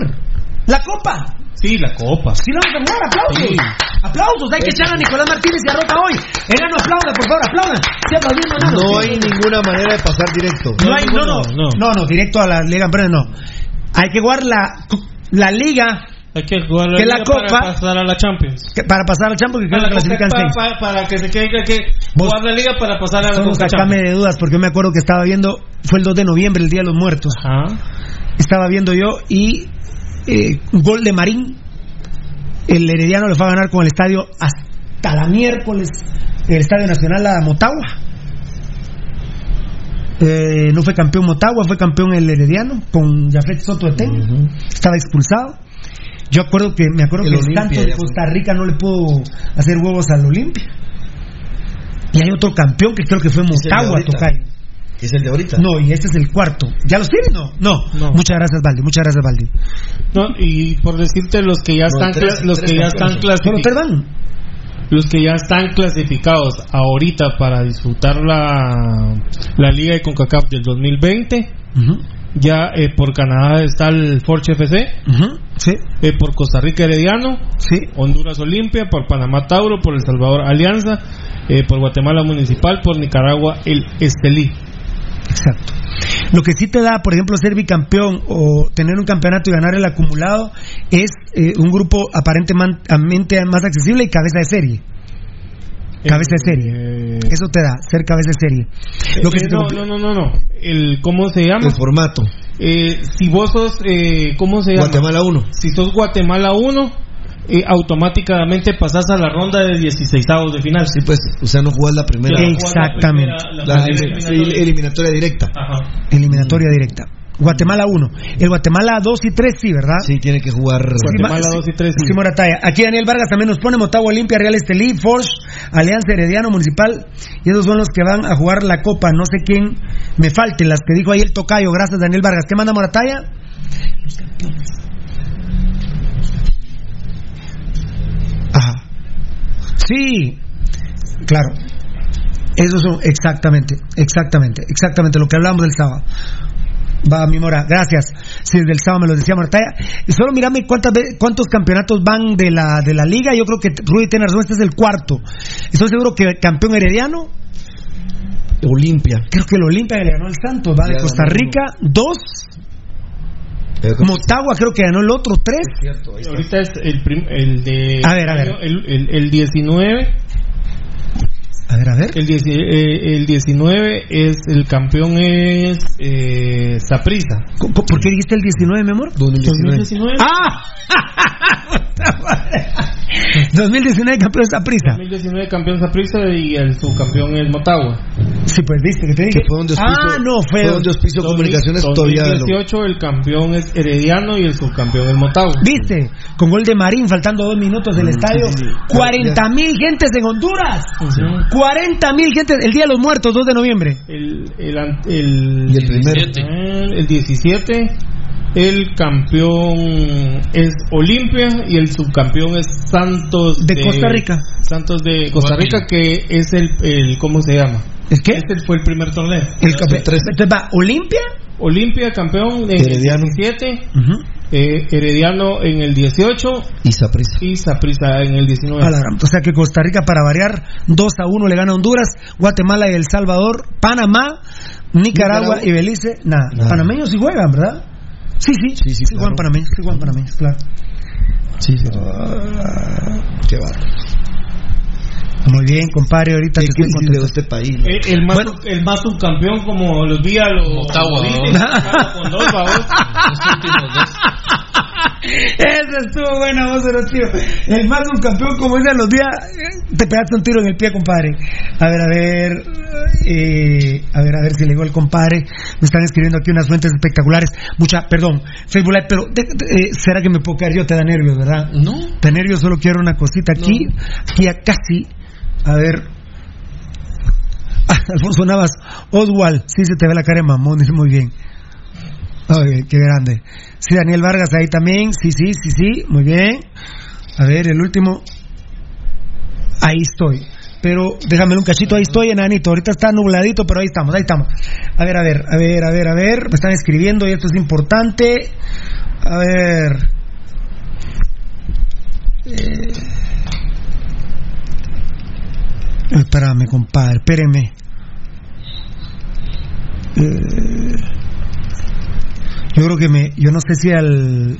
La copa. Sí, la copa. Sí, la vamos a jugar. Aplausos. Sí. Aplausos. Hay que echar a Nicolás Martínez y a Roca hoy. Enano, aplauda, por favor, aplauda. Sí, no, No hay ninguna manera de pasar directo. No hay, no, no, no, no, directo a la Liga Campeones no. Hay que jugar la, la Liga Hay que jugar la Que la liga Copa- para pasar a la Champions. que- para pasar al Champions que creo Para, que clasifican para- seis. para- para que se quede que hay que Vos- jugar la liga para pasar a la Conca sacame Champions. de dudas porque yo me acuerdo que estaba viendo, fue el 2 de noviembre, el Día de los Muertos. Estaba viendo yo y eh, gol de Marín. El Herediano le fue a ganar con el estadio hasta la miércoles, el Estadio Nacional a Motagua. Eh, no fue campeón Motagua, fue campeón el Herediano con Jafet Soto de Ten. Estaba expulsado. Yo acuerdo que me acuerdo El que el Olimpia ya de. Costa Rica no le pudo hacer huevos al Olimpia. Y hay otro campeón que creo que fue Motagua. Tocayo. Que es el de ahorita. No, y este es el cuarto. ¿Ya los tienen? No. no. Muchas gracias, Valdi. Muchas gracias, Valdi. No, y por decirte los que ya No, están tres- los tres que ya están clasificados los que ya están clasificados ahorita para disfrutar la la liga de CONCACAF del 2020 ya eh, por Canadá está el Forge FC sí. eh, por Costa Rica Herediano sí. Honduras Olimpia por Panamá Tauro por El Salvador Alianza eh, por Guatemala Municipal por Nicaragua el Estelí Exacto. Lo que sí te da, por ejemplo, ser bicampeón o tener un campeonato y ganar el acumulado es eh, un grupo aparentemente más accesible y cabeza de serie. Cabeza de serie. Eso te da, ser cabeza de serie. Lo que Eh, no, no, no, no, no. El, ¿Cómo se llama? El formato. Eh, si vos sos, eh, ¿cómo se llama? Guatemala 1. Si sos Guatemala 1, eh, automáticamente pasás a la ronda de 16 de final. Sí, pues, o sea, no jugás la primera. La Exactamente. primera- La eliminatoria. eliminatoria directa. Ajá. Eliminatoria directa. Guatemala 1. El Guatemala 2 y 3 sí, ¿verdad? Sí, tiene que jugar. Guatemala 2 y 3. Sí, Morataya. Aquí Daniel Vargas también nos pone Motagua Olimpia, Real Estelí, Forge, Alianza Herediano Municipal. Y esos son los que van a jugar la Copa. No sé quién me falte, las que dijo ahí el Tocayo. Gracias, Daniel Vargas. ¿Qué manda Morataya? Sí, claro. Eso son, exactamente, exactamente, exactamente lo que hablamos del sábado. Va, mi mora, gracias. Si desde el sábado me lo decía Martaya. Y solo mírame cuántas cuántos campeonatos van de la, de la liga. Yo creo que Rudy tiene razón, este es el cuarto. Estoy seguro que campeón herediano. Olimpia. Creo que el Olimpia le ganó al Santos, va de Costa Rica, dos. Motagua creo que ganó el otro, tres. Ahorita es el, prim- el de. A ver, a ver. El, el, el 19. A ver, a ver. El, dieci- eh, el 19 es. El campeón es. Eh, Saprisa. ¿Por qué dijiste el 19, mi amor? 2019. ¡Ah! 2019 campeón de prisa. 2019 campeón Saprisa y el subcampeón es Motagua. Sí, pues viste que te dije. Que fue donde auspicio- ah, no, fue. fue donde auspicio comunicaciones todavía. lo- 2018 el campeón es Herediano y el subcampeón es Motagua. ¿Viste? Con gol de Marín, faltando dos minutos del estadio. 40 mil gentes en Honduras. 40 mil gentes. El Día de los Muertos, 2 de noviembre. El, el, el, Y el primero. 17. eh, el 17 el campeón es Olimpia y el subcampeón es Santos De Costa Rica. Santos de Costa Rica que es el, el ¿cómo se llama? ¿El qué? Este fue el primer torneo. El campeón. Entonces va Olimpia. Olimpia campeón el 17, eh, Herediano en el 18 Y Saprissa. y Saprissa en el 19. A la O sea que Costa Rica, para variar, 2 a 1 le gana a Honduras, Guatemala y El Salvador, Panamá, Nicaragua, Nicaragua. y Belice. Nada. Nada. Panameños sí juegan, ¿verdad? Sí, sí. Sí, sí, juegan claro. panameños, sí juegan panameños, claro. Sí, sí. Ah, Qué bárbaro. Muy bien, compadre, ahorita ¿Qué te estoy de este país? ¿no? Eh, el, más, Bueno. el más subcampeón como los vi a los ¿no? con dos babos. Los últimos dos. Ese estuvo buena voz de los tíos. El más un campeón, como dicen los días, eh, te pegaste un tiro en el pie, compadre. A ver, a ver, eh, a ver, a ver si le digo al compadre. Me están escribiendo aquí unas fuentes espectaculares. Mucha, perdón, Facebook Live, pero de- de- eh, ¿será que me puedo caer yo? Te da nervios, ¿verdad? No. Te da nervios, solo quiero una cosita aquí, aquí a casi, a ver. Ah, Alfonso Navas, Oswald, sí se te ve la cara de mamón, muy bien. Ay, qué grande. Sí, Daniel Vargas ahí también. Sí, sí, sí, sí. Muy bien. A ver, el último. Ahí estoy. Pero déjame un cachito, ahí estoy, enanito. Ahorita está nubladito, pero ahí estamos, ahí estamos. A ver, a ver, a ver, a ver, a ver. Me están escribiendo y esto es importante. A ver. Eh. Espérame, compadre, espéreme. Eh, yo creo que me, yo no sé si al,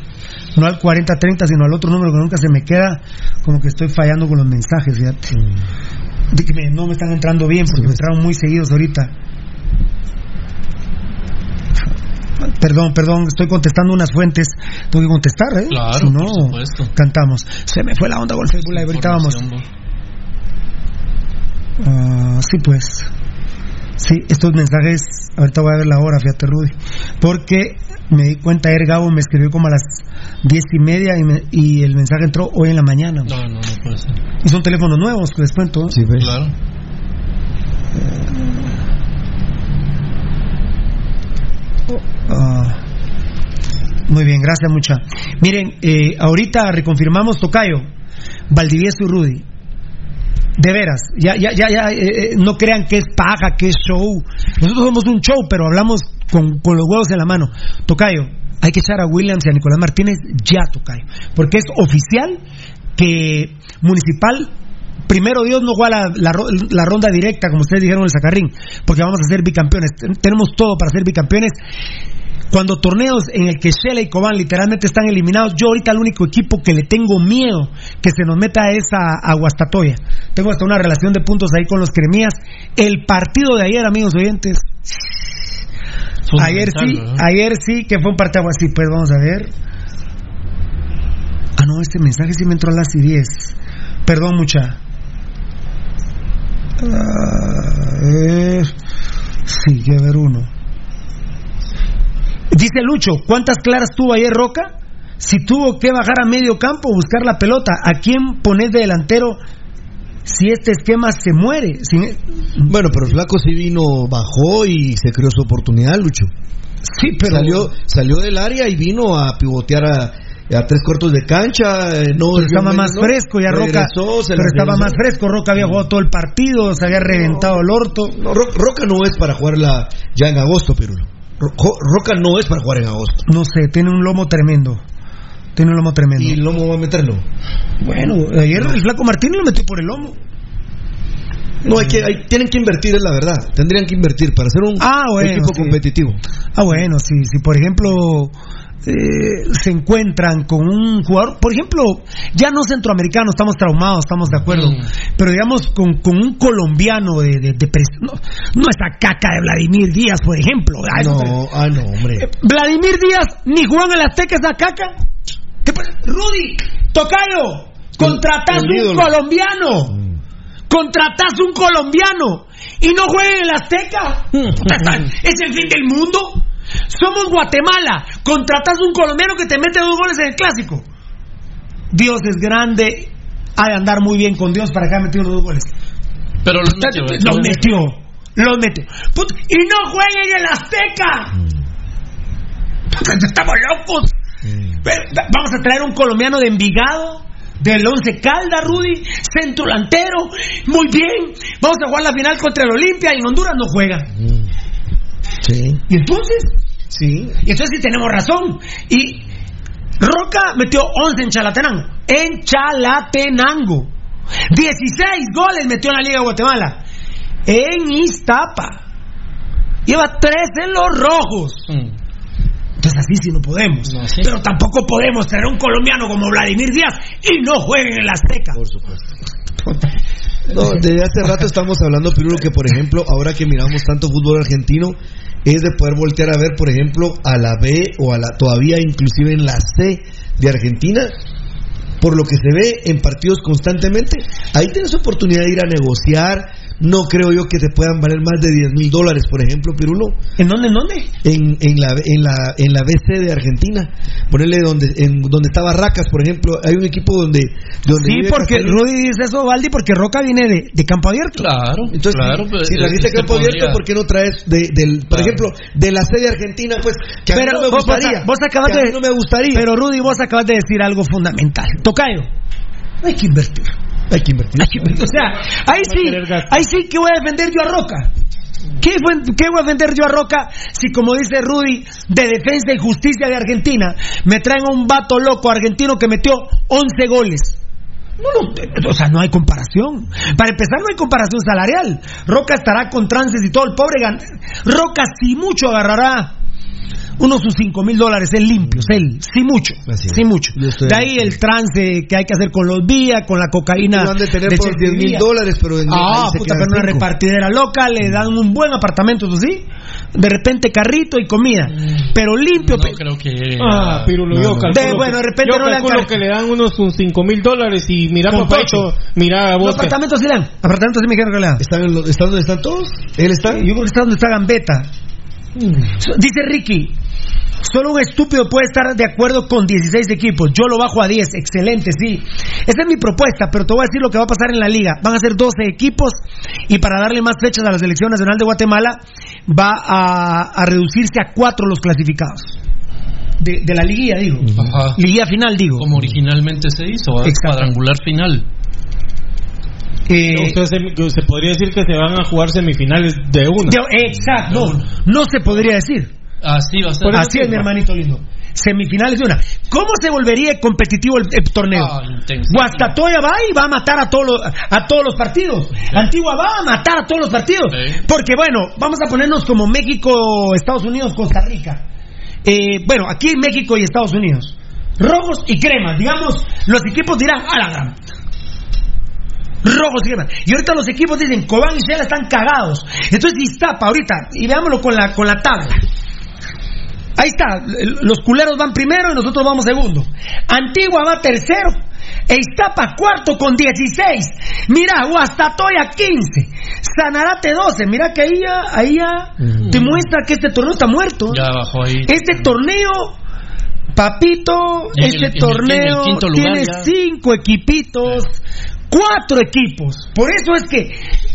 no al 40-30, sino al otro número que nunca se me queda, como que estoy fallando con los mensajes, fíjate. De que me- no me están entrando bien, porque me entraron muy seguidos ahorita. Perdón, perdón, estoy contestando unas fuentes. Tengo que contestar, ¿eh? Claro, si no, por cantamos. Se me fue la onda con Facebook Live, ahorita vamos. Ah, sí, pues. Sí, estos mensajes, ahorita voy a ver la hora, fíjate, Rudy. Porque me di cuenta, ayer Gabo me escribió como a las diez y media y, me- y el mensaje entró hoy en la mañana. No, no, no puede ser. Y son teléfonos nuevos, que les cuento. Sí, Claro. Ah, muy bien, gracias mucha. Miren, eh, ahorita reconfirmamos Tocayo, Valdivieso y Rudy. De veras, ya, ya, ya, ya, eh, eh, no crean que es paja, que es show. Nosotros somos un show, pero hablamos con, con los huevos en la mano. Tocayo, hay que echar a Williams y a Nicolás Martínez ya, Tocayo. Porque es oficial que Municipal, primero Dios no juega la, la la ronda directa, como ustedes dijeron en el Sacarrín, porque vamos a ser bicampeones. Ten- Tenemos todo para ser bicampeones. Cuando torneos en el que Shela y Cobán literalmente están eliminados, yo ahorita el único equipo que le tengo miedo que se nos meta es a, a Guastatoya. Tengo hasta una relación de puntos ahí con los cremías. El partido de ayer, amigos oyentes. Ayer sí, ayer sí que fue un partido así, pues vamos a ver. Ah, no, este mensaje sí me entró a las 10. Perdón, mucha. Sí, que ver uno. Dice Lucho, ¿cuántas claras tuvo ayer Roca? Si tuvo que bajar a medio campo, buscar la pelota, ¿a quién pones de delantero si este esquema se muere? Si- Bueno, pero flaco sí vino, bajó y se creó su oportunidad, Lucho. Sí, pero salió, salió del área y vino a pivotear a, a tres cuartos de cancha. eh, No, Pero estaba más no, fresco ya Roca. regresó, Pero estaba más fresco. Roca había jugado todo el partido, se había reventado el orto. No, Ro- Roca no es para jugarla ya en agosto, Pirulo. Roca no es para jugar en agosto. No sé, tiene un lomo tremendo. Tiene un lomo tremendo. ¿Y el lomo va a meterlo? Bueno, ayer el flaco Martínez lo metió por el lomo. No, hay que, hay- tienen que invertir, es la verdad. Tendrían que invertir para ser un Ah, bueno, equipo sí. competitivo. Ah, bueno, si, si por ejemplo eh, se encuentran con un jugador, por ejemplo, ya no centroamericano, estamos traumados, estamos de acuerdo, pero digamos con, con un colombiano de, de, no, no esa caca de Vladimir Díaz, por ejemplo. No, ah, no, hombre. Vladimir Díaz ni jugó en el Azteca esa caca. ¿Qué? Rudy, Tocayo, contratás el un colombiano. Contratás un colombiano y no juega en el Azteca. Puta, está- ¿Es el fin del mundo? Somos Guatemala. Contratás un colombiano que te mete dos goles en el clásico. Dios es grande. Ha de andar muy bien con Dios para que haya metido los dos goles. Pero los metió, ¿eh? Los metió. Los metió. Puta, y no jueguen en el Azteca. Puta, Estamos locos. Va- Vamos a traer un colombiano de Envigado, del Once Calda, Rudy, centro delantero. Muy bien. Vamos a jugar la final contra el Olimpia y en Honduras no juega. Sí. ¿Y entonces? Sí. Y entonces sí tenemos razón. Y Roca metió 11 en Chalatenango. En Chalatenango. 16 goles metió en la Liga de Guatemala. En Iztapa. Lleva 3 en los rojos. Entonces así sí no podemos. Pero tampoco podemos traer un colombiano como Vladimir Díaz y no jueguen en la Azteca. Por supuesto. No, desde hace rato estamos hablando, Pirulo, que por ejemplo, ahora que miramos tanto fútbol argentino, es de poder voltear a ver, por ejemplo, a la B o a la todavía inclusive en la C de Argentina, por lo que se ve en partidos constantemente, ahí tienes oportunidad de ir a negociar. No creo yo que te puedan valer más de 10 mil dólares, por ejemplo, Pirulo. ¿En dónde? ¿En dónde? En, en, la, en, la, en la BC de Argentina. Ponerle donde, en, donde está Barracas, por ejemplo. Hay un equipo donde. donde Sí, porque. Rudy dice eso, Valdi, porque Roca viene de, de campo abierto. Claro, Entonces, claro. si, pues, si trajiste campo abierto, ¿por qué no traes, de, del, por Claro. ejemplo, de la sede argentina? Pues, que a mí Pero no me vos- gustaría. vos acabas que a de mí no me gustaría. Pero Rudy, vos acabas de decir algo fundamental. Tocayo, hay que invertir. Hay que invertir. Hay que invertir. O sea, ahí sí, ahí sí que voy a defender yo a Roca. ¿Qué, fue- ¿Qué voy a defender yo a Roca si, como dice Rudy, de defensa y justicia de Argentina, me traen a un vato loco argentino que metió 11 goles? No, no, o sea, no hay comparación. Para empezar, no hay comparación salarial. Roca estará con trances y todo. El pobre. Roca, si mucho, agarrará unos sus 5 mil dólares, él limpios, él, sí mucho, sí mucho. De ahí el trance que hay que hacer con los vías, con la cocaína. Lo han de tener por 10 mil dólares, pero en Ah, se puta, pero una cinco. repartidera loca, le dan un buen apartamento, eso sí. De repente carrito y comida. Pero limpio. No creo que. Ah, Pirulo, yo calculo, De- bueno, de repente yo no le han que le dan unos 5 mil dólares y mira, tocho. mira vos. Los apartamentos sí le dan. Apartamentos sí me dijeron que le dan. ¿Están, en lo- ¿Están donde están todos? ¿Él está? Yo creo que está donde está Gambetta. So- Dice Ricky, solo un estúpido puede estar de acuerdo con 16 equipos. Yo lo bajo a 10. Excelente, sí. Esa es mi propuesta, pero te voy a decir lo que va a pasar en la liga. Van a ser 12 equipos y para darle más fechas a la selección nacional de Guatemala va a, a reducirse a 4 los clasificados. De, de la liguilla, digo. Ajá. Liguilla final, digo. Como originalmente se hizo, cuadrangular final. Eh, O sea, se, podría decir que se van a jugar semifinales de una. de- exacto. No, no se podría decir. Así va a ser. Por Así es, mi hermanito lindo. Semifinales de una. ¿Cómo se volvería competitivo el, el torneo? Ah. Guastatoya va y va a matar a todos los, a todos los partidos. Antigua va a matar a todos los partidos. Sí. Porque bueno, vamos a ponernos como México, Estados Unidos, Costa Rica. Eh, bueno, aquí México y Estados Unidos. Rojos y cremas. Digamos, los equipos dirán, a la gran. Rojos y cremas. Y ahorita los equipos dicen, Cobán y Shela están cagados. Entonces Iztapa ahorita, y veámoslo con la, con la tabla. Ahí está, los culeros van primero y nosotros vamos segundo. Antigua va tercero. E Iztapa cuarto con 16. Mira, Guastatoya 15. Sanarate 12. Mira que ahí ya, ahí ya te muestra que este torneo está muerto. Ya bajó ahí. Este torneo, papito, En este el- torneo el tiene ya. cinco equipitos, cuatro equipos. Por eso es que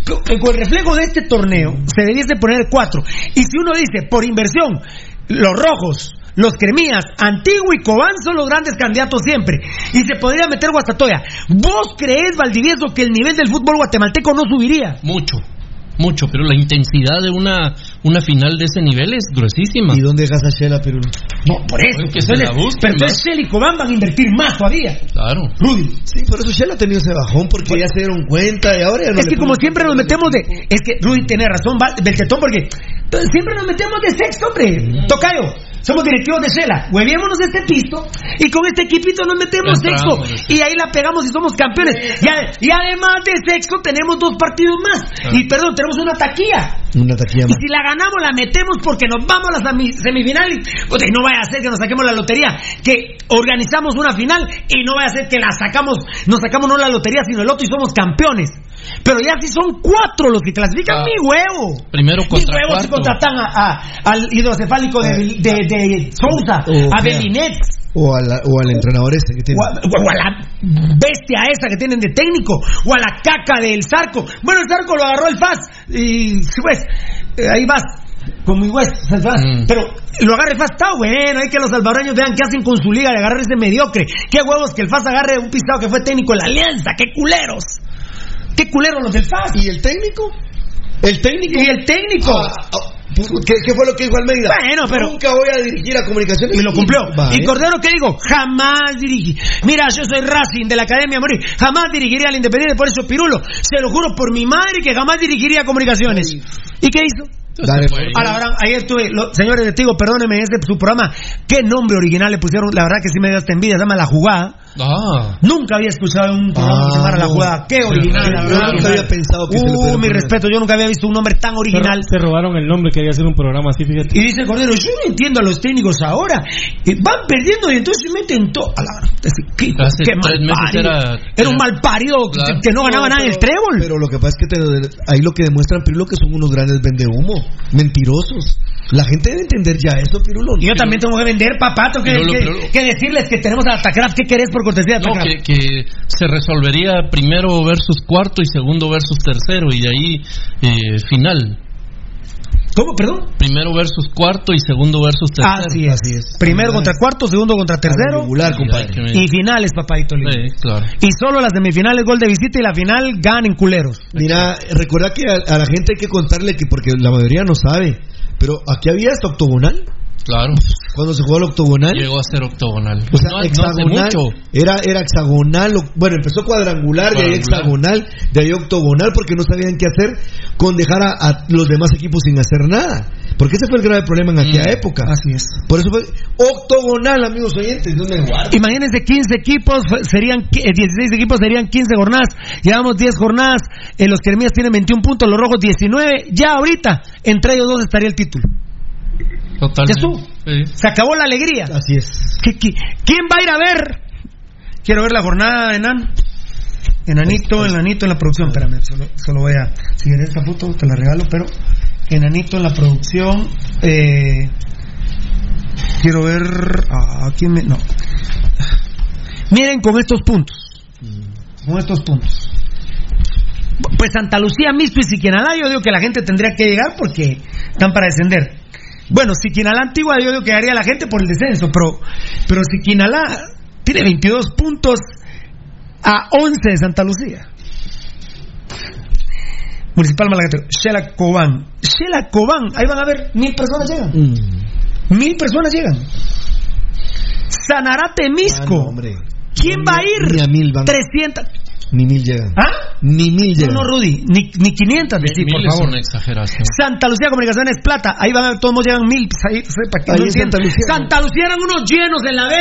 co- con el reflejo de este torneo se debiese poner cuatro. Y si uno dice por inversión, los rojos. Los Cremías, Antiguo y Cobán son los grandes candidatos siempre. Y se podría meter Guastatoya. ¿Vos crees, Valdivieso, que el nivel del fútbol guatemalteco no subiría? Mucho, mucho, pero la intensidad de una, una final de ese nivel es gruesísima. ¿Y dónde dejas a Shela, Pirulo? No, por eso. Oye, que se entonces, la busquen, pero entonces Shell y Cobán van a invertir más todavía. Claro. Rudy. Sí, por eso Shela ha tenido ese bajón, porque ya se dieron cuenta y ahora ya no Es que como siempre nos metemos de. Es que Rudy tiene razón, Val- Beltetón, porque siempre nos metemos de sexto, hombre. Tocayo. Somos directivos de Shela. Hueviémonos de este pisto y con este equipito nos metemos Entramos. sexto. Y ahí la pegamos y somos campeones. Y, a- y además de sexto tenemos dos partidos más. Y perdón, tenemos una taquilla. Una taquilla Y más. si la ganamos, la metemos porque nos vamos a las semi- semifinales. Puta, y no vaya a ser que nos saquemos la lotería, que organizamos una final y no vaya a ser que la sacamos, nos sacamos no la lotería, sino el otro y somos campeones. Pero ya si son cuatro los que clasifican, Ah. mi huevo. Primero Mi contra huevo si cuarto. contratan a, a- al hidrocefálico de, de, de Sousa, Oh, a. Belinet, O, a la- o al entrenador ese que tiene. o a, o a la bestia esa que tienen de técnico, o a la caca del Zarco. Bueno, el Zarco lo agarró el FAS y pues eh, ahí vas. Con mi West. Mm. pero lo agarre el FAS, está bueno, hay que los salvadoreños vean qué hacen con su liga de agarrar ese mediocre. Qué huevos que el FAS agarre un pisado que fue técnico en la Alianza, qué culeros. Qué culeros los del FAS. ¿Y el técnico? ¿El técnico? Y el técnico. Ah, ah, ¿qué, qué fue lo que dijo Almeida? Bueno, pero- Nunca voy a dirigir a comunicaciones. Y lo cumplió. Vale. Y Cordero, ¿qué digo? Jamás dirigí. Mira, yo soy Racing de la Academia Morir. Jamás dirigiría al Independiente, por eso Pirulo. Se lo juro por mi madre que jamás dirigiría comunicaciones. ¿Y qué hizo? Dale, Fue- A la verdad, ayer estuve, lo- señores de Tigo, perdónenme, ese su programa, qué nombre original le pusieron, la verdad que sí me dio hasta envidia, se llama La Jugada. Ah, Nunca había escuchado un programa que se llamara Ah, La. Jugada, qué original, la Yo nunca había pensado que se le Uh, pudiera mi poner. respeto, yo nunca había visto un nombre tan original. Se robaron el nombre, quería hacer un programa así, fíjate. Y dice Cordero, yo no entiendo a los técnicos ahora. Van perdiendo y entonces se meten todo. Qué, Hace qué tres mal parido. era- Era un mal parido que- Claro. que, no ganaba nada en el trébol. Pero lo que pasa es que te- ahí lo que demuestran, Pirulo, que son unos grandes vendehumo, mentirosos. La gente debe entender ya eso, Pirulo. Y yo también tengo que vender, papá. Tengo que, que- que decirles que tenemos a Atacraft. ¿Qué querés por cortesía no, que, que se resolvería primero versus cuarto y segundo versus tercero y de ahí eh, final. ¿Cómo, perdón? Primero versus cuarto y segundo versus tercero. Así es. Así es. Primero contra cuarto, segundo contra tercero. Regular, compadre. Y finales, papadito lindo. Sí, claro. Y solo las semifinales, gol de visita y la final ganen culeros. Mira, recuerda que a, a la gente hay que contarle que, porque la mayoría no sabe, pero aquí había hasta octogonal. Claro. Cuando se jugó el octogonal. Llegó a ser octogonal. O sea, no, mucho. Era, era hexagonal. Bueno, empezó cuadrangular, de ahí hexagonal, de ahí octogonal, porque no sabían qué hacer con dejar a, a los demás equipos sin hacer nada. Porque ese fue el grave problema en aquella época. Así es. Por eso fue octogonal, amigos oyentes. Imagínense 15 equipos, fue- serían qui- eh, 16 equipos, serían 15 jornadas. Llevamos 10 jornadas. eh, los Queremías tienen 21 puntos, los Rojos 19. Ya ahorita, entre ellos dos estaría el título. Totalmente. Ya estuvo. Sí. Se acabó la alegría. Así es. ¿Qui- qui- ¿Quién va a ir a ver? Quiero ver la jornada, enano. Enanito, enanito en la producción. Espérame, solo, solo voy a. Si quieres esta foto, te la regalo, pero. Enanito en la producción. Eh, quiero ver. ¿A quién me.? No. Miren con estos puntos. Con estos puntos. Pues Santa Lucía, Misco y Siquinalá, yo digo que la gente tendría que llegar porque están para descender. Bueno, Siquinalá Antigua, yo digo que haría la gente por el descenso, pero, pero Siquinalá tiene 22 puntos a 11 de Santa Lucía. Municipal Malagatero, Shela Cobán. Shela Cobán, ahí van a ver, mil personas llegan. Mil personas llegan. Sanarate Misco. ¿Quién va a ir? Mil van. 300. Ni mil llegan. ¿Ah? Ni mil No, llegan. no, Rudy, ni, ni 500 decir, Mil por es favor. una exageración. Santa Lucía Comunicaciones Plata, ahí van a ver, todos llegan mil, pues ahí, sepa que Ahí no. Santa Lucía. Santa Lucía eran unos llenos en la B,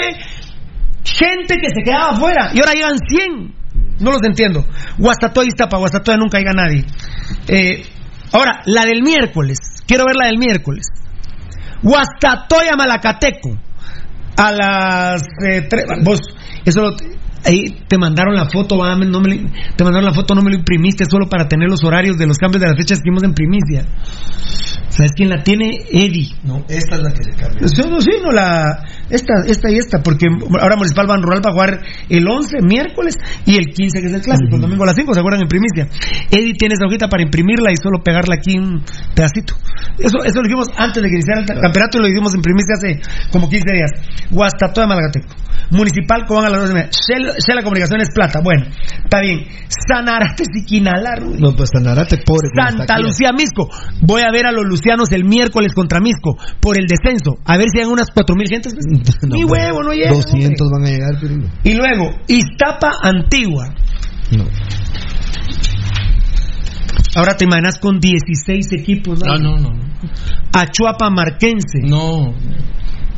gente que se quedaba afuera, y ahora llegan 100. No los entiendo. Guastatoya y Iztapa, Guastatoya nunca llega nadie. Eh, ahora, la del miércoles, quiero ver la del miércoles. Guastatoya Malacateco, a las eh, tres, vos, eso lo- ahí te mandaron la foto, va, no me lo- te mandaron la foto, no me lo imprimiste solo para tener los horarios de los cambios de las fechas que hicimos en primicia. ¿Sabes quién la tiene? Eddie. No, esta es la que se cambia. Sí, no, sí, no, la, esta, esta y esta, porque ahora Municipal Ban Rural va a jugar el 11, miércoles, y el 15, que es el clásico, el domingo a las 5, ¿se acuerdan? En primicia. Eddie tiene esa hojita para imprimirla y solo pegarla aquí un pedacito. Eso, eso lo dijimos antes de que iniciara el campeonato y lo dijimos en primicia hace como 15 días. Guastatoya de Malagateco. Municipal Cobán a las 2 de la la Comunicaciones Plata. Bueno, está bien. Sanarate Siquinala, Rudy. No, pues Sanarate, pobre. Santa. Lucía Misco. Voy a ver a los lucianos el miércoles contra Misco por el descenso. A ver si hay unas cuatro mil gentes. No, Ni hombre, huevo, no llega. 200 van a llegar, pero no. Y luego, Iztapa Antigua. No. Ahora te imaginas con 16 equipos. Ah, no, no. no. Achuapa Marquense. No,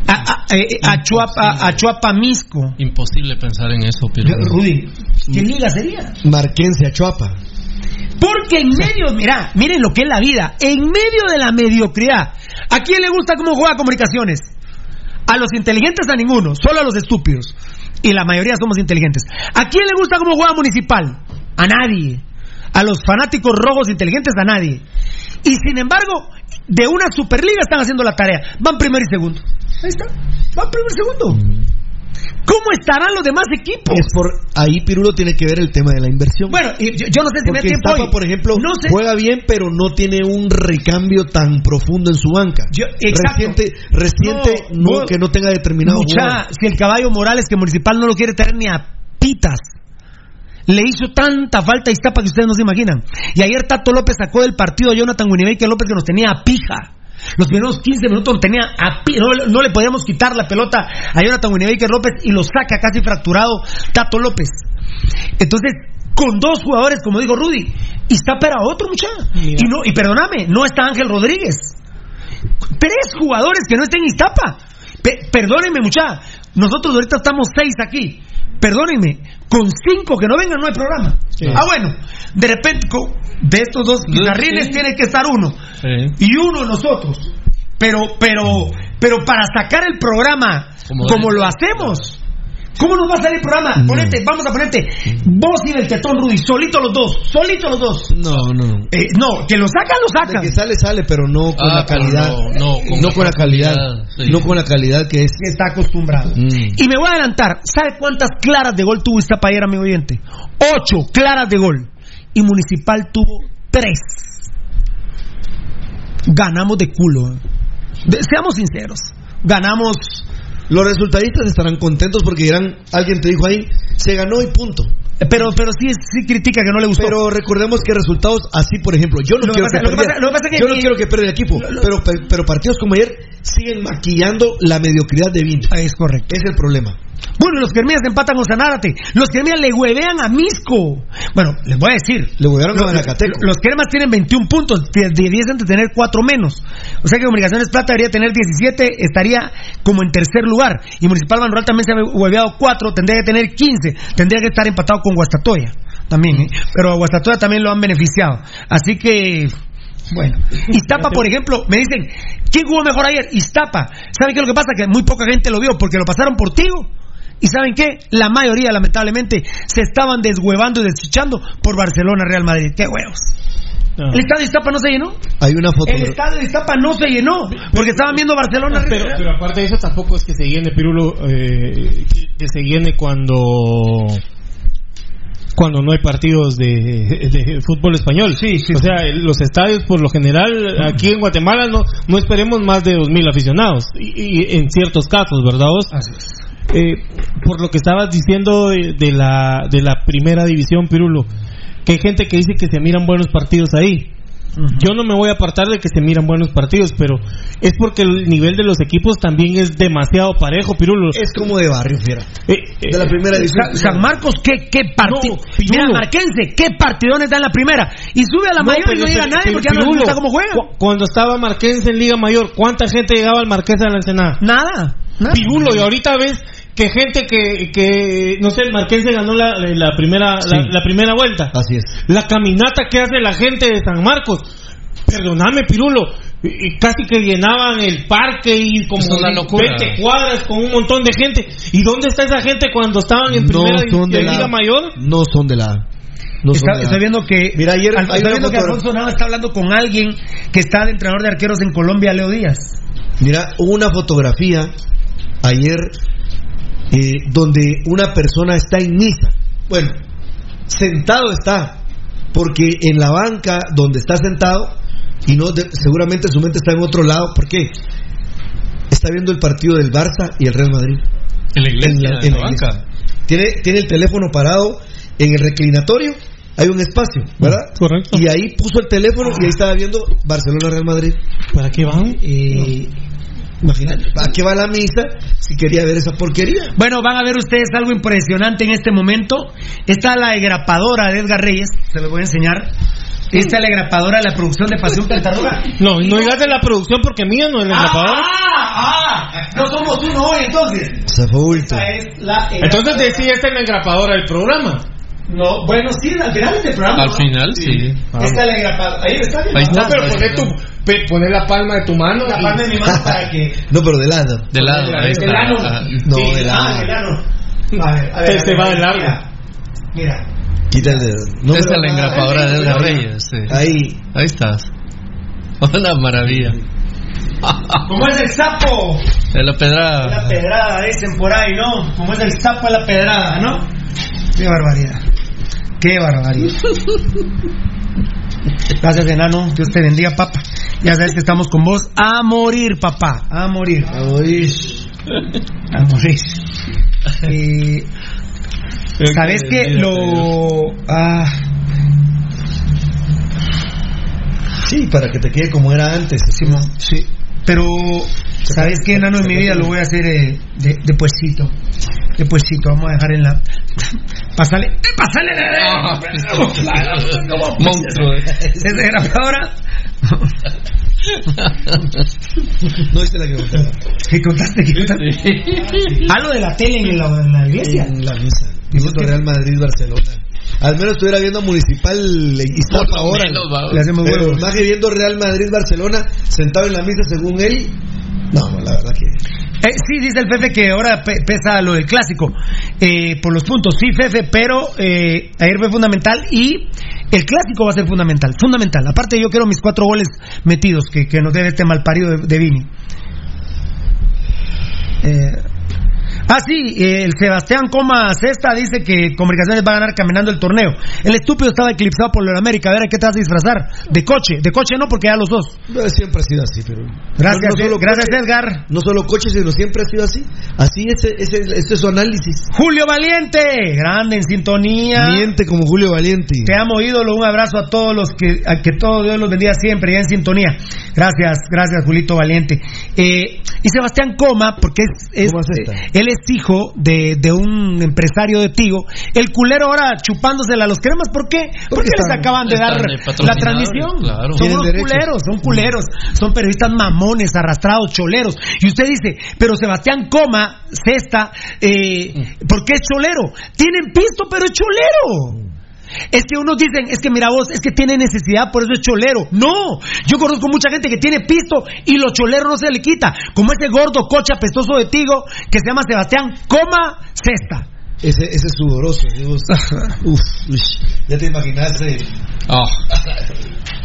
A, a- eh, Achuapa, Achuapa Misco. imposible pensar en eso, pero. Rudy, ¿qué liga sería? Marquense a Chuapa. Porque en medio, mira, miren lo que es la vida, en medio de la mediocridad, ¿a quién le gusta cómo juega comunicaciones? A los inteligentes a ninguno, solo a los estúpidos. Y la mayoría somos inteligentes. ¿A quién le gusta cómo juega municipal? A nadie. A los fanáticos rojos inteligentes a nadie. Y sin embargo, de una superliga están haciendo la tarea. Van primero y segundo. Ahí está. Van primero y segundo. ¿Cómo estarán los demás equipos? Es por ahí Pirulo tiene que ver el tema de la inversión. Bueno, y yo, yo no sé si me da Porque tiempo Iztapa, hoy. por ejemplo, No sé. juega bien, pero no tiene un recambio tan profundo en su banca. Yo- exacto. Reciente, reciente No, que no tenga determinado Mucha, jugador. si el caballo Morales que Municipal no lo quiere traer ni a pitas. Le hizo tanta falta a Iztapa que ustedes no se imaginan. Y ayer Tato López sacó del partido a Jonathan Winnebaker López que nos tenía a pija. Los primeros 15 minutos nos tenía a pi- no, no le podíamos quitar la pelota a Jonathan Winnebaker López y lo saca casi fracturado Tato López. Entonces, con dos jugadores, como digo Rudy, Iztapa era otro muchacho. Y no, y perdóname, no está Ángel Rodríguez. Tres jugadores que no estén en Iztapa. Pe- perdónenme, mucha. Nosotros ahorita estamos seis aquí. Perdónenme. Con cinco que no vengan no hay programa. Ah, bueno. De repente, de estos dos guitarrines sí. tiene que estar uno. Sí. Y uno nosotros. Pero, pero, pero para sacar el programa Como lo hacemos. ¿Cómo nos va a salir el programa? Ponete, vamos a ponerte vos y el tetón Rudy, solito los dos, solito los dos. No, no, no. Eh, no, que lo sacan, lo De sacan. que sale, sale, pero no con Ah, la calidad. no, no, con No la con la calidad. sí. No con la calidad que es. que está acostumbrado. Mm. Y me voy a adelantar. ¿Sabe cuántas claras de gol tuvo Iztapa ayer, amigo oyente? Ocho claras de gol. Y Municipal tuvo tres. Ganamos de culo. ¿eh? De- seamos sinceros. Ganamos. Los resultadistas estarán contentos porque dirán, alguien te dijo ahí, se ganó y punto. Pero, pero sí, sí critica que no le gustó. Pero recordemos que resultados así, por ejemplo, yo no Lo quiero pasa- que, lo pasa- lo yo no quiero que pierda el equipo, pero, pero partidos como ayer siguen maquillando la mediocridad de Vini. Es correcto. Es el problema. Bueno, los Quermías empatan con Sanárate. Los Quermías le huevean a Misco. Bueno, les voy a decir. Le huevearon a Los- Malacateco. Los Quermas tienen 21 puntos. de- Debiesen de tener 4 menos. O sea que Comunicaciones Plata debería tener 17. Estaría como en tercer lugar. Y Municipal Manuel también se ha hueveado 4. Tendría que tener 15. Tendría que estar empatado con Guastatoya. También, ¿eh? Pero a Guastatoya también lo han beneficiado. Así que. Bueno, Iztapa, por ejemplo, me dicen, ¿quién jugó mejor ayer? Iztapa. ¿Saben qué es lo que pasa? Que muy poca gente lo vio porque lo pasaron por Tigo. ¿Y saben qué? La mayoría, lamentablemente, se estaban deshuevando y deschichando por Barcelona, Real Madrid. ¡Qué huevos! El estadio de Iztapa no se llenó. Hay una foto. El estadio de Iztapa no se llenó porque estaban viendo Barcelona. Pero, pero aparte de eso, tampoco es que se llene, Pirulo, eh, que- se llene cuando cuando no hay partidos de, de fútbol español. o sea, los estadios, por lo general, aquí en Guatemala no, no esperemos más de 2.000 aficionados. Y, y en ciertos casos, ¿verdad vos? Eh, por lo que estabas diciendo de, de la, de la primera división, Pirulo, que hay gente que dice que se miran buenos partidos ahí. Yo no me voy a apartar de que se miran buenos partidos, pero es porque el nivel de los equipos también es demasiado parejo, Pirulo. Es como de barrio, fiera. Eh, de la primera división. San, San Marcos, ¿qué, qué partido? Mira, Marquense, ¿qué partidones da en la primera? Y sube a la mayor y pero no llega este- nadie pero porque ya no gusta cómo juega. cu- Cuando estaba Marquense en Liga Mayor, ¿cuánta gente llegaba al Marqués de la Ensenada? Nada. Pirulo, y ahorita ves que gente que, que no sé, el Marquense ganó la, la primera la, Sí. la primera vuelta. Así es. La caminata que hace la gente de San Marcos. Perdóname, Pirulo. Casi que llenaban el parque y como Es una locura. 20 cuadras con un montón de gente. ¿Y dónde está esa gente cuando estaban en No primera son de la Liga Mayor? No son de la No son Está- de viendo que Mira, ayer Al- viendo que foto- Alfonso Nava está hablando con alguien que está de entrenador de arqueros en Colombia, Leo Díaz. Mira, hubo una fotografía ayer eh, donde una persona está en misa. Bueno, sentado está, porque en la banca donde está sentado, y no de- seguramente su mente está en otro lado, ¿por qué? Está viendo el partido del Barça y el Real Madrid. En la iglesia, En la- en en la la banca. Tiene, tiene el teléfono parado en el reclinatorio, hay un espacio, ¿verdad? Correcto. Y ahí puso el teléfono y ahí estaba viendo Barcelona-Real Madrid. ¿Para qué van? Eh, imagínate, ¿para qué va la misa si quería ver esa porquería? Bueno, van a ver ustedes algo impresionante en este momento. Está la engrapadora de Edgar Reyes, se los voy a enseñar. Esta es la engrapadora de la producción de Pasión Tartaruga. No, no digas de la producción porque mía no es la engrapadora. ¡Ah! ¡Ah! No somos uno hoy entonces. Se fue bulto. Esta es la Entonces decía esta es la engrapadora del programa. No, bueno, sí, al final de este programa. Al final, sí. Esta es la engrapadora. Ahí está. Ahí está. No, pero poné, tu, pe- poné la palma de tu mano. La palma de mi mano para que. No, pero de lado. De lado, De ahí está. lado. Ah, No, Sí, de ah, lado. de lado. A ver, a ver. Ver, va de mira, largo. Mira. Quita el dedo. No, Esta es la engrapadora de Edgar Reyes. sí. Ahí. Ahí estás. Una maravilla. ¿Cómo es el sapo? De la La pedrada. pedrada, dicen por ahí, ¿no? Como es el sapo de la pedrada, ¿no? Qué barbaridad. Qué barbaridad. Gracias, enano. Dios te bendiga, papá. Ya sabes que estamos con vos a morir, papá. A morir. A morir. A morir. Eh, ¿Sabes qué? Lo. Ah, Sí, para que te quede como era antes. Simón, sí. Pero, ¿sabes qué, enano? En mi vida lo voy a hacer eh, de, de puesito. De puesito. Vamos a dejar en la. Pásale. ¡Eh, ¡Pásale! Monstruo. eh. ¿Es grabadora? No viste la que contaba. ¿Qué contaste? ¿Qué contaste? Ah, lo de la tele en la, en la iglesia. En la misa. Viendo Real Madrid-Barcelona. Al menos estuviera viendo Municipal Iztapa ahora. Le hacemos huevos. más que viendo Real Madrid-Barcelona sentado en la misa según él. No, no, la verdad que. Eh, sí, dice el Fefe que ahora pe- pesa lo del clásico eh, por los puntos. Sí, Fefe, pero eh, ayer fue fundamental y el clásico va a ser fundamental. Fundamental. Aparte, yo quiero mis cuatro goles metidos que, que nos debe este malparido de, de Vini. Eh, Ah, sí, eh, el Sebastián Coma Cesta dice que Comunicaciones va a ganar caminando el torneo. El estúpido estaba eclipsado por la América. A ver, ¿a qué te vas a disfrazar? De coche. De coche no, porque ya los dos. No, siempre ha sido así, pero. Gracias, no, no solo gracias coche, Edgar. No solo coches, sino siempre ha sido así. Así es, ese, ese es su análisis. Julio Valiente, grande en sintonía. Miente como Julio Valiente. Te amo, ídolo. Un abrazo a todos los que, a que todo Dios los bendiga siempre, ya en sintonía. Gracias, gracias, Julito Valiente. Eh, y Sebastián Coma, porque es, es- eh, él es hijo de, de un empresario de Tigo. El culero ahora chupándosela a los cremas, ¿por qué? Porque les están- acaban de dar la patrocinadores, transmisión. claro. Son unos derecho. culeros, son culeros, son periodistas mamones, arrastrados, choleros. Y usted dice, pero Sebastián Coma, cesta, eh, ¿por qué es cholero? Tienen pisto, pero es cholero. Es que unos dicen, es que mira vos, es que tiene necesidad, por eso es cholero. No, yo conozco mucha gente que tiene pisto y lo cholero no se le quita. Como ese gordo coche apestoso de Tigo que se llama Sebastián Coma Cesta. Ese, ese es sudoroso. uf, uy, ya te imaginaste.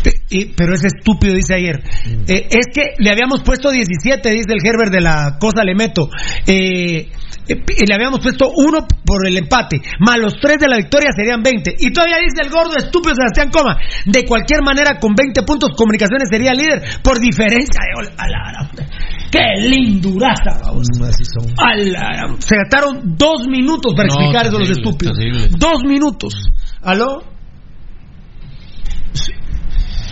Te- y- pero ese estúpido dice ayer. eh, es que le habíamos puesto 17, dice el Herbert de la cosa le meto. Eh, eh, y le habíamos puesto uno por el empate, más los tres de la victoria serían 20. Y todavía dice el gordo estúpido Sebastián Coma. De cualquier manera, con 20 puntos, Comunicaciones sería líder por diferencia de ¡Qué linduraza! vamos! Mm, son. Se gastaron dos minutos para No, explicar eso a los estúpidos. terrible. Dos minutos. ¿Aló?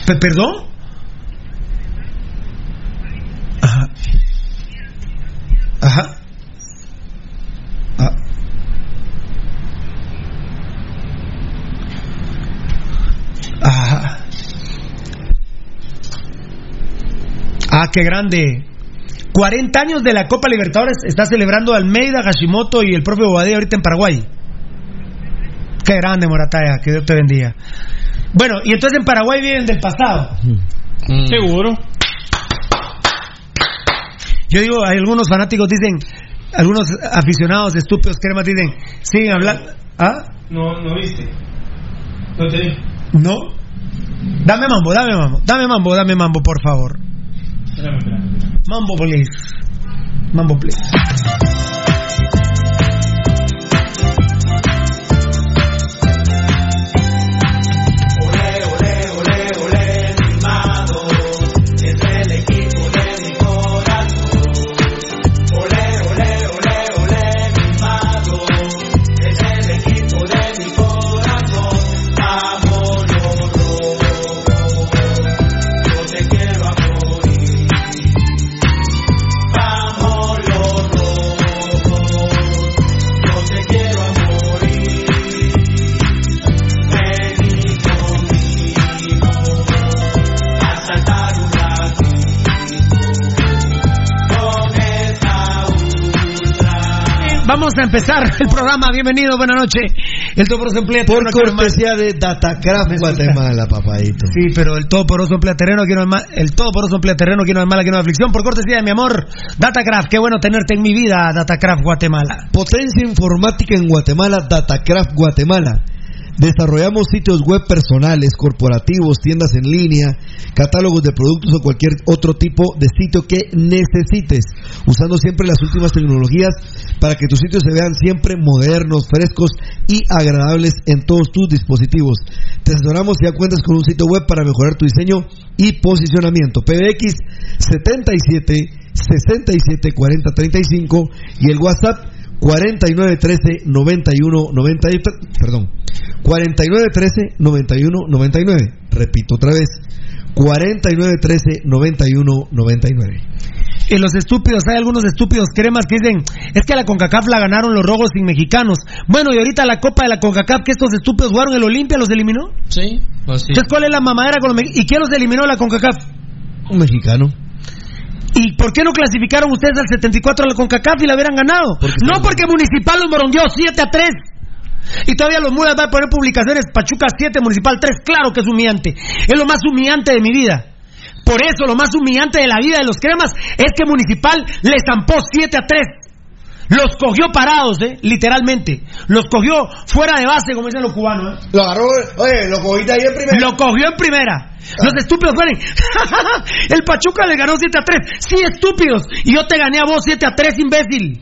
¿Perdón? Ajá. Ajá. Ah. Ajá. Ah, qué grande. 40 años de la Copa Libertadores está celebrando Almeida, Hashimoto y el propio Bobadilla ahorita en Paraguay. Qué grande, Morataya, que Dios te bendiga. Bueno, y entonces en Paraguay viven del pasado. Mm. Seguro. Yo digo, hay algunos fanáticos dicen, algunos aficionados estúpidos cremas dicen, siguen hablando. ¿Ah? No, no viste. No te dije. No. Dame mambo, dame mambo, dame mambo, dame mambo, por favor. Espérame, espérame. Mambo, please. Mambo, please. Vamos a empezar el programa. Bienvenido, buenas noches. El Toporoso Emplea Por cortesía de Datacraft Guatemala, papadito. Sí, pero el Toporoso Emplea Terreno, aquí no hay más. El Toporoso Emplea Terreno, aquí no hay mala, aquí no hay aflicción. Por cortesía de mi amor, Datacraft. Qué bueno tenerte en mi vida, Datacraft Guatemala. Potencia informática en Guatemala, Datacraft Guatemala. Desarrollamos sitios web personales, corporativos, tiendas en línea, catálogos de productos o cualquier otro tipo de sitio que necesites, usando siempre las últimas tecnologías para que tus sitios se vean siempre modernos, frescos y agradables en todos tus dispositivos. Te asesoramos si ya cuentas con un sitio web para mejorar tu diseño y posicionamiento. PBX 77 67 40 35 y el WhatsApp 4913 91 93, perdón, 4913 91 99. Repito otra vez, 4913 91 99. Y los estúpidos, hay algunos estúpidos cremas que dicen, es que la CONCACAF la ganaron los rojos sin mexicanos. Bueno, y ahorita la Copa de la CONCACAF que estos estúpidos jugaron el Olimpia los eliminó. Sí, así. Entonces, ¿cuál es la mamadera con los mexicanos? ¿Y quién los eliminó la CONCACAF? Un mexicano. ¿Y por qué no clasificaron ustedes al 74 a la CONCACAF y la hubieran ganado? no porque Municipal los morongueó 7 a 3. Y todavía los mulas van a poner publicaciones Pachuca 7, Municipal 3. Claro que es humillante. Es lo más humillante de mi vida. Por eso lo más humillante de la vida de los cremas es que Municipal le zampó 7 a 3. Los cogió parados, ¿eh? Literalmente. Los cogió fuera de base, como dicen los cubanos, ¿eh? Lo agarró, oye, lo cogiste ahí en primera. Lo cogió en primera. Los estúpidos fueron. el Pachuca le ganó 7 a 3. Sí, estúpidos. Y yo te gané a vos 7 a 3, imbécil.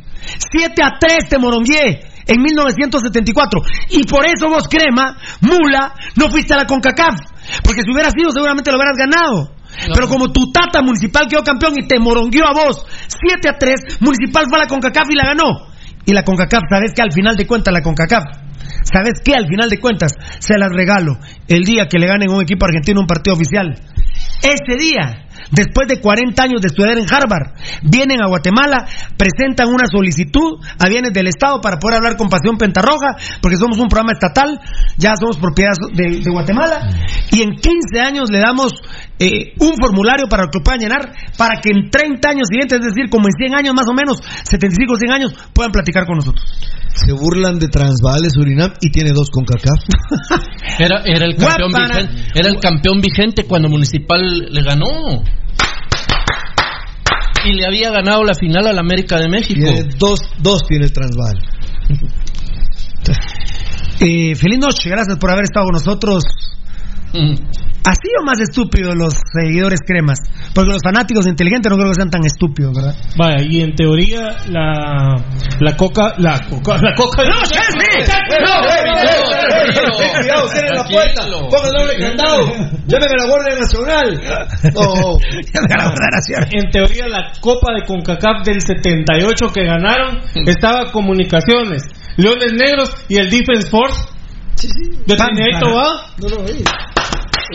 7 a 3 te morongué en 1974. Y por eso vos, Crema, Mula, no fuiste a la CONCACAF. Porque si hubieras sido, seguramente lo hubieras ganado. Pero como tu tata municipal quedó campeón y te morongueó a vos 7 a 3, Municipal fue a la CONCACAF y la ganó. Y la CONCACAF, ¿sabes que al final de cuentas la CONCACAF? ¿Sabes qué? Al final de cuentas, se las regalo el día que le ganen un equipo argentino un partido oficial. Ese día, después de 40 años de estudiar en Harvard, vienen a Guatemala, presentan una solicitud a bienes del Estado para poder hablar con Pasión Pentarroja, porque somos un programa estatal, ya somos propiedad de, de Guatemala, y en 15 años le damos eh, un formulario para que lo puedan llenar, para que en 30 años siguientes, es decir, como en 100 años más o menos, 75 o 100 años, puedan platicar con nosotros. Se burlan de Transvaal, de Surinam y tiene dos con CACAF. Era, era, el campeón vigente, era el campeón vigente cuando Municipal le ganó. Y le había ganado la final al América de México. Tiene dos, dos tiene el Transvaal. Eh, feliz noche, gracias por haber estado con nosotros. Así o más estúpidos los seguidores cremas, porque los fanáticos inteligentes no creo que sean tan estúpidos, ¿verdad? Vaya, y en teoría la, la coca, la coca, la coca. ¡No, Chelsea! Cuidado, cierren la puerta. Pongan doble candado. Llámeme a la Guardia Nacional. No. En teoría la Copa de CONCACAF del 78 que ganaron estaba Comunicaciones, Leones Negros y el Defense Force. De Trinidad Tobago. No, no, eh.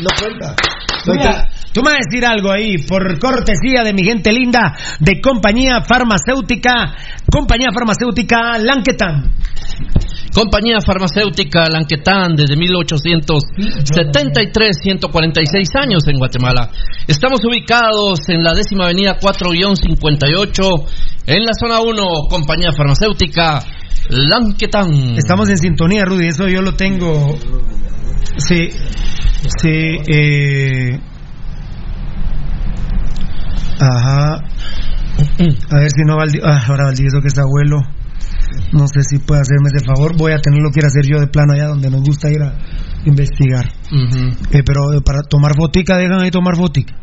No cuenta. Mira, tú me vas a decir algo ahí, por cortesía de mi gente linda de compañía farmacéutica, compañía farmacéutica Lanquetan. Compañía farmacéutica Lanquetán desde 1873, 146 años en Guatemala. Estamos ubicados en la décima avenida 4-58 en la zona 1, compañía farmacéutica Lanquetán. Estamos en sintonía, Rudy, eso yo lo tengo. Sí, sí, eh. Ajá. A ver si no Valdi... Ah, ahora Valdivieso que es abuelo. No sé si puede hacerme ese favor. Voy a tenerlo que ir a hacer yo de plano allá donde nos gusta ir a investigar. Eh, pero para tomar fotica, dejan ahí tomar fotica.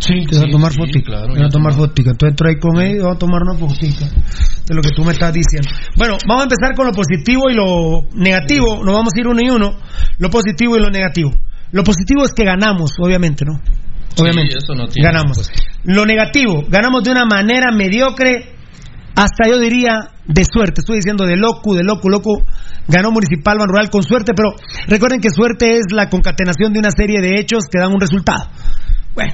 Sí, te van a tomar sí, fotica. claro, te a tomar fotica. Entonces ahí con ellos y vamos a tomar una fotica de lo que tú me estás diciendo. Bueno, vamos a empezar con lo positivo y lo negativo. Nos vamos a ir uno y uno. Lo positivo y lo negativo. Lo positivo es que ganamos, obviamente, ¿no? Obviamente. eso no tiene ganamos. Lo negativo, ganamos de una manera mediocre, hasta yo diría de suerte. Estoy diciendo de loco, de loco, loco. Ganó Municipal Ban Rural con suerte, pero recuerden que suerte es la concatenación de una serie de hechos que dan un resultado. Bueno,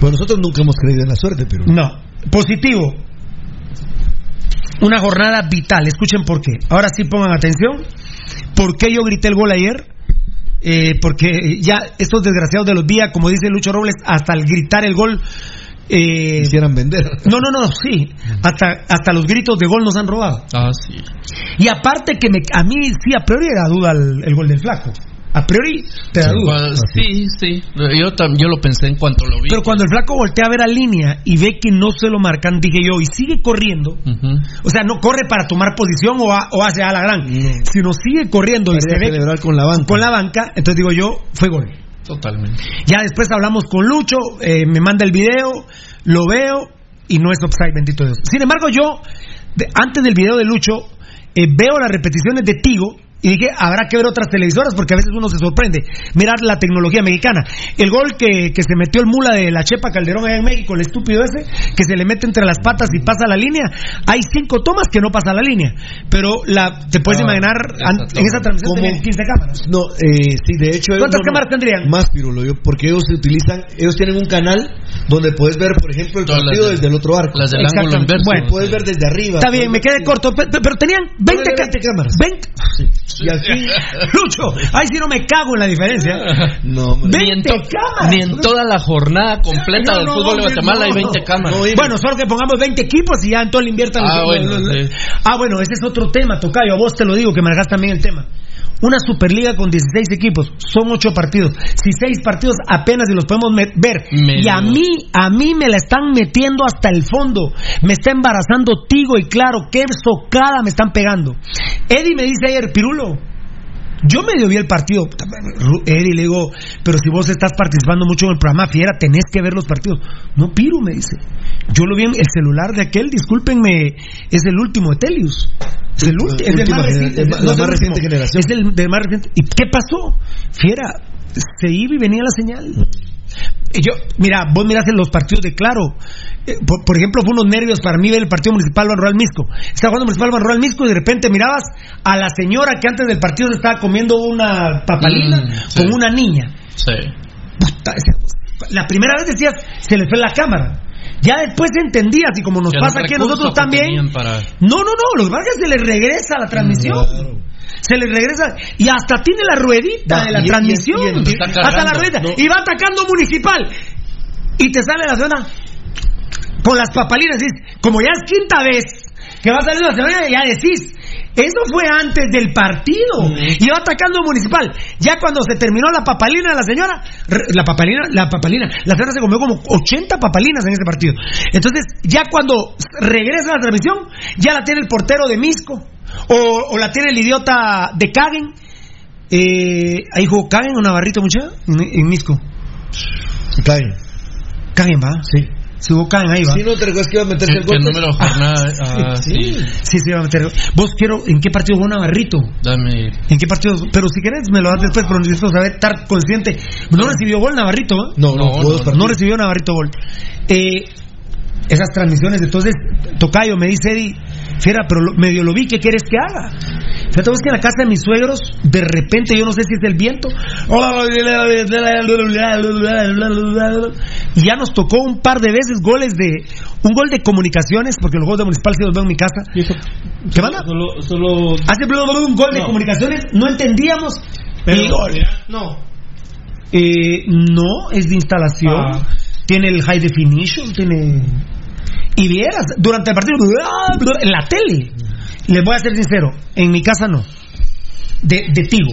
Pues nosotros nunca hemos creído en la suerte, pero. no. Positivo. Una jornada vital. Escuchen por qué. Ahora sí pongan atención. ¿Por qué yo grité el gol ayer? Eh, porque ya estos desgraciados de los días, como dice Lucho Robles, hasta al gritar el gol. Eh, Quisieran vender. no, no, no, sí. Hasta, hasta los gritos de gol nos han robado. Ah, sí. Y aparte que me, a mí sí, a priori era duda el, el gol del flaco. A priori te da duda. Sí, sí. Yo, tam- yo lo pensé en cuanto lo vi. Pero cuando el flaco voltea a ver a línea y ve que no se lo marcan, dije yo, y sigue corriendo, o sea, no corre para tomar posición o, a- o hace a la gran, sino sigue corriendo y se ve celebrar con la banca. con la banca, entonces digo yo, fue gol. Totalmente. Ya después hablamos con Lucho, eh, me manda el video, lo veo y no es offside, bendito Dios. Sin embargo, yo, de- antes del video de Lucho, eh, veo las repeticiones de Tigo y dije, habrá que ver otras televisoras porque a veces uno se sorprende. Mirar la tecnología mexicana. El gol que, que se metió el mula de la Chepa Calderón allá en México, el estúpido ese, que se le mete entre las patas y pasa la línea. Hay cinco tomas que no pasa la línea. Pero la, te puedes Ah, imaginar, esa en esa transmisión tenían 15 cámaras. No, eh, sí, de hecho. ¿Cuántas no- no- cámaras tendrían? Más, Pirulo, yo, porque ellos se utilizan, ellos tienen un canal donde puedes ver, por ejemplo, el Todas partido de- desde el otro arco. las del ángulo inverso. Bueno, puedes ver desde arriba. Está bien, me quedé corto, pe- pe- pero tenían 20, Ponle ca- 20 cámaras. 20. Y aquí, Lucho, ahí sí no me cago en la diferencia. no, hombre. Ni en, 20 to- cámaras. ni en toda la jornada completa No, del no, fútbol de Guatemala hay no. 20 cámaras. No, Bueno, solo que pongamos 20 equipos y ya entonces le inviertan. Ah, los- bueno, los- los- sí. Ah, bueno, ese es otro tema, Tocayo. A vos te lo digo, que manejas también el tema. Una Superliga con 16 equipos, son 8 partidos. Si 6 partidos apenas y los podemos ver. Menos. Y a mí, a mí me la están metiendo hasta el fondo. Me está embarazando Tigo y claro, qué socada me están pegando. Eddie me dice ayer, Pirulo, Yo medio vi el partido. Eddie le digo, pero si vos estás participando mucho en el programa Fiera, tenés que ver los partidos. No, Piru, me dice. Yo lo vi en el celular de aquel, discúlpenme, es el último de Telius. Es el, ulti- es el más reciente. no la más reciente último, generación. Es el de más reciente. ¿Y qué pasó? Fiera, se iba y venía la señal. Yo, mira, vos mirás en los partidos de Claro. eh, por, por ejemplo, fue unos nervios para mí ver el partido municipal Banrural Misco. Estaba jugando municipal Banrural Misco y de repente mirabas a la señora que antes del partido estaba comiendo una papalina Mm, sí. con una niña. Sí. Puta, la primera vez decías, se le fue la cámara. Ya después entendías y como nos Que pasa aquí a nosotros que también. para- No, no, no, los Vargas se les regresa la transmisión. Se les regresa y hasta tiene la ruedita de la transmisión. hasta la ruedita. no. Y va atacando municipal. Y te sale la zona con las papalinas. dices, como ya es quinta vez que va saliendo la semana, ya decís. Eso fue antes del partido. Y va atacando municipal. Ya cuando se terminó la papalina de la señora, la papalina, la papalina, la señora se comió como 80 papalinas en ese partido. Entonces, ya cuando regresa la transmisión, ya la tiene el portero de Misco. O, o la tiene el idiota de Kagen. Eh, ahí jugó Kagen o Navarrito, mucha, en, en Misco. Caen. Kagen va. Sí. Si hubo Kagen ahí va. Si no te recuerdas que iba a meterse ¿Qué, el qué gol. número de jornada? Ah, sí. Sí, sí, va a meter. Vos quiero, ¿en qué partido jugó Navarrito? Dame. ¿En qué partido? Pero si querés me lo das después, pero necesito saber, estar consciente. No recibió gol Navarrito, ¿eh? No, no, dos no, partidos. recibió Navarrito gol. Eh, esas transmisiones, entonces, Tocayo me dice Eddie, Fiera, pero lo- medio lo vi, ¿qué quieres que haga? Fíjate vos que en la casa de mis suegros, de repente, yo no sé si es el viento, y ya nos tocó un par de veces goles de, un gol de comunicaciones, porque los goles de municipal sí los veo en mi casa. ¿Qué van Solo, solo Hace blu, blu, blu, un gol de comunicaciones, no entendíamos. Pero- y gol. no. Eh, no, es de instalación. Ah. Tiene el high definition, tiene. Y vieras, durante el partido, en la tele, les voy a ser sincero, en mi casa no. De, de Tigo.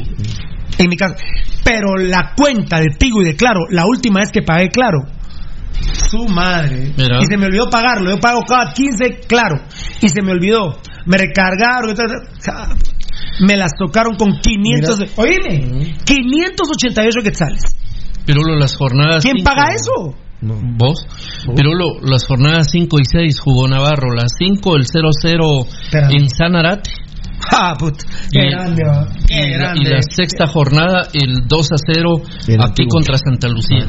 En mi casa. Pero la cuenta de Tigo y de Claro, la última vez que pagué Claro, su madre. Mira. Y se me olvidó pagarlo. Yo pago cada 15, claro. Y se me olvidó. Me recargaron. Me las tocaron con 500. Mira. Oíme, 588 quetzales. Pirulo, las jornadas. ¿Quién cinco- paga eso? ¿Vos? Pirulo, las jornadas 5 y 6 jugó Navarro. Las 5, el 0-0 Espérame. en Sanarate. Ah, put. Qué Y- grande, va. Qué Y la, grande. y la sexta jornada, el 2 a 0 El aquí antiguo. contra Santa Lucía.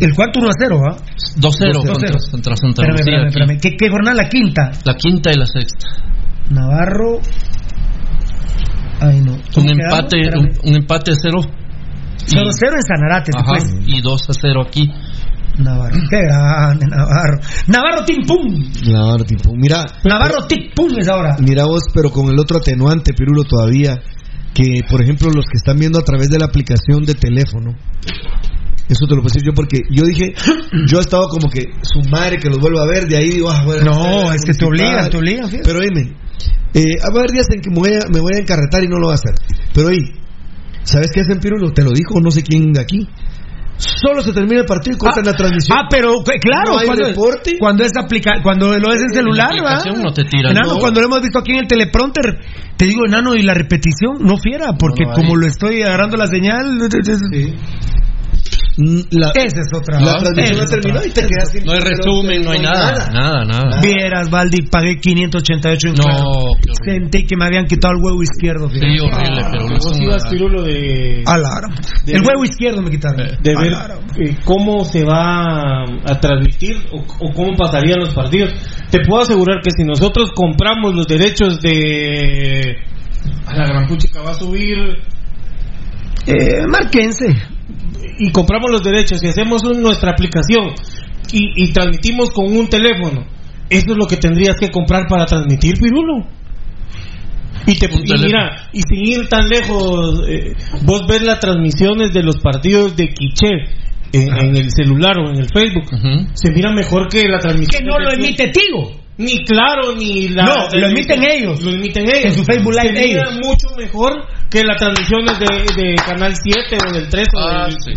El cuarto 1 a 0, ¿va? 2-0 2-0. contra, contra Santa Espérame, Lucía. espérame, aquí. espérame. ¿Qué, ¿Qué jornada? La quinta. La quinta y la sexta. Navarro. Ay, no. Un ¿Cómo empate, un, un empate a 0. 0-0 en Sanarate, Ajá, después. y 2 a 0 aquí. Navarro. Qué grande, Navarro. Navarro Tim Pum. Claro, tipo, mira, Navarro Tic Pum es ahora. mira vos, pero con el otro atenuante, Pirulo, todavía, que por ejemplo los que están viendo a través de la aplicación de teléfono, eso te lo puedo decir yo porque yo dije, yo he estado como que su madre que los vuelva a ver, de ahí digo, ah, bueno, No, eh, es que te obligan, te obligan, fíjate. Pero dime, eh, a haber días en que me voy a, me voy a encarretar y no lo voy a hacer. Pero ahí, ¿sabes qué hacen Pirulo? Te lo dijo no sé quién de aquí. Solo se termina el partido y cortan la transmisión. Ah, pero que- claro, No hay cuando, es aplica, cuando lo es en celular, no te tiran, Enano, no. cuando lo hemos visto aquí en el teleprompter, te digo, enano, y la repetición, no fiera, porque No, no hay. como lo estoy agarrando la señal, La, esa es otra. la no es terminó otra. y te quedas sin No hay resumen, no hay nada. Nada, nada. Vieras, Valdi, pagué 588 en No. Sentí que me habían quitado el huevo izquierdo, Sí, fíjate. horrible, pero no es Vos una- ibas, Pirulo, de, A la hora. De El huevo izquierdo me quitaron. de ver eh, cómo se va a transmitir o, o cómo pasarían los partidos. Te puedo asegurar que si nosotros compramos los derechos de... A la gran puchica va a subir... Eh, márquense. Y compramos los derechos y hacemos un- nuestra aplicación y, y transmitimos con un teléfono, eso es lo que tendrías que comprar para transmitir, Pirulo. Y, te, y mira, y sin ir tan lejos, eh, vos ves las transmisiones de los partidos de Quiché en, en el celular o en el Facebook, se mira mejor que la transmisión. Que no lo emite Tigo. Ni claro, ni la. No, lo emiten ellos. Lo emiten ellos. En su Facebook Live Se mira ellos. mucho mejor que la transmisión es de, de Canal 7 o del 3 Ah, o del... sí.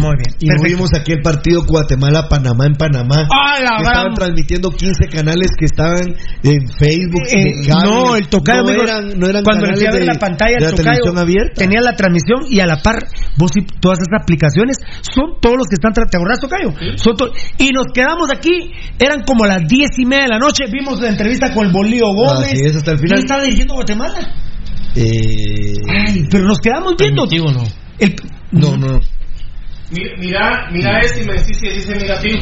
Muy bien. Y no vimos aquí el partido Guatemala-Panamá en Panamá. ¡Ah, la que gran- estaban transmitiendo 15 canales que estaban en Facebook. Eh, de cable. no, el tocayo no eran, no eran cuando le fui a canales ver de, la pantalla de el la tocayo televisión abierta. tenía la transmisión y a la par vos y todas esas aplicaciones son todos los que están tra- ¿te acordás tocayo? Son to- y nos quedamos aquí eran como las diez y media de la noche vimos la entrevista con el Bolío Gómez Así es, hasta el final. ¿Quién está dirigiendo Guatemala? Eh, Ay, pero nos quedamos viendo Permitivo, no. el- no, no. Mira, mira, mira este y me decís si dice negativo.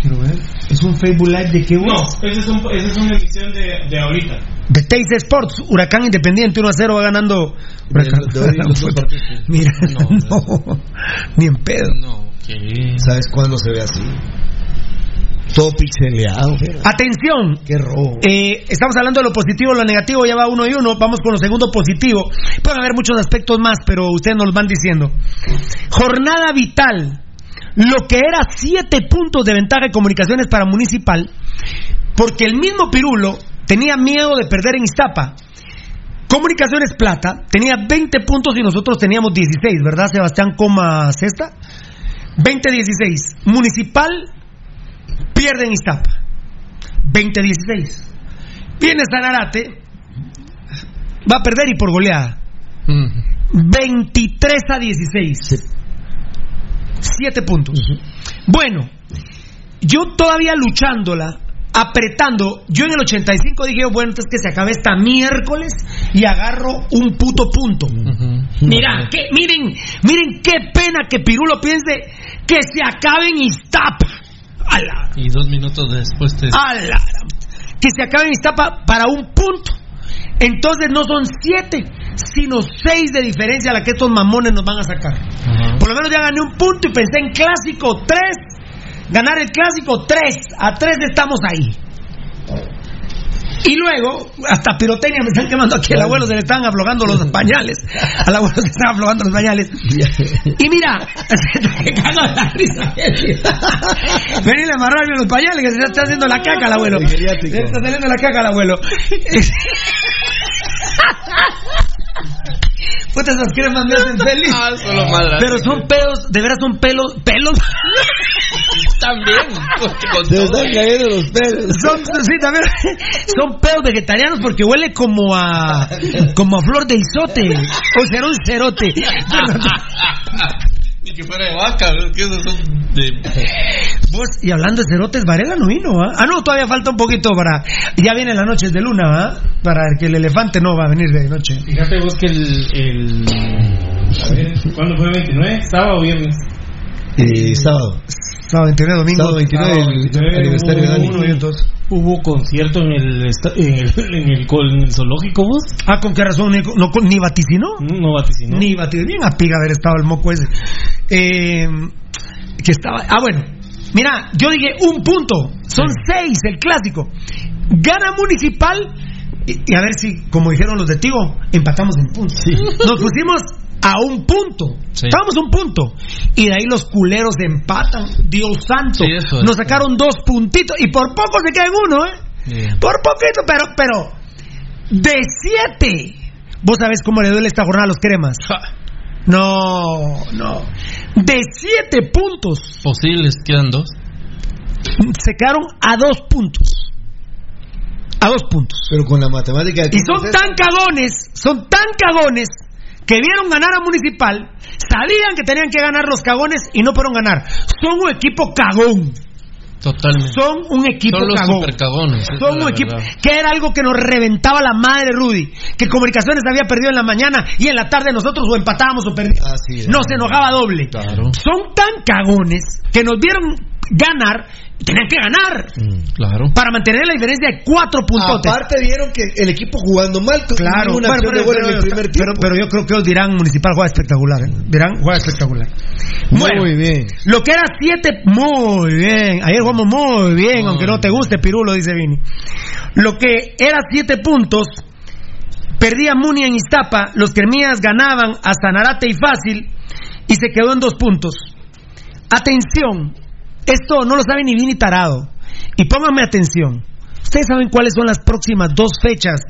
quiero ver es un Facebook Live de qué No, esa es, un, esa es una emisión de, de ahorita. de Teis Sports Huracán Independiente 1 a 0 va ganando Huracán De- de mira no, ni en pedo No, ¿qué? ¿Sabes cuándo se ve así? Todo pixeleado. Atención, Qué robo. Eh, estamos hablando de lo positivo, lo negativo, ya va uno y uno. Vamos con lo segundo positivo. Pueden haber muchos aspectos más, pero ustedes nos van diciendo. Jornada vital. Lo que era siete puntos de ventaja de comunicaciones para Municipal, porque el mismo Pirulo tenía miedo de perder en Iztapa. Comunicaciones Plata tenía 20 puntos y nosotros teníamos 16, ¿verdad, Sebastián Coma Cesta? 20-16. Municipal pierde en Iztapa. 20-16. Viene Sanarate, va a perder y por goleada. Mm. 23 a 16. 7 puntos. Bueno, yo todavía luchándola, apretando, yo en el 85 dije, bueno, entonces que se acabe esta miércoles y agarro un puto punto. Mira, que, miren, miren qué pena que Pirulo piense que se acabe en Iztapa. Y dos minutos después te... a la- que se acabe en Iztapa para un punto. Entonces no son siete, sino seis de diferencia a la que estos mamones nos van a sacar. Por lo menos ya gané un punto y pensé en clásico tres. Ganar el clásico tres. A tres estamos ahí. Y luego, hasta pirotecnia me están quemando aquí. Al abuelo se le están aflojando los pañales. Al abuelo se le están aflojando los pañales. Y mira, se cago de la risa. Venir a amarrarme los pañales que se está haciendo la caca al abuelo. Se está saliendo la caca al abuelo. Puta, esas cremas me hacen feliz. Ah, solo. Pero son pedos, de veras son pelos, pelos. También. con Se están cayendo los pelos. Son, sí, también, son pedos vegetarianos porque huele como a como a flor de isote o será un cerote. Ni que fuera de vaca, es que esos son de... Vos, y hablando de cerotes, Varela no vino, ¿ah? Ah, no, todavía falta un poquito para. Ya vienen las noches de luna, ¿ah? Para que el elefante no va a venir de noche. Fíjate vos que el... el a ver, ¿cuándo fue 29? ¿Sábado o viernes? Eh, sábado. Sábado 29, domingo. Sábado 29, Sábado el 29, aniversario de hubo Dani. uno y entonces hubo concierto en el, en el, en el, col- en el zoológico vos Ah, ¿con qué razón? Ni, no, ni vaticinó. no vaticinó Ni vaticinó. Bien a piga haber estado el moco ese. Eh, que estaba. Ah, bueno. Mira, yo dije un punto. Son seis, el clásico. Gana Municipal. Y, y a ver si, como dijeron los de Tigo, empatamos en puntos. Nos pusimos a un punto. Sí. Estábamos a un punto. Y de ahí los culeros empatan. Dios santo. Sí, eso es. Nos sacaron dos puntitos. Y por poco se queda en uno, ¿eh? Bien. Por poquito, pero, pero. De siete. ¿Vos sabés cómo le duele esta jornada a los cremas? No, no. De siete puntos. Posibles, quedan dos. Se quedaron a dos puntos. A dos puntos. Pero con la matemática. Y son tan cagones, son tan cagones que vieron ganar a Municipal, sabían que tenían que ganar los cagones y no pudieron ganar. Son un equipo cagón. Totalmente. Son un equipo Son los cagón. supercagones. Son un equipo verdad. que era algo que nos reventaba la madre Rudy, que Comunicaciones había perdido en la mañana y en la tarde nosotros o empatábamos o perdíamos. Así es. Nos enojaba doble. Claro. Son tan cagones que nos vieron ganar, tenían que ganar Claro. para mantener la diferencia de cuatro puntotes. Aparte vieron que el equipo jugando mal, Claro, una bueno, acción de pero, gol en pero- el primer pero- tiempo. pero yo creo que os dirán Municipal juega espectacular. ¿eh? Dirán juega espectacular. Bueno, Muy bien. lo que era siete, muy bien. Ayer jugamos muy bien, aunque no te guste, Pirulo, dice Vini. Lo que era siete puntos, perdía Muni en Iztapa, los Cremías ganaban a Sanarate y Fácil, y se quedó en dos puntos. Atención, esto no lo sabe ni Vini Tarado. Y pónganme atención. Ustedes saben cuáles son las próximas dos fechas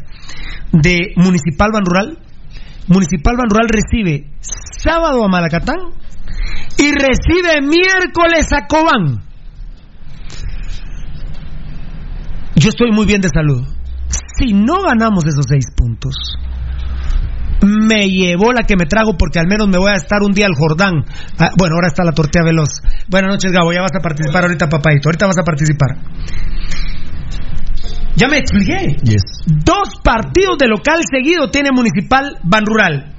de Municipal Ban Rural. Municipal Ban Rural recibe sábado a Malacatán y recibe miércoles a Cobán. Yo estoy muy bien de salud. Si no ganamos esos seis puntos, me llevó la que me trago porque al menos me voy a estar un día al Jordán. Ah, bueno, ahora está la tortilla veloz. Buenas noches, Gabo. Ya vas a participar ahorita, papadito. Ahorita vas a participar. Ya me expliqué. Dos partidos de local seguido tiene Municipal Ban Rural.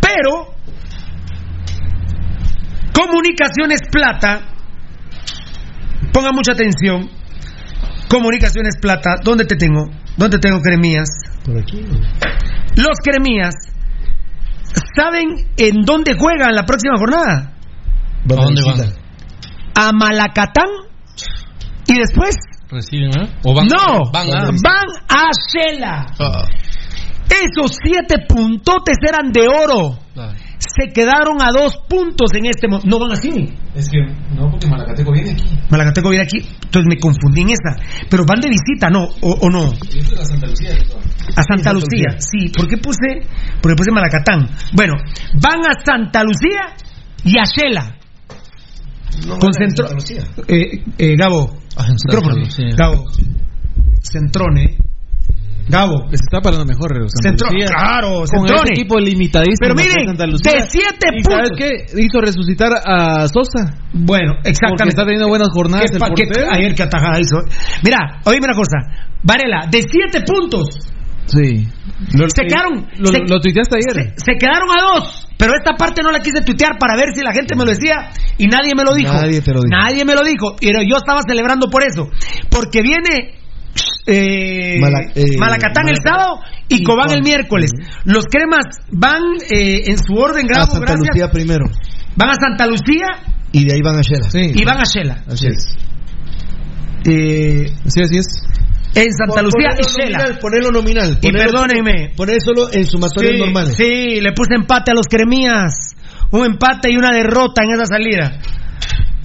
Pero Comunicaciones Plata, ponga mucha atención. Comunicaciones Plata, ¿dónde te tengo? ¿Dónde tengo cremías? Por aquí. Los cremías, ¿saben en dónde juegan la próxima jornada? ¿A dónde van? A Malacatán y después ¿Reciben, eh? ¿O van, no, van van a... a Shela. Ah, Esos siete puntotes eran de oro. Se quedaron a dos puntos en este momento. No van así. Es que no, porque Malacateco viene aquí. Malacateco viene aquí. Entonces me confundí en esa. Pero van de visita, ¿no? ¿O, o no? Y esto es a Santa Lucía. ¿no? A Santa Lucía. Sí. ¿Por qué puse? Porque puse Malacatán. Bueno, van a Santa Lucía y a Shela. Concentró. Eh, eh, Gabo. micrófono. Gabo. Centrone. Gabo. Les está parando mejor, Centro- claro, con Centrone. ese equipo limitadísimo. Pero miren, de siete ¿Y ¿Sabes puntos. qué? Hizo resucitar a Sosa. Bueno, Porque exactamente. está teniendo buenas jornadas ¿Qué el pa- qué- portero. ayer que atajada hizo. Mira, oíme una cosa. Varela, de siete puntos. Sí. Lo, Se quedaron- Lo, se- lo tuiteaste ayer. Se quedaron a dos. Pero esta parte no la quise tuitear para ver si la gente me lo decía y nadie me lo dijo. Nadie te lo dijo. Nadie me lo dijo. Pero yo estaba celebrando por eso. Porque viene eh, Mala- eh, Malacatán el sábado y y Cobán el miércoles. Los cremas van eh, en su orden, A grado, Santa gracias. Lucía primero. Van a Santa Lucía Y de ahí van a Shela. y van a Shela. Así es. Eh, Sí, así es. en Santa Lucía y Shela. nominal, Ponerlo nominal. Y Ponerlo- perdónenme. Poner solo en sumatorios Sí, normales. Sí, le puse empate a los cremías. Un empate y una derrota en esa salida.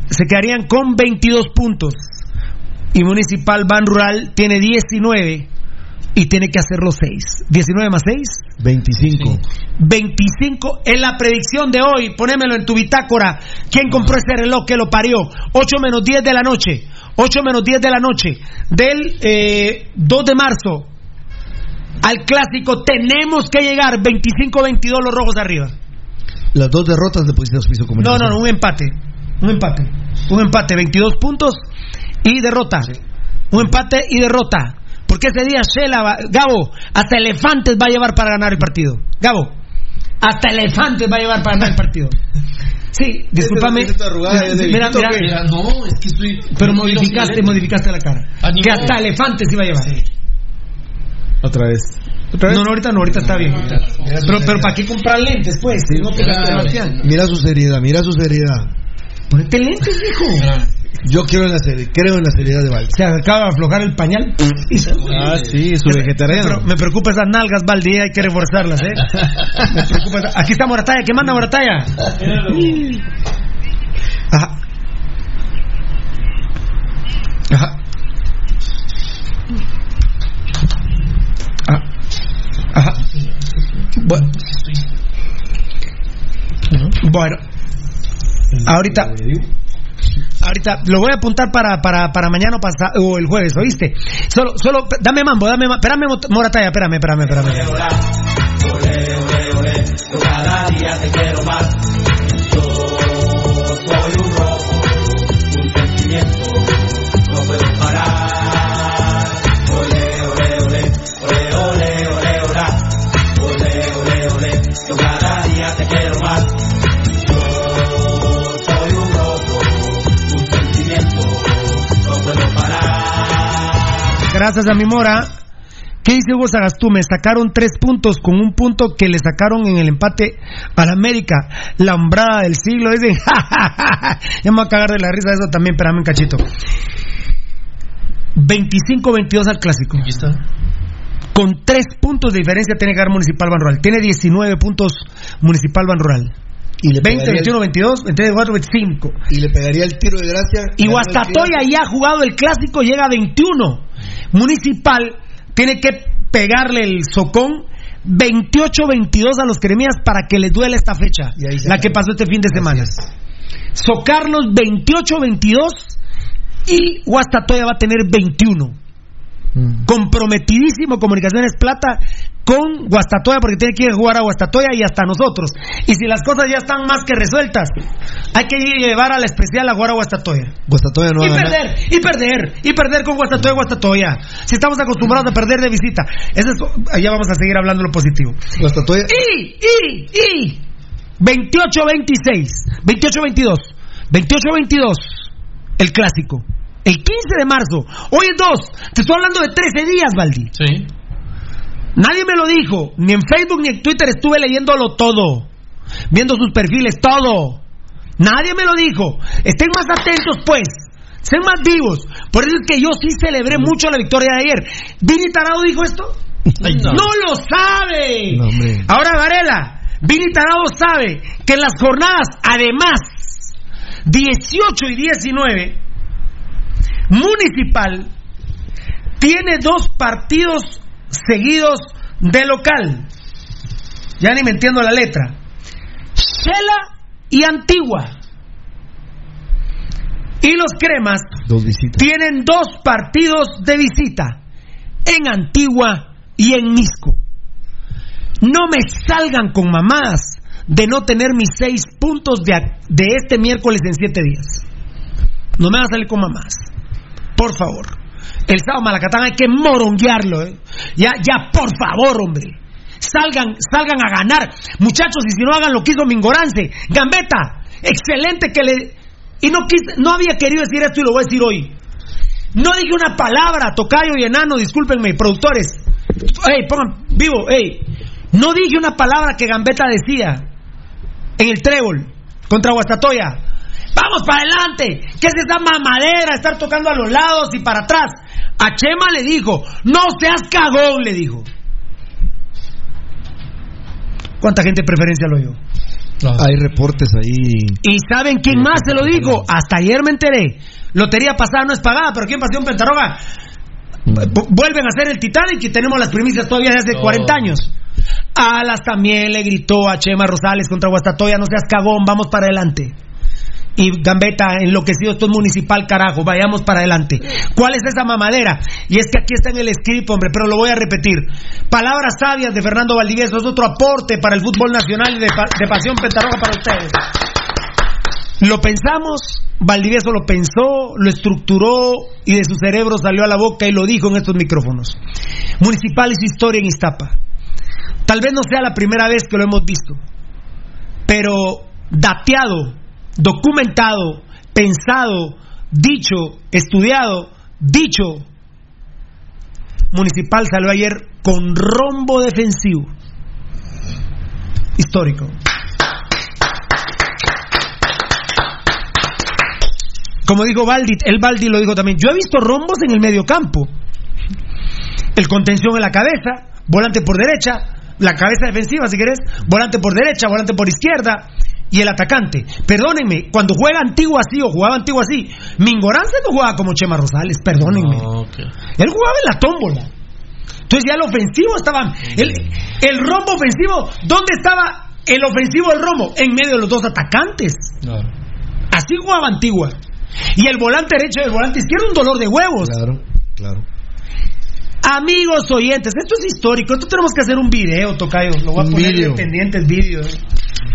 Se quedarían con 22 puntos. Y Municipal Ban Rural tiene 19 y tiene que hacer los 6. 19 más 6. 25. 25 en la predicción de hoy. Ponémelo en tu bitácora. ¿Quién compró ese reloj que lo parió? 8 menos 10 de la noche. 8 menos 10 de la noche. Del eh, 2 de marzo al clásico tenemos que llegar 25-22 los rojos arriba. Las dos derrotas le pusiste auspicio No, comunicación. no, no, un empate. Un empate. Un empate, 22 puntos y derrota. Un empate y derrota. Porque ese día Shela, va- Gabo, hasta Elefantes va a llevar para ganar el partido. Gabo, hasta Elefantes va a llevar para ganar el partido. Sí, discúlpame. Mira, mira, ¿qué? Mira, no, es que estoy... pero modificaste, modificaste la cara. Ah, Que hasta Elefantes iba a llevar. Otra vez. No, no, ahorita no, ahorita está bien. Pero, pero ¿para qué comprar lentes, pues? No te. Sebastián. Mira su seriedad, mira su seriedad. Ponete lentes, hijo. Yo quiero en la serie, creo en la seriedad de Valls. Se acaba de aflojar el pañal. Ah, sí, su vegetariano. Me, me preocupa esas nalgas, Valdi, hay que reforzarlas, ¿eh? Me preocupa esa- Aquí está Morataya, ¿qué manda Morataya? Ajá. Ajá. Ajá. Bueno. Bueno. Ahorita. Ahorita lo voy a apuntar para, para, para mañana o, o el jueves, ¿oíste? Solo, solo, dame mambo, dame mambo. Espérame, Morataya, espérame, espérame, espérame. Yo cada día te quiero más. Gracias a mi Mora. ¿Qué dice Hugo Sagastú? Me sacaron tres puntos con un punto que le sacaron en el empate al América. La hombrada del siglo. Dicen, ya me voy a cagar de la risa eso también, espérame un cachito. 25-22 al clásico. Aquí está. Con tres puntos de diferencia tiene que dar Municipal Ban Rural. Tiene 19 puntos Municipal Ban Rural. Y le 20, pegaría 21, 22, 23, 24, 25. el, y le pegaría el tiro de gracia. Y el Guastatoya ya ha jugado el clásico, llega a 21. Municipal tiene que pegarle el socón 28-22 a los cremías para que les duele esta fecha, la que pasó este fin de semana. Socarlos 28-22 y Guastatoya va a tener 21. Mm. Comprometidísimo Comunicaciones Plata con Guastatoya porque tiene que ir a jugar a Guastatoya y hasta nosotros. Y si las cosas ya están más que resueltas, hay que llevar a la especial a jugar a Guastatoya. Guastatoya no Y va a ganar. perder, y perder, y perder con Guastatoya, Guastatoya. Si estamos acostumbrados a perder de visita. Eso es, allá vamos a seguir hablando lo positivo. Guastatoya. Y, y, y. 28-26. 28-22. 28-22. El clásico. El 15 de marzo. Hoy es 2. Te estoy hablando de 13 días, Valdi. Sí. Nadie me lo dijo. Ni en Facebook ni en Twitter estuve leyéndolo todo. Viendo sus perfiles, todo. Nadie me lo dijo. Estén más atentos, pues. Sean más vivos. Por eso es que yo sí celebré mucho la victoria de ayer. ¿Vini Tarado dijo esto? no. ¡No lo sabe! No. Ahora, Varela, Vini Tarado sabe que en las jornadas, además, 18 y 19, Municipal tiene dos partidos seguidos de local. Ya ni me entiendo la letra. Shela y Antigua. Y los cremas Dos tienen dos partidos de visita. En Antigua y en Misco. No me salgan con mamadas de no tener mis seis puntos de, de este miércoles en siete días. No me van a salir con mamadas. Por favor. El sábado Malacatán hay que moronguearlo. ¿eh? Ya, ya, por favor, hombre. Salgan, salgan a ganar. Muchachos, y si no hagan lo que hizo Mingorance. Gambeta, excelente que le. Y no, quise, no había querido decir esto y lo voy a decir hoy. No dije una palabra, tocayo y enano, discúlpenme, productores. Ey, pongan vivo, ey. No dije una palabra que Gambetta decía en el trébol contra Guastatoya. Vamos para adelante. ¿Qué es esa mamadera? Estar tocando a los lados y para atrás. A Chema le dijo, no seas cagón, le dijo. ¿Cuánta gente de preferencia lo oyó? Hay reportes ahí. ¿Y saben quién más se lo dijo? Hasta ayer me enteré. Lotería pasada no es pagada, pero aquí en Pasión Pentaroga vu- vuelven a hacer el Titanic y tenemos las primicias todavía de hace Oh. 40 años. Alas también le gritó a Chema Rosales contra Guastatoya, no seas cagón, vamos para adelante. Y Gambetta, enloquecido, esto es municipal, carajo, vayamos para adelante. ¿Cuál es esa mamadera? Y es que aquí está en el script, hombre, pero lo voy a repetir. Palabras sabias de Fernando Valdivieso, es otro aporte para el fútbol nacional y de, pa- de Pasión Pentaroga para ustedes. Lo pensamos, Valdivieso lo pensó, lo estructuró y de su cerebro salió a la boca y lo dijo en estos micrófonos. Municipal es historia en Iztapa. Tal vez no sea la primera vez que lo hemos visto, pero dateado, documentado, pensado, dicho, estudiado, dicho, Municipal salió ayer con rombo defensivo. Histórico. Como dijo Baldi, el Baldi lo dijo también. Yo he visto rombos en el medio campo. El contención en la cabeza, volante por derecha, la cabeza defensiva si querés, volante por derecha, volante por izquierda y el atacante. Perdónenme, cuando juega antiguo así o jugaba antiguo así, Mingorance no jugaba como Chema Rosales, perdónenme. Él jugaba en la tómbola. Entonces ya el ofensivo estaba. El, el rombo ofensivo, ¿dónde estaba el ofensivo del rombo? En medio de los dos atacantes. Así jugaba Antigua. Y el volante derecho y el volante izquierdo, un dolor de huevos. Claro, claro. Amigos oyentes, esto es histórico. Esto tenemos que hacer un video, Tocayo. Lo voy a Un poner video. en pendientes vídeo. eh.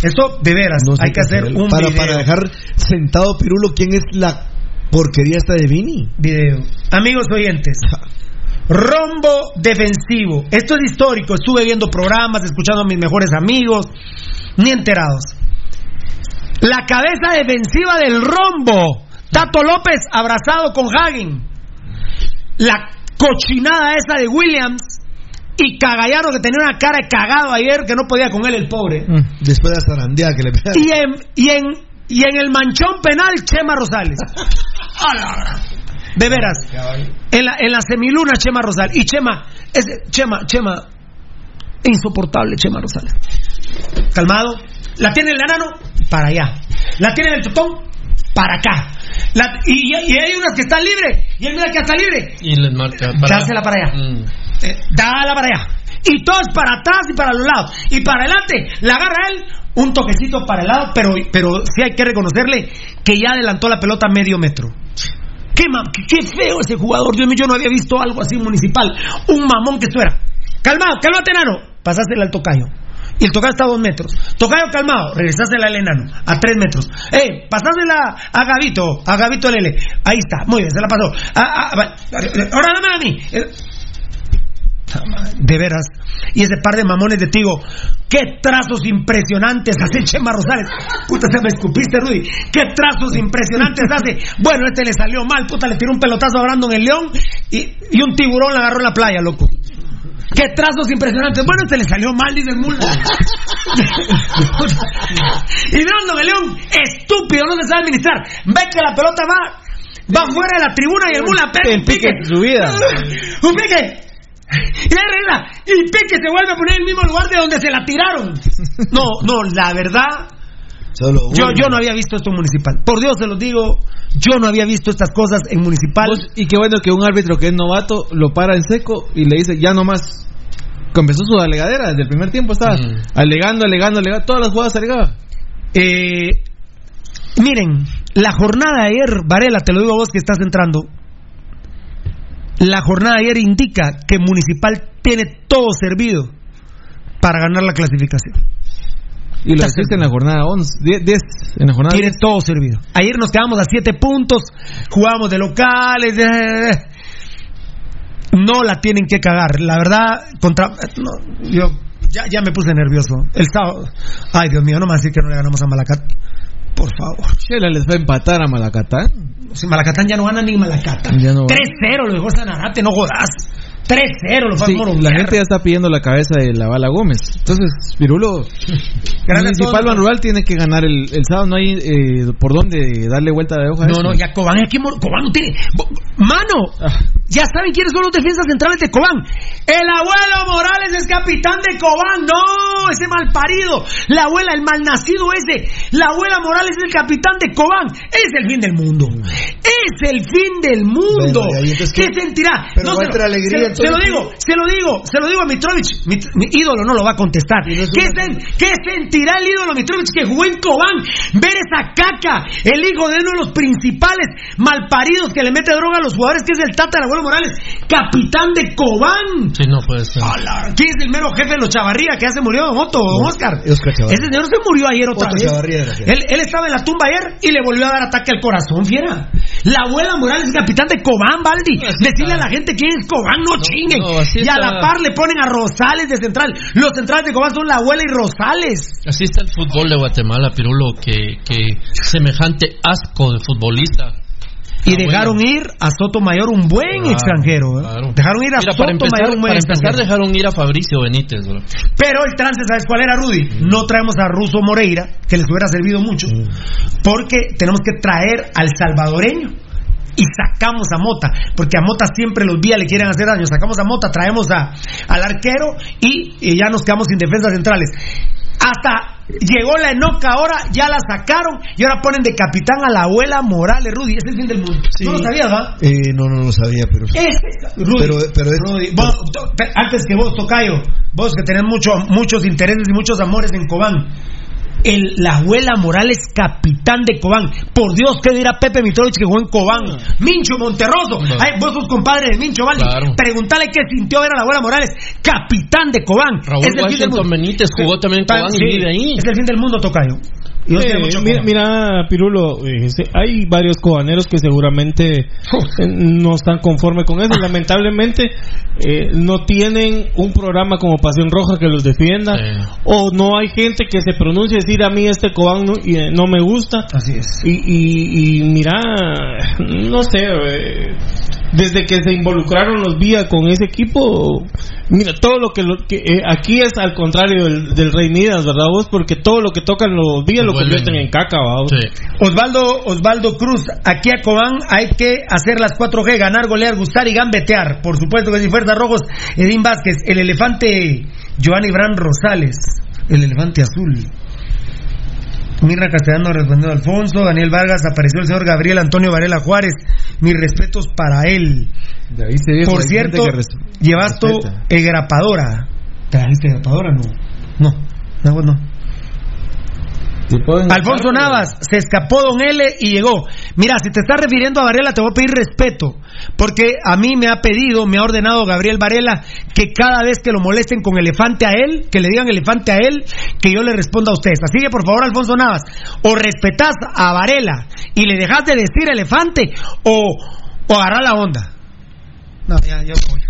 Esto, de veras, No sé hay que hacer hacer. un para, video. para dejar sentado Pirulo quién es la porquería esta de Vini. Video. Amigos oyentes, rombo defensivo. Esto es histórico. Estuve viendo programas, escuchando a mis mejores amigos, ni enterados. La cabeza defensiva del rombo. Tato López abrazado con Hagen. La cochinada esa de Williams. Y Cagallaro que tenía una cara de cagado ayer que no podía con él el pobre. Después de la zarandeada que le pegaron. Y en, y en, y en el manchón penal, Chema Rosales. De veras. En la, en la semiluna, Chema Rosales. Y Chema, ese, Chema, Chema, insoportable Chema Rosales. Calmado. La tiene el enano, para allá. La tiene el totón, para acá. La- y, y hay unas que están libres. Y él mira que está libre. Y les marca. Dársela para allá. Mm. eh, dala para allá. Y todos para atrás y para los lados. Y para adelante, la agarra él, un toquecito para el lado, pero, pero sí hay que reconocerle que ya adelantó la pelota medio metro. Qué, qué- feo ese jugador, Dios mío, yo no había visto algo así municipal. Un mamón que esto era. Calmado, cálmate, enano. Pasásela al tocayo. Y el tocayo está a dos metros. Tocayo calmado, regresásela al enano, a tres metros. Eh, pasásela a Gavito, a Gavito Lele. Ahí está, muy bien, se la pasó. Ah, ah, ahora dámela a mí. Eh, de veras. Y ese par de mamones de Tigo. ¡Qué trazos impresionantes hace Chema Rosales! Puta, se me escupiste, Rudy. ¡Qué trazos impresionantes hace! Bueno, este le salió mal, puta, le tiró un pelotazo a Brandon el León y, y un tiburón la agarró en la playa, loco. ¡Qué trazos impresionantes! Bueno, este le salió mal, dice el mula. y Brandon el León, estúpido, no se sabe administrar. Ve que la pelota va, va fuera de la tribuna y el mula pega un pique. su vida. ¡Un pique! Y la reina, y Pique se vuelve a poner en el mismo lugar de donde se la tiraron. No, no, la verdad, Solo yo, uno. yo no había visto esto en municipal. Por Dios se los digo, yo no había visto estas cosas en municipal. Y qué bueno que un árbitro que es novato lo para en seco y le dice, ya nomás. Comenzó su alegadera, desde el primer tiempo estaba alegando, alegando, alegando, todas las jugadas alegaba. Eh, miren, la jornada de ayer, Varela, te lo digo a vos que estás entrando. La jornada de ayer indica que Municipal tiene todo servido para ganar la clasificación. Y lo hiciste en la jornada 11, 10, 10, en la jornada Tiene 10. todo servido. Ayer nos quedamos a siete puntos, jugábamos de locales. no la tienen que cagar. La verdad, contra. no, yo ya, ya me puse nervioso. El sábado. Ay, Dios mío, no me vas a decir que no le ganamos a Malacat. Por favor. Chela les va a empatar a Malacatán. Si Malacatán ya no gana ni Malacatán. No 3-0 lo dejó Sanarate, no jodas. 3-0 lo Sí, a la gente ya está pidiendo la cabeza de la bala Gómez. Entonces, Pirulo, Municipal Ban Rural tiene que ganar el, el sábado. No hay eh, por dónde darle vuelta de hoja. a No, esto. no, ya Cobán es que Cobán no tiene. Mano, ya saben quiénes son los defensas centrales de Cobán. El abuelo Morales es capitán de Cobán. No, ese malparido. La abuela, el malnacido ese. La abuela Morales es el capitán de Cobán. Es el fin del mundo. Es el fin del mundo. Bueno, ¿Qué sentirá? Pero lo, Alegría, se lo- digo, se lo digo, se lo digo a Mitrovich. Mi, mi ídolo no lo va a contestar. ¿Qué, sen- qué sentirá el ídolo Mitrovich que jugó en Cobán? Ver esa caca, el hijo de uno de los principales malparidos que le mete droga a los jugadores, que es el Tata del abuelo Morales, capitán de Cobán. Sí, no puede ser. ¿Quién es el mero jefe de los Chavarría que ya se murió, don Otto, don Oscar? Oscar Chavarría. Ese señor se murió ayer otra Otto vez. Él, él estaba en la tumba ayer y le volvió a dar ataque al corazón, fiera. La abuela Morales, capitán de Cobán, Baldi. Decirle a la gente quién es Cobán, no, chinguen. no, y a la par le ponen a Rosales de central. Los centrales de Cobán son la abuela y Rosales. Así está el fútbol de Guatemala, Pirulo, que, que semejante asco de futbolista. Y dejaron ir a Sotomayor un buen Claro, extranjero. ¿eh? claro. Dejaron ir a Mira, para Sotomayor empezar, un buen para empezar extranjero. dejaron ir a Fabricio Benítez, bro. Pero el trance, ¿sabes cuál era, Rudy? No traemos a Russo Moreira, que les hubiera servido mucho, porque tenemos que traer al salvadoreño. Y sacamos a Mota, porque a Mota siempre los días le quieren hacer daño. Sacamos a Mota, traemos a, al arquero y, y ya nos quedamos sin defensas centrales. Hasta llegó la enoca ahora, ya la sacaron y ahora ponen de capitán a la abuela Morales, Rudy. Es el fin del mundo. No lo sabías, ¿va? Eh, no, no lo sabía, pero. Es, Rudy, Pero- pero es- Rudy, vos, to- pe- antes que vos, Tocayo, vos que tenés mucho, muchos intereses y muchos amores en Cobán. El, la abuela Morales, capitán de Cobán. Por Dios, ¿qué dirá Pepe Mitrovich que jugó en Cobán? Mincho Monterroso. Ay, vos sos compadre de Mincho, ¿vale? Claro. Preguntale qué sintió ver a la abuela Morales, capitán de Cobán. Raúl Es el fin del mundo. Benítez jugó también en Cobán y vive ahí. Es el fin del mundo, Tocayo. Y vos Eh, mira, mira, Pirulo, eh, se- hay varios cobaneros que seguramente eh, no están conformes con eso. Lamentablemente eh, no tienen un programa como Pasión Roja que los defienda o no hay gente que se pronuncie decir a mí este Cobán no, y, eh, no me gusta. Así es. Y, y, y mira, no sé, eh, desde que se involucraron los Vía con ese equipo, mira, todo lo que, lo- que, eh, aquí es al contrario del, del Rey Midas, ¿verdad vos? Porque todo lo que tocan los Vía lo convierten en caca, ¿va? Osvaldo, Osvaldo Cruz, aquí a Cobán hay que hacer las 4G, ganar, golear, gustar y gambetear. Por supuesto que sin fuerzas rojos, Edín Vázquez, el elefante Giovanni Bran Rosales, el elefante azul. Mirna Castellano respondió a Alfonso, Daniel Vargas, apareció el señor Gabriel Antonio Varela Juárez. mis respetos para él. Por cierto, llevas tu grapadora. ¿Trajiste grapadora? No. No, no, no. Alfonso Navas, se escapó Don L y llegó. Mira, si te estás refiriendo a Varela, te voy a pedir respeto, porque a mí me ha pedido, me ha ordenado Gabriel Varela que cada vez que lo molesten con elefante a él, que le digan elefante a él, que yo le responda a ustedes. Así que por favor, Alfonso Navas, o respetás a Varela y le dejas de decir elefante, o, o agarrá la onda. No, ya, ya voy.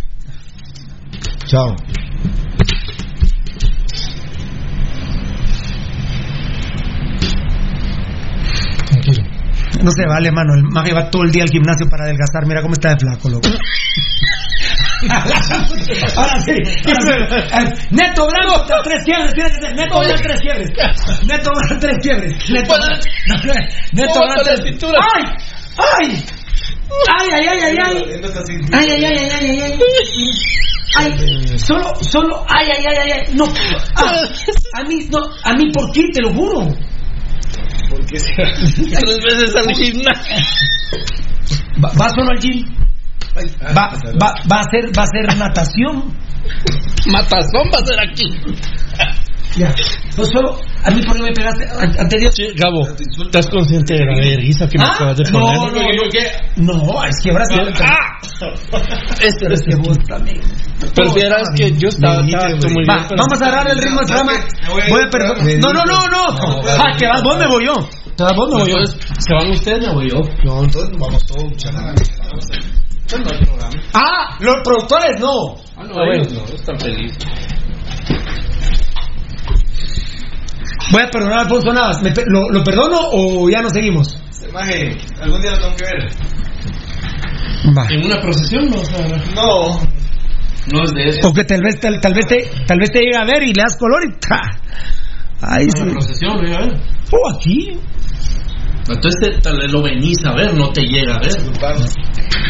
Chao. No se vale, mano. El mago va todo el día al gimnasio para adelgazar. Mira cómo está de flaco, loco. ahora sí. Neto Blanco, tres quiebres. Neto Blanco, tres quiebres. Neto Blanco, tres quiebres. Neto Neto Blanco, tres ¡Ay! ¡Ay! ¡Ay, ay, ay, ay! ¡Ay, ay, ay, ay, ay! ay. Ay, solo, solo, ay, ay, ay, ay, no, a mí, no, a mí, ¿por qué? Te lo juro. Porque tres veces al gimnasio. Va, va solo al gym. Va, va, va, a ser, va a ser natación. Matazón va a ser aquí. Ya. Pues solo, a mí por qué me pegaste anterior. Sí, Gabo, ¿estás consciente de la vergüenza que me ¿Ah? acabas de No, poner? no, no, no, es que ahora sí. Ah. Este es que vos también. Pero vieras que yo estaba, estaba muy Va, bien. pero- vamos a agarrar el ritmo del programa. Voy a perdonar. No, no, no, no. Ah, que vas vos, me voy yo. Te vas vos, me voy yo. ¿se van ustedes o voy yo? No, entonces vamos todos. Ah, los productores no. Ah, no, ellos no, están felices. Voy a perdonar a Alfonso Navas. ¿Me pe- lo, ¿Lo perdono o ya no seguimos? Maje, algún día lo tengo que ver. Va. ¿En una procesión? No, o sea, No. no es de eso. O que tal vez, tal, tal vez te, tal vez te llegue a ver y le das color y ¡ta! Ahí ¿En sí. una procesión? ¿no? A ver. Oh, aquí. Entonces te- tal vez lo venís a ver, no te llega a ver.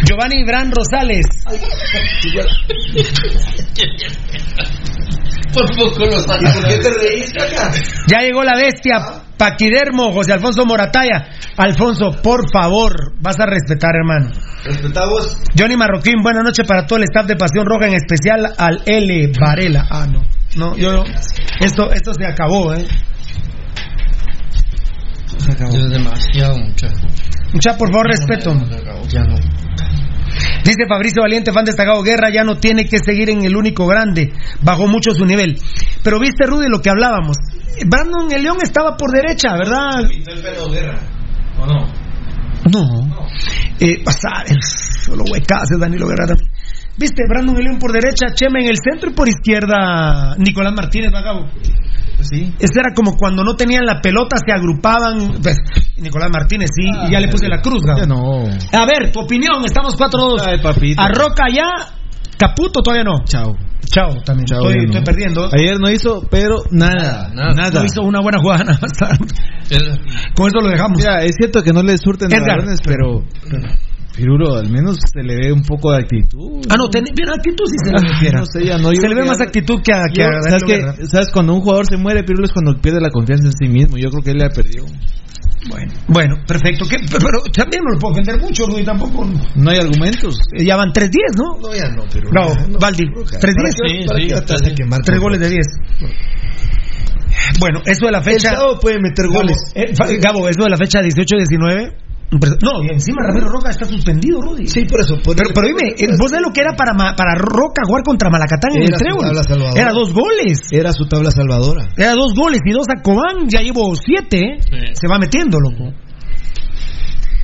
Giovanni Bran Rosales. Por poco lo saco. ¿Por qué te reíste acá? Ya llegó la bestia. Paquidermo, José Alfonso Morataya. Alfonso, por favor, vas a respetar, hermano. Respetamos. Johnny Marroquín, buenas noches para todo el staff de Pasión Roja, en especial al L. Varela. Ah, no. No, yo. Esto, esto se acabó, ¿eh? Se acabó. Es demasiado, muchacho. Mucha, por favor, respeto. Ya no. Dice Fabricio Valiente, fan destacado, Guerra ya no tiene que seguir en el único grande, bajó mucho su nivel. Pero viste, Rudy, lo que hablábamos. Brandon el León estaba por derecha, ¿verdad? Pintó el pelo guerra. ¿O no? No. Eh, pasar, solo huecas, Danilo Guerra también. Viste, Brandon León por derecha, Chema en el centro y por izquierda Nicolás Martínez, Bagabo. Pues sí. Este era como cuando no tenían la pelota, se agrupaban. Pues, Nicolás Martínez, sí, y ya le puse la cruz, Gabo. Ya no. A ver, tu opinión, estamos 4-2. Ay, papito. A Roca ya, Caputo todavía no. Chao. Chao, también. Chao, estoy, ya no. estoy perdiendo. Ayer no hizo, pero nada. Nada. No hizo una buena jugada nada más. Con eso lo dejamos. Mira, es cierto que no le surten Edgar. balones, pero. Piruro, al menos se le ve un poco de actitud. Ah, no, ten, bien, actitud sí se le ve. fiera. No sé, ya no. yo se le ve más actitud que a, que Yo- a ¿sabes, que. ¿Sabes? Cuando un jugador se muere, Pirulo es cuando pierde la confianza en sí mismo. Yo creo que él la perdió. Bueno, bueno, perfecto. ¿Qué? Pero, también no lo puedo ofender mucho, Rudy, tampoco. No hay argumentos. Eh, Ya van 3-10, ¿no? No, ya no, pero. Bravo, Valdi. 3-10. Sí, goles de 10. Bueno, eso de la El fecha. sábado puede meter Gabo, goles. eh, fa- Gabo, eso de la fecha 18-19. No, y encima Ramiro Roca está suspendido, Rudy. Sí, por eso. por Pero, eso- pero dime, ¿vos sabés lo que era para, para Roca jugar contra Malacatán en Era el su trébol? tabla salvadora. Era dos goles. Era su tabla salvadora. Era dos goles y dos a Cobán. Ya llevo siete. ¿eh? Sí. Se va metiendo, loco.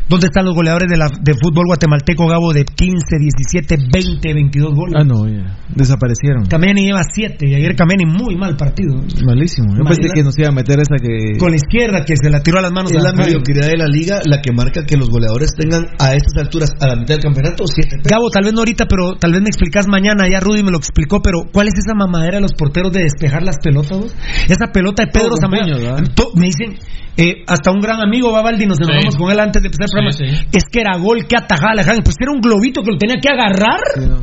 ¿Dónde están los goleadores de, la, de fútbol guatemalteco, Gabo, de 15, 17, 20, 22 goles? Ah, no, ya. Desaparecieron. Kameni lleva siete y ayer Kameni muy mal partido. Malísimo. Yo pensé que nos iba a meter esa que. Con la izquierda que se la tiró a las manos Es la mediocridad de la liga la que marca que los goleadores tengan a estas alturas, a la mitad del campeonato, siete. Gabo, tal vez no ahorita, pero tal vez me explicas mañana. Ya Rudy me lo explicó, pero ¿cuál es esa mamadera de los porteros de despejar las pelotas? vos? Esa pelota de Pedro. To- Me dicen, eh, hasta un gran amigo, Babaldi, nos enojamos Sí. con él antes de empezar programa. Sí, sí. Es que era gol, que atajaba la Pues era un globito que lo tenía que agarrar. Sí, no.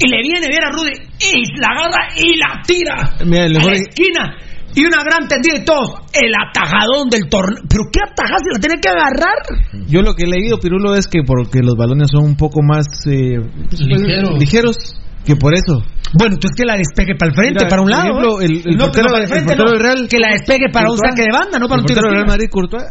Y le viene, viene a Rudy, y la agarra y la tira. Mira, el a la esquina. y una gran tendida y todos. El atajadón del torneo. ¿Pero qué atajada se la tiene que agarrar? Yo lo que he leído, Pirulo, es que porque los balones son un poco más eh, pues, Ligeros. ligeros, que por eso. Bueno, entonces que la despegue para el frente, Mira, para un lado. ejemplo, ¿eh? el- el no, portero- no, para el el frente, portero no. del Real, que la despegue para un saque de banda, no para el un tiro portero de del Real. Madrid, Courtois,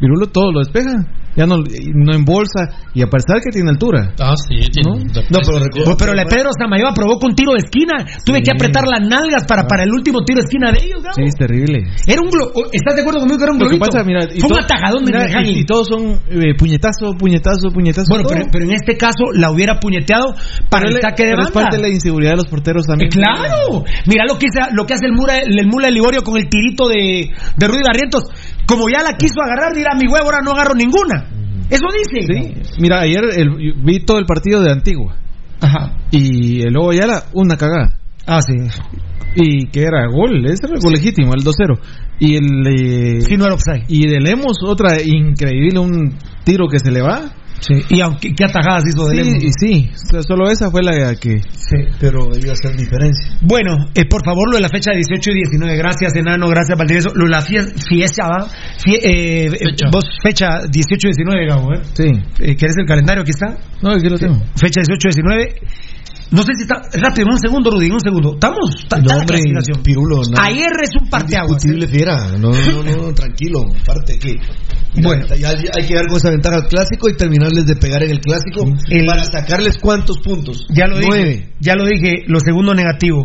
Pirulo todo lo despeja. Ya no, no embolsa. Y a pesar que tiene altura. Ah, sí, tiene. No, pero recuerdo- pero la Pedro Samayoa provocó un tiro de esquina. Tuve que apretar las nalgas Ah. para, para el último tiro de esquina de ellos, Gabo. Sí, es terrible. Era un glo- ¿Estás de acuerdo conmigo que era un Lo que globito? pasa, mira, y Fue un atajadón de mira, y, y todos son eh, puñetazo, puñetazo, puñetazo. Bueno, pero, pero en este caso la hubiera puñeteado para Pero el saque de pero banda. es parte de la inseguridad de los porteros también. Eh, Claro, mira lo que, hace, lo que hace el Mula, el Mula de Liborio con el tirito de, de Rudy Barrientos. Como ya la quiso agarrar, dirá mi huevo, ahora no agarro ninguna. Eso dice. Sí. Mira, ayer el- vi todo el partido de Antigua. Ajá. Y el Lobo Ayala, una cagada. Ah, sí. Y que era gol, ese era el gol legítimo, el 2-0. Y el. eh, Sí, no era y de Lemos, otra increíble, un tiro que se le va. Sí. Y aunque, qué atajadas hizo de Sí, Lemos. y sí, solo esa fue la que. Sí. Pero iba a hacer diferencia. Bueno, eh, por favor, lo de la fecha 18 y 19. Gracias, Enano. Gracias, Valdivieso. Lo de la fie- fiesta, ¿va? Fie- eh, eh, Fecha. Vos, fecha 18 y 19, Gabo, ¿eh? Sí. Eh, ¿Querés el calendario? Aquí está. No, aquí lo tengo. Fecha 18 y 19. No sé si está. Rápido, un segundo, Rudy, un segundo. Estamos. Está, No, la hombre, clasificación. Pirulo, no. Ayer es un parteaguas. Indiscutible fiera. No, no, no, tranquilo. Parte que. Bueno. ya, ya hay que dar con esa ventaja al clásico y terminarles de pegar en el clásico El- para sacarles cuántos puntos. Ya lo dije. Ya lo dije. Lo segundo negativo.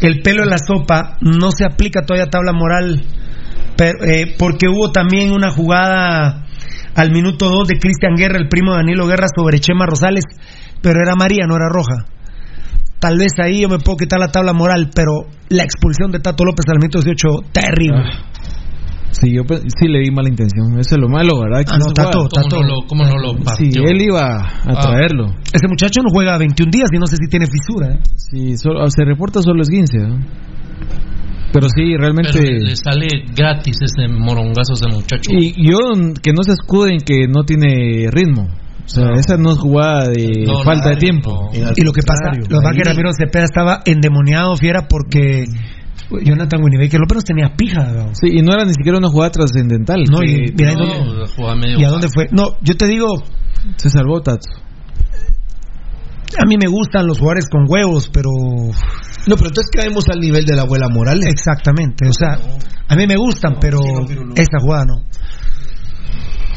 El pelo en la sopa no se aplica todavía a tabla moral. pero, eh, porque hubo también una jugada al minuto 2 de Cristian Guerra, el primo de Danilo Guerra, sobre Chema Rosales. Pero era María, no era roja. Tal vez ahí yo me puedo quitar la tabla moral, pero la expulsión de Tato López al minuto 18, terrible. Sí, yo sí le di mala intención. Eso es lo malo, ¿verdad? Ah, no, Tato, jugada- ¿Cómo Tato. no lo, cómo no lo Sí, él iba a Ah. traerlo. Ese muchacho no juega 21 días y no sé si tiene fisura. ¿eh? Sí, solo- se reporta solo es 15. ¿no? Pero sí, realmente. Pero le sale gratis ese morongazo ese muchacho. Y yo que no se escuden que no tiene ritmo. O sea, No. esa no es jugada de No, falta de tiempo. no. Y lo que pasa, lo que pasa es que Ramiro Cepeda estaba endemoniado, fiera, porque Jonathan Winnebaker López tenía pija. ¿no? Sí, y no era ni siquiera una jugada trascendental. No, y mira, ¿y No, dónde- medio ¿Y a dónde fue? No, yo te digo, se salvó Tato. a mí me gustan los jugadores con huevos, pero No, pero entonces caemos al nivel de la abuela Morales. exactamente, o sea, a mí me gustan, pero esta jugada no.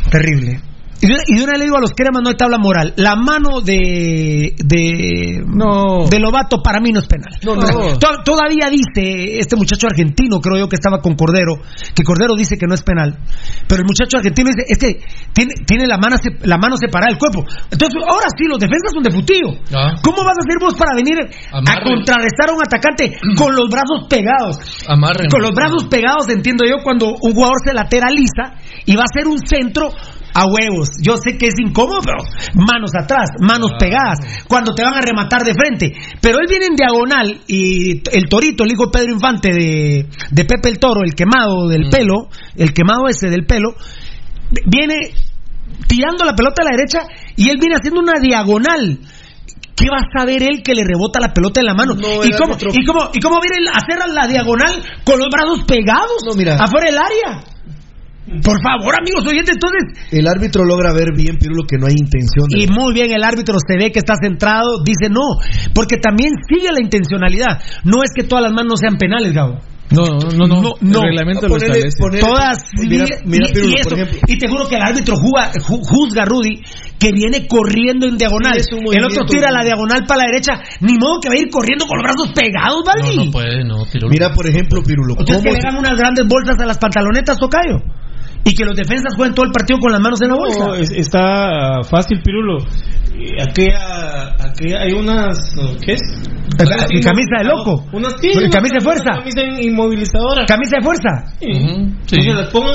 Terrible. Y de, y de una le digo a los cremas no hay tabla moral. La mano de de No. de Lobato para mí no es penal. No, no. To- Todavía dice este muchacho argentino, creo yo que estaba con Cordero, que Cordero dice que no es penal. Pero el muchacho argentino dice, es que tiene, tiene la, mano, la mano separada del cuerpo. Entonces, ahora sí, los defensas son de futillo. Ah. ¿Cómo vas a hacer vos para venir a contrarrestar a un atacante con los brazos pegados? Amarren. Con los brazos pegados, entiendo yo, cuando un jugador se lateraliza y va a hacer un centro a huevos. Yo sé que es incómodo, pero manos atrás, manos pegadas, cuando te van a rematar de frente. Pero él viene en diagonal y el torito, el hijo de Pedro Infante de, de Pepe el Toro, el quemado del pelo, el quemado ese del pelo, viene tirando la pelota a la derecha y él viene haciendo una diagonal. ¿Qué va a saber él que le rebota la pelota en la mano? No, ¿Y, cómo, ¿Y cómo y cómo viene a hacer la diagonal con los brazos pegados No, mira. afuera del área? Por favor, amigos oyentes, entonces El árbitro logra ver bien, Pirulo, que no hay intención de. y muy bien, el árbitro se ve que está centrado, dice no, porque también sigue la intencionalidad. No es que todas las manos sean penales, Gabo. No, no, no. No, no. El reglamento lo ponele- establece. ponele- Todas. Mira, y- mira, y, Pirulo, y por eso- ejemplo. y te juro que el árbitro juga- ju- juzga, Rudy, que viene corriendo en diagonal. Sí, el otro tira la diagonal para la derecha. Ni modo que va a ir corriendo con los brazos pegados, No, Valdi. no puede, no, tiro. Mira, por ejemplo, Pirulo, Ustedes que le dan unas grandes bolsas a las pantalonetas, Tocayo. Y que los defensas jueguen todo el partido con las manos en la bolsa. No, es- está fácil, Pirulo. Aquella, aquella, hay unas, ¿qué es? Camisa de loco. Unas, sí, camisa de fuerza. Camisa inmovilizadora. Camisa de fuerza. Sí. Sí.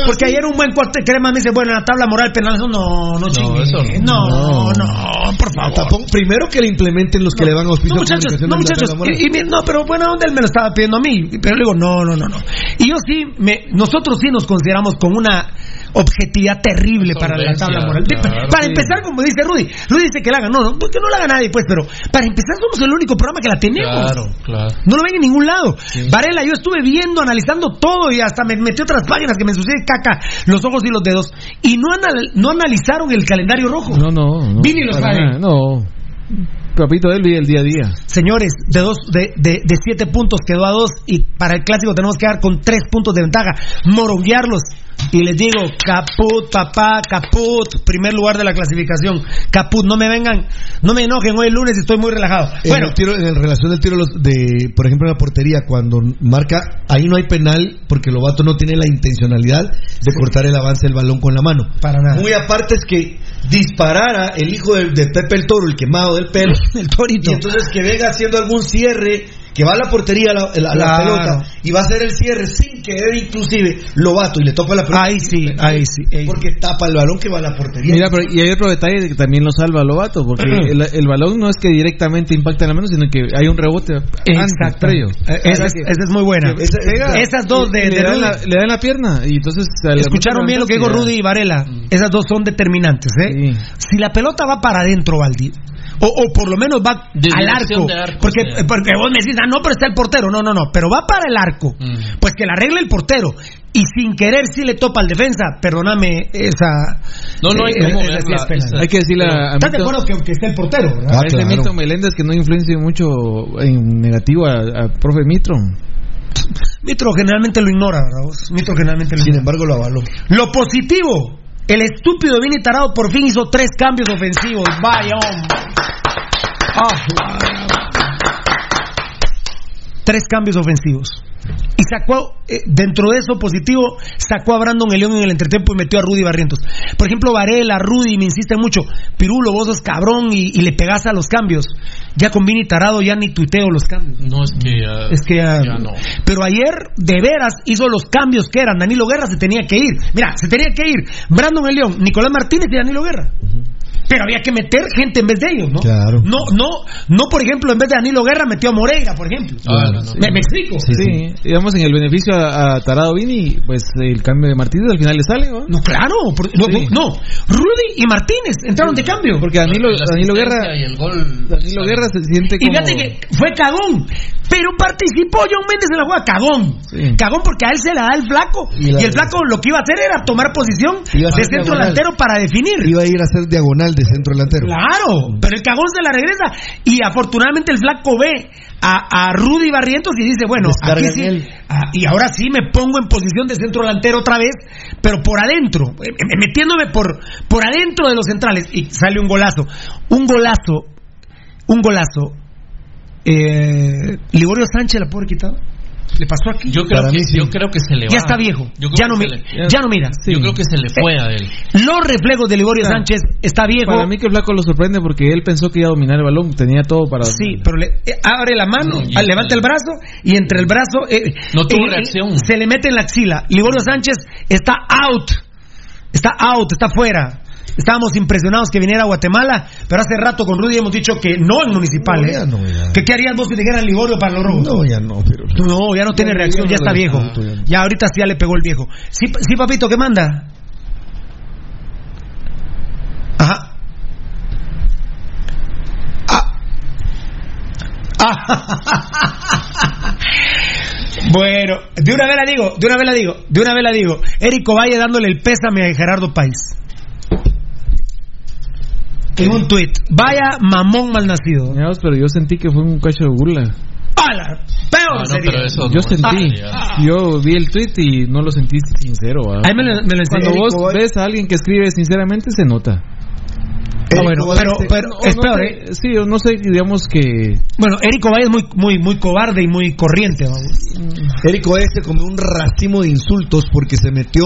Porque ayer un buen corte crema me dice, bueno, en la tabla moral penal, eso no, no chingue. eso no. no, no, por favor. Tampoco- primero que le implementen los que le van a auspicio No, muchachos, comunicación no, muchachos. Y, y mi- no, pero buena onda él me lo estaba pidiendo a mí. Pero le digo, no, no, no, no. Y yo sí, me, nosotros sí nos consideramos con una objetividad terrible para la tabla moral. Claro, para sí. empezar, como dice Rudy, Rudy dice que la ganó, ¿no? Porque no la gana nadie, pues, pero para empezar somos el único programa que la tenemos. Claro, claro. No lo ven en ningún lado. Varela, yo estuve viendo, analizando todo y hasta me metí otras páginas que me ensucié de caca los ojos y los dedos. Y no, anal- no analizaron el calendario rojo. No, no. no Vini lo sabe. No. Papito, él vive el día a día. Señores, de dos, de, de, de siete puntos quedó a dos y para el clásico tenemos que dar con tres puntos de ventaja, moronguearlos. Y les digo, caput, papá, caput, primer lugar de la clasificación. Caput, no me vengan, no me enojen hoy el lunes y estoy muy relajado. En, Bueno, el tiro, en relación del tiro de, por ejemplo, en la portería, cuando marca, ahí no hay penal porque Lobato no tiene la intencionalidad de cortar el avance del balón con la mano. Para nada. Muy aparte es que disparara el hijo de, de Pepe el Toro, el quemado del pelo, el torito. y entonces que venga haciendo algún cierre, que va a la portería, la, la- la Claro. pelota, y va a hacer el cierre sin querer inclusive Lobato y le topa la pelota. Ahí sí, ahí sí. ahí sí. Porque tapa el balón que va a la portería. Mira, pero y hay otro detalle que también lo salva Lobato, porque el, el balón no es que directamente impacta en la mano, sino que hay un rebote Exacto. Eh, Esa es, esa es muy buena. Esa- Esas dos de, le, de dan la, le dan la pierna y entonces Escucharon bien lo que dijo. Rudy y Varela. Esas dos son determinantes. ¿eh? Si la pelota va para adentro, Valdi, o, o por lo menos va al arco, de arco, porque, sí. porque vos me decís, ah, no, pero está el portero. No, no, no, pero va para el arco. Pues que la arregle el portero. Y sin querer sí le topa al defensa. Perdóname, esa. No, no hay eh, cómo esa Hay que decirle a, a ¿Estás de acuerdo que, que esté el portero? Ah, a claro. Milton Meléndez que no influencia mucho en negativo a, a profe Mitro. Mitro generalmente lo ignora, ¿verdad? vos? Mitro generalmente lo Sin embargo, lo avaló. Lo positivo, el estúpido Vini Tarado por fin hizo tres cambios ofensivos. Vaya, hombre. Ah. Tres cambios ofensivos. Y sacó, eh, dentro de eso positivo, sacó a Brandon León en el entretiempo y metió a Rudy Barrientos. Por ejemplo, Varela, Rudy me insisten mucho. Pirulo, vos sos cabrón y, y le pegás a los cambios. Ya con Vini Tarado ya ni tuiteo los cambios. No es que ya. Es que ya, ya no. Pero ayer, de veras, hizo los cambios que eran. Danilo Guerra se tenía que ir. Mira, se tenía que ir. Brandon León, Nicolás Martínez y Danilo Guerra. Pero había que meter gente en vez de ellos, ¿no? Claro. No, no, no, por ejemplo, en vez de Danilo Guerra metió a Moreira, por ejemplo. Ah, no, no. ¿Me, me explico? Sí, digamos en el beneficio a, a Tarado Vini, pues el cambio de Martínez al final le sale, ¿no? No, claro. por- no, Sí. no, no. Rudy y Martínez entraron de cambio. Porque Danilo, Guerra, y el gol. Danilo Guerra se siente Y como fíjate que fue cagón, pero participó John Méndez en la jugada, cagón. Sí. Cagón porque a él se la da el flaco. Y Y, el flaco lo que iba a hacer era tomar posición Iba a de ser centro diagonal. delantero para definir. Iba a ir a hacer diagonal de centro delantero. Claro, pero el cagón se la regresa. Y afortunadamente el flaco ve a, a Rudy Barrientos y dice, bueno, aquí sí, ah, y ahora sí me pongo en posición de centro delantero otra vez, pero por adentro, eh, eh, metiéndome por, por adentro de los centrales. Y sale un golazo. Un golazo, un golazo. Eh, Liborio Sánchez la puede quitado. Le pasó aquí. Yo creo, Para que, mí sí. yo creo que se le va. ya está viejo. Yo creo Ya no, le- ya no mira. Yo creo que se le fue a él. Los reflejos de Liborio Claro. Sánchez está viejo. Para mí que Flaco lo sorprende porque él pensó que iba a dominar el balón, tenía todo para... Sí, pero le, eh, abre la mano, No, ah, levanta el brazo y entre el brazo eh, No tuvo eh, reacción. se le mete en la axila. Liborio Sánchez está out, está out, está fuera. Estábamos impresionados que viniera a Guatemala, pero hace rato con Rudy hemos dicho que no en municipal. No, ¿eh? ya no, ya. ¿Que ¿Qué harías vos si te dijeran Liborio para los rojos? No, ya no, pero. No, ya no tiene reacción, ya está viejo. ya ahorita sí ya le pegó el viejo. Sí, sí papito, ¿qué manda? Ajá. Ah. Ah. Bueno, de una vez la digo, de una vez la digo, de una vez la digo. Érico Valle dándole el pésame a Gerardo País. En un tuit. Vaya mamón malnacido. Vos, pero yo sentí que fue un cacho de burla. ¡Hala! Peor Ah, no, sería. pero eso Yo no sentí, Ah. yo vi el tweet y no lo sentí sincero. ¿va? Ahí me lo, me lo Cuando vos ves a alguien que escribe sinceramente, se nota. Ah, bueno, pero, pero No, es no peor, sé, ¿eh? Sí, yo no sé, digamos que... Bueno, Érico Valle es muy, muy, muy cobarde y muy corriente. vamos. Érico Valle se comió un racimo de insultos porque se metió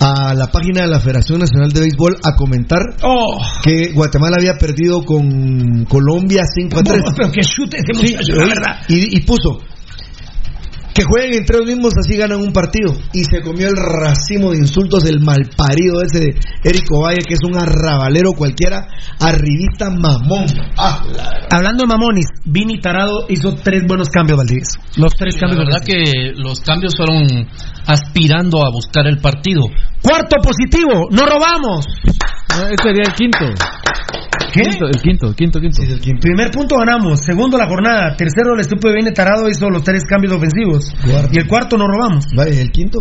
a la página de la Federación Nacional de Béisbol a comentar Oh, que Guatemala había perdido con Colombia 5 a 3. pero que chute ese Sí, muchacho, la verdad. y, y puso que jueguen entre ellos mismos así ganan un partido y se comió el racimo de insultos del malparido ese de Érico Valle que es un arrabalero cualquiera arribista mamón ah, la- Hablando de mamones, Vini Tarado hizo tres buenos cambios, Valdivieso. Los tres La cambios. verdad que los cambios fueron aspirando a buscar el partido. Cuarto positivo, no robamos. Ese sería el quinto. ¿Qué? Quinto, el quinto, quinto, quinto. Primer punto ganamos, segundo la jornada, tercero el estúpido viene tarado hizo los tres cambios ofensivos y el cuarto no robamos. Vaya, el quinto.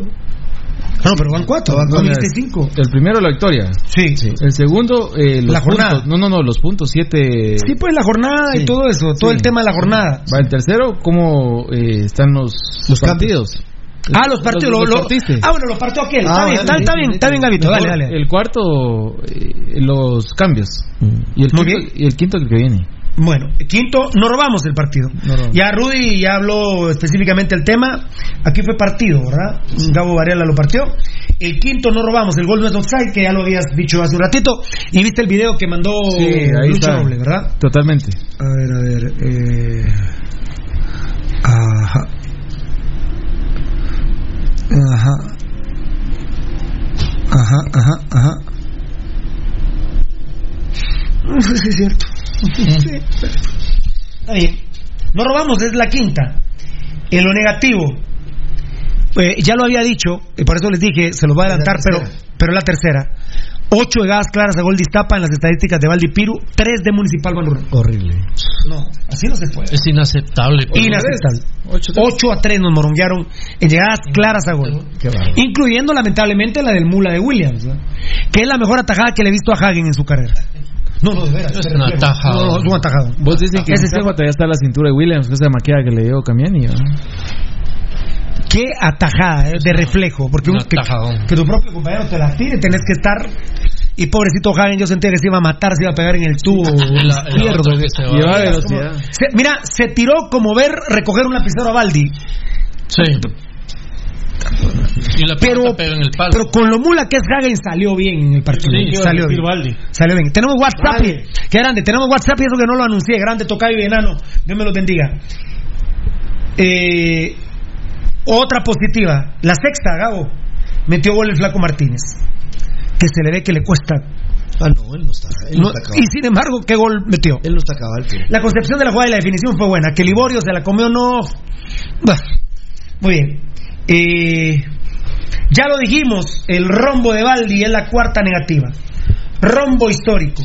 No, pero van cuatro, van No, mira, este cinco. El primero la victoria. Sí. El segundo, eh, los La jornada. puntos. No, no, no, los puntos, siete. Sí, pues la jornada y Sí. todo eso, todo Sí. el tema de la jornada. Va, el tercero, ¿cómo eh, están los, los partidos? Ah, los partidos, lo- los lo- partiste. ah, bueno, los partió aquel. Ah, está, bien, está, bien, está bien, Gavito, dale, dale. El cuarto, eh, los cambios. Y, el Muy quinto, y el quinto que viene. Bueno, quinto, no robamos el partido. Ya Rudy ya habló específicamente el tema. Aquí fue partido, ¿verdad? Gabo Varela lo partió. El quinto, no robamos. El gol no es offside, que ya lo habías dicho hace un ratito. Y viste el video que mandó Sí, ahí Lucho está. Roble, ¿verdad? Totalmente. A ver, a ver. Eh... Ajá. Ajá. Ajá, ajá, ajá. Sí, es cierto. Sí. Está bien. No robamos, es la quinta. En lo negativo, eh, ya lo había dicho, y por eso les dije, se los voy a adelantar, pero, pero la tercera. Ocho llegadas claras a gol de Iztapa en las estadísticas de Valdipiru, tres de Municipal. Horrible. No, así no se puede. Es inaceptable. pues. Inaceptable. 8 a 3 nos moronguearon en llegadas claras a gol. Incluyendo lamentablemente la del Mula de Williams, ¿no? que es la mejor atajada que le he visto a Hagen en su carrera. No, no, de veras. Es me un refiero. atajado. No, no, es un atajado. Vos dicen que Ese ese sí. todavía está la cintura de Williams, que esa maquilla que le dio Camiani. Qué atajada eh, de reflejo. Porque un- que, que tu propio compañero te la tire, tenés que estar. Y pobrecito Hagen, yo sentía que se iba a matar, se iba a pegar en el tubo la izquierdo. otra que se va. Como- se- mira, se tiró como ver recoger un lapicero a Baldi. Sí. Y la Pero, en el palo. pero con lo mula que es Hagen salió bien en el partido. Sí, salió bien. Valdi. Salió bien. Tenemos WhatsApp. Qué grande. Tenemos WhatsApp y eso que no lo anuncié. Grande, tocayo y enano. Dios me los bendiga. Eh, otra positiva. La sexta, Gabo. Metió gol el Flaco Martínez. Que se le ve que le cuesta. Ah, no, él no está. Él no, está y sin embargo, ¿qué gol metió? Él no está cabal. tío. La concepción de la jugada y la definición fue buena. Que Liborio se la comió, no. Bah, Muy bien. Eh, ya lo dijimos, el rombo de Baldi es la cuarta negativa. Rombo histórico.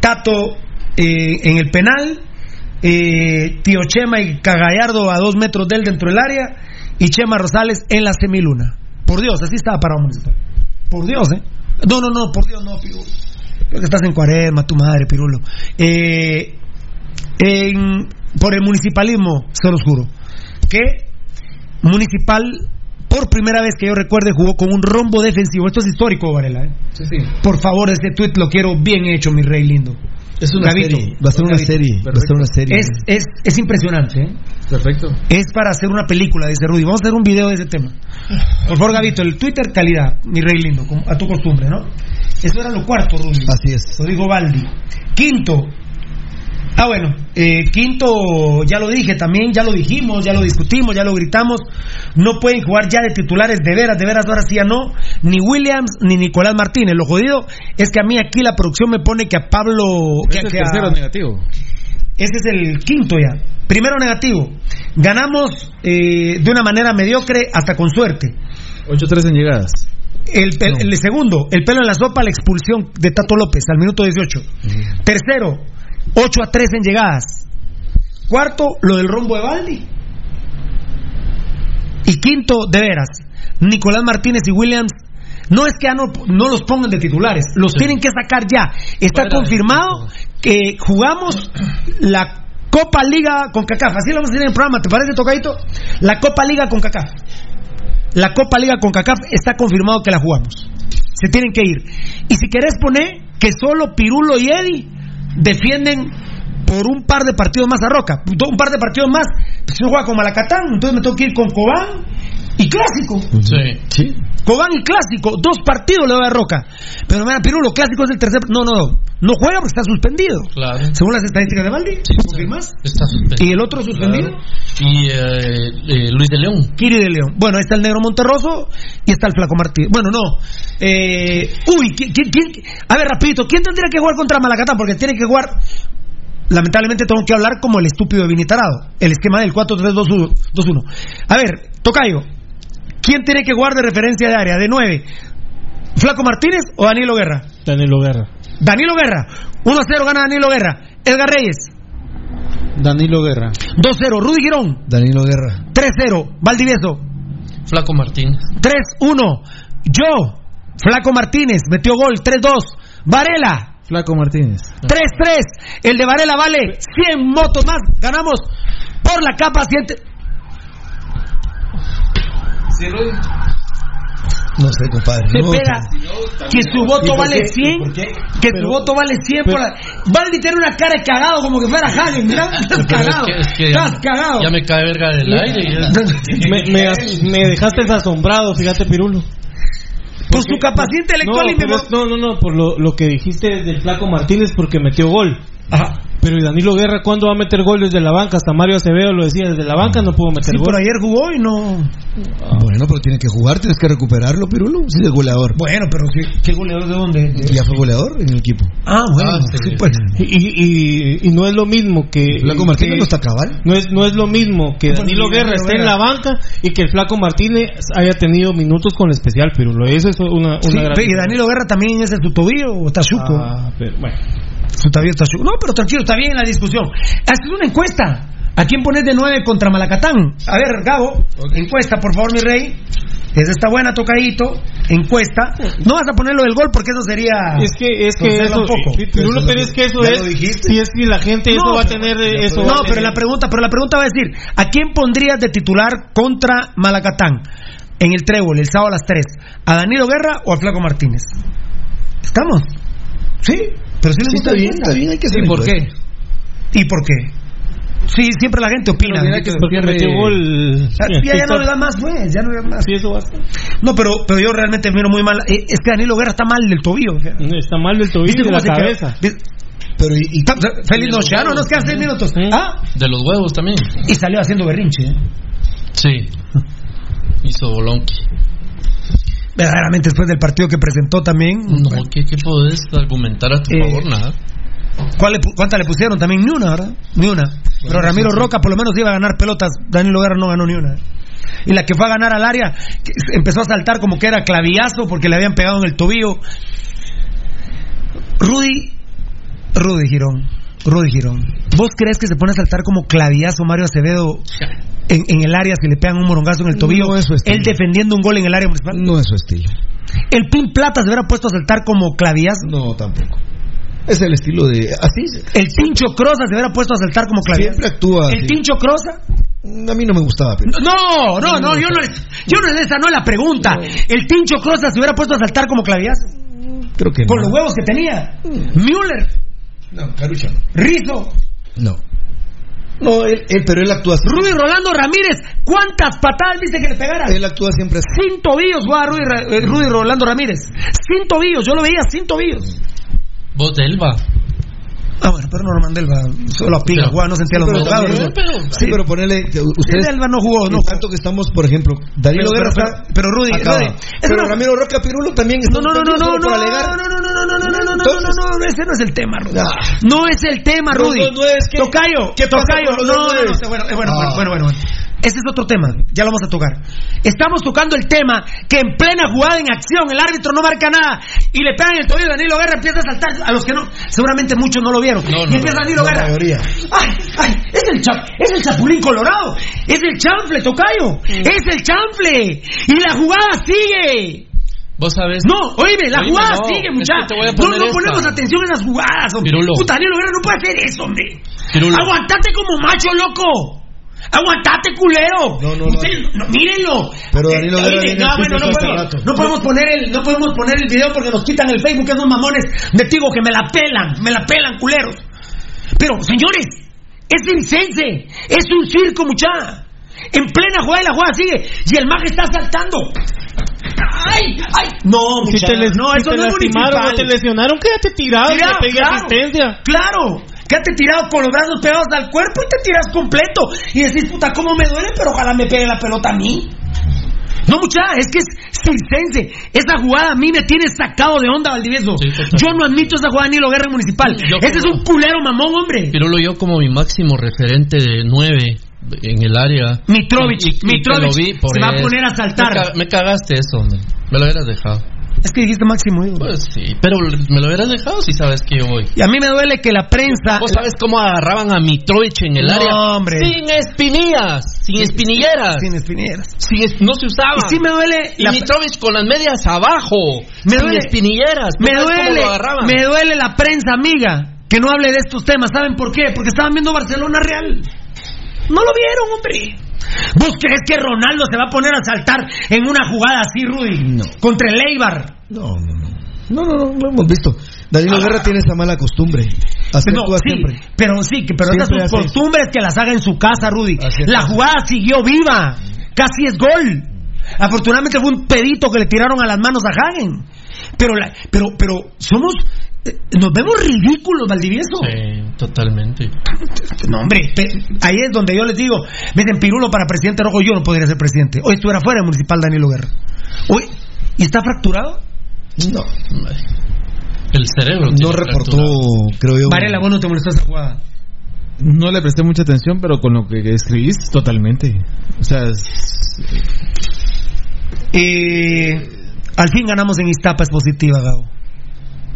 Tato eh, en el penal, eh, Tío Chema y Cagallardo a dos metros de él dentro del área y Chema Rosales en la semiluna. Por Dios, así estaba parado Municipal. Por Dios, ¿eh? No, no, no, por Dios, no, Pirulo. Creo que estás en cuaresma, tu madre, Pirulo. Eh, en- por el municipalismo, se los juro, que Municipal, por primera vez que yo recuerde, jugó con un rombo defensivo. Esto es histórico, Varela. ¿eh? Por favor, ese tweet lo quiero bien hecho, mi rey lindo. Es una Gavito. serie. Va a ser una Gavito. serie. Va a ser una serie. Es, es, es impresionante. ¿eh? Perfecto. Es para hacer una película, dice Rudy. Vamos a hacer un video de ese tema. Por favor, Gavito, el Twitter calidad, mi rey lindo, como- a tu costumbre, ¿no? Eso era lo cuarto, Rudy. Así es. Lo dijo Baldi. Quinto. Ah, bueno. eh, quinto, ya lo dije también, ya lo dijimos, ya lo discutimos, ya lo gritamos. No pueden jugar ya de titulares, de veras, de veras, ahora sí ya no. Ni Williams ni Nicolás Martínez. Lo jodido es que a mí aquí la producción me pone que a Pablo. que- es que el a- tercero negativo. ese es el quinto ya. Primero negativo. Ganamos eh, de una manera mediocre hasta con suerte. 8-3 en llegadas. El, el segundo, el pelo en la sopa, la expulsión de Tato López al minuto 18. Tercero, 8 a 3 en llegadas. Cuarto, lo del rombo de Baldi. Y quinto, de veras, Nicolás Martínez y Williams. No es que ya no, no los pongan de titulares, los tienen que sacar ya. Está confirmado que jugamos la Copa Liga con CACAF. Así lo vamos a decir en el programa, ¿te parece, Tocadito? La Copa Liga con CACAF. La Copa Liga con CACAF está confirmado que la jugamos. Se tienen que ir. Y si querés poner que solo Pirulo y Eddie defienden por un par de partidos más a Roca. Un par de partidos más. Si no juega con Malacatán, entonces me tengo que ir con Cobán y Clásico. Sí. Cobán y Clásico, dos partidos le doy a Roca. Pero mira, Pirulo, Clásico es el tercer. No, no, no. No juega porque está suspendido. Claro. Según las estadísticas de Valdi. Está suspendido. ¿Y el otro suspendido? Claro. Y eh, eh, Luis de León. Kiri de León. Bueno, ahí está el negro Monterroso y está el flaco Martínez. Bueno, no. Eh, uy, ¿quién, quién- quién- a ver, rapidito, ¿quién tendría que jugar contra Malacatán? Porque tiene que jugar. Lamentablemente tengo que hablar como el estúpido de Vinitarado. El esquema del 4-3-2-1. A ver, Tocayo. ¿Quién tiene que jugar de referencia de área? De 9. ¿Flaco Martínez o Danilo Guerra? Danilo Guerra. Danilo Guerra. 1 a 0 gana Danilo Guerra. Edgar Reyes. Danilo Guerra. 2 0. Rudy Girón. Danilo Guerra. 3 0. Valdivieso. Flaco Martínez. 3 1. Yo. Flaco Martínez. Metió gol. 3 2. Varela. Flaco Martínez. 3 3. El de Varela vale 100 motos más. Ganamos por la capa 7. No sé, compadre. No, que su ¿Y voto vale qué? 100, ¿Y por qué? que su Pero- voto vale 100 por la... Valdi tiene una cara de cagado como que fuera Hagen, mira, estás es cagado, que- es que estás ya, cagado. ya me cae verga del aire. Me, me, me dejaste asombrado, fíjate, Pirulo. Por su capacidad intelectual no, y es- no, no, no, por lo, lo que dijiste del Flaco Martínez porque metió gol. Pero ¿y Danilo Guerra cuándo va a meter gol desde la banca? Hasta Mario Acevedo lo decía, desde la banca no puedo meter Sí, gol. pero ayer jugó y no... Bueno, pero tiene que jugar, tienes que recuperarlo, Pirulo. Sí, es goleador. Bueno, pero ¿qué, qué goleador de dónde? Ya fue goleador en el equipo. Ah, bueno, sí, pues. Y, y, y no es lo mismo que. Flaco Martínez no está cabal. No es, no es lo mismo que Danilo Guerra esté en la banca y que el Flaco Martínez haya tenido minutos con el especial Pirulo. Eso es una, una Sí, gran. y Danilo Guerra también es el su tobillo o está chuco. Ah, pero, bueno. Está. No, pero tranquilo, está bien la discusión. Haces una encuesta. ¿A quién pones de 9 contra Malacatán? A ver, Gabo, encuesta, por favor, mi rey. Esa está buena, tocadito. Encuesta. No vas a ponerlo del gol porque eso sería. Es que, es que eso, un poco. Pero es que eso es. Si es que la gente eso No, va a tener. Eso no, pero tener- la pregunta, pero la pregunta va a decir, ¿a quién pondrías de titular contra Malacatán en el trébol el sábado a las 3? ¿A Danilo Guerra o a Flaco Martínez? ¿Estamos? Sí, pero sí les Sí, gusta está bien, está bien, hay que hacer ¿Y por qué? ¿Y por qué? Sí, siempre la gente opina. Pero mira que porque metió gol. Ya, ya no le da más, pues, ya no le da más. Sí, eso va a ser. No, pero, pero yo realmente miro muy mal. eh, Es que Danilo Guerra está mal del tobillo. Está mal del tobillo ¿Viste y de la quedó? cabeza. Pero y, y- Feliz noche, ya no nos quedan seis minutos. Ah, De los huevos también. y salió haciendo berrinche. ¿eh? Sí. Hizo bolonqui. Verdaderamente después del partido que presentó también. No, ¿qué, qué podés argumentar a tu Eh, favor? Nada. ¿Cuál le ¿Cuántas le pusieron? También ni una, ¿verdad? Ni una. Pero Ramiro Roca por lo menos iba a ganar pelotas. Danilo Guerra no ganó ni una. Y la que fue a ganar al área empezó a saltar como que era clavillazo porque le habían pegado en el tobillo. Rudy, Rudy Girón, Rudy Girón. ¿Vos crees que se pone a saltar como clavillazo Mario Acevedo en, en el área si le pegan un morongazo en el tobillo? No es su estilo. él defendiendo un gol en el área municipal. no es su estilo. El Pin Plata se hubiera puesto a saltar como clavillazo. No, tampoco. Es el estilo de. Así. El Tincho Crosa se hubiera puesto a saltar como clavillazo. Siempre actúa. El. Tincho Crosa. A mí no me gustaba, pero. No, no, no, yo no, yo no esa no es la pregunta. El Tincho Crosa se hubiera puesto a saltar como clavillazo. Creo que Con no. los huevos que tenía. Müller, No, Carucha no. Rizzo, No. No, él, él- pero él actúa así. Rudy Rolando Ramírez. ¿Cuántas patadas viste que le pegara? Él actúa siempre así. Sin tobillos Rudy, Ra- eh, Rudy Rolando Ramírez. Sin tobillos, yo lo veía sin tobillos. Vos de Elba. Ah, bueno, pero Norman Delva solo a piga, jugaba, no sentía los pero mojados. también- pero- Sí, pero ponerle. que Ustedes. Delva no jugó, no tanto que estamos, por ejemplo, Pero- Guerra pero- Rudy- acaba. Rudy, es pero Ramiro Roca Pirulo también está No, no, no, no, no, no, no, alegar. no, no, no, no, no, no, no, no, no, no, no, ese no es el tema, Rudy. Ah. No es el tema, No, Rudy. no, no es que- Tocayo, ¿qué pasa Tocayo, no, no, no, nueve? bueno, eh, bueno, Ah. bueno, bueno, bueno. Ese es otro tema, ya lo vamos a tocar. Estamos tocando el tema que en plena jugada en acción el árbitro no marca nada y le pegan el tobillo a Danilo Guerra, empieza a saltar a los que no, seguramente muchos no lo vieron. No, y empieza no, Danilo la Guerra. mayoría. Ay, ay, es el, cha- es el chapulín colorado, es el chanfle, Tocayo, es el chanfle y la jugada sigue. Vos sabés. No, oíme, la Oíme, jugada no, sigue, es que muchachos. te voy a No, poner no esta. ponemos atención en las jugadas, hombre. Pirulo. Puta, Danilo Guerra no puede hacer eso, hombre. Pirulo. Aguantate como macho, loco. Aguantate, culero. No, no, Usted- no, mírenlo. Pero Danilo Eh, viene no, bueno, no podemos, rato. no podemos poner el, no podemos poner el video porque nos quitan el Facebook, esos mamones de Tigo que me la pelan, me la pelan, culeros. Pero, señores, es circense, es un circo, muchacha. En plena jugada y la jugada sigue. Y el mago está saltando. ¡Ay! ¡Ay! No, Si muchacha. te, les- no, si eso te no es lastimaron municipal. te lesionaron, quédate tirado, Tirado, te claro. asistencia. Claro, quédate tirado con los brazos pegados al cuerpo y te tiras completo. Y decís, puta, cómo me duele, pero ojalá me pegue la pelota a mí. No, muchacha, es que es circense. Esa jugada a mí me tiene sacado de onda, Valdivieso. Sí. Yo no admito esa jugada ni lo guerra municipal. Yo Ese es un culero mamón, hombre. Pirulo yo como mi máximo referente de nueve en el área. Mitrovic, Y- y- y Mitrovic te lo vi por se va a poner a saltar. Me cagaste eso, hombre. Me lo hubieras dejado. Es que dijiste máximo ídolo. Pues sí, pero me lo hubieras dejado si sabes que yo voy. Y a mí me duele que la prensa. ¿Vos sabes cómo agarraban a Mitrovich en el No, área? hombre. Sin espinillas, sin espinilleras. Sin espinilleras. Sin es- no se usaba. Y sí me duele. Y la- Mitrovich con las medias abajo. Me sin duele- espinilleras. ¿Vos Me duele, me duele la prensa amiga que no hable de estos temas. ¿Saben por qué? Porque estaban viendo Barcelona Real. No lo vieron, hombre. ¿Vos crees que Ronaldo se va a poner a saltar en una jugada así, Rudy? No. Contra el Eibar. No, no, no. No, no, no, lo hemos visto. Danilo Guerra tiene esa mala costumbre. Hacer No, sí, siempre. pero sí, pero esas Siempre sus hace eso. costumbres que las haga en su casa, Rudy. La jugada siguió viva. Casi es gol. Afortunadamente fue un pedito que le tiraron a las manos a Hagen. Pero, la- pero, pero somos, nos vemos ridículos, Valdivieso. Sí, totalmente. No, hombre, pe- ahí es donde yo les digo, me dicen Pirulo para presidente rojo, yo no podría ser presidente. Hoy estuviera fuera del municipal Danilo Guerra. Hoy, ¿y está fracturado? No. El cerebro. No reportó, creo yo. Varela, vos no te molestó esa jugada. No le presté mucha atención, pero con lo que escribís, totalmente. O sea, es- Eh, al fin ganamos en Iztapa, es positiva, Gabo.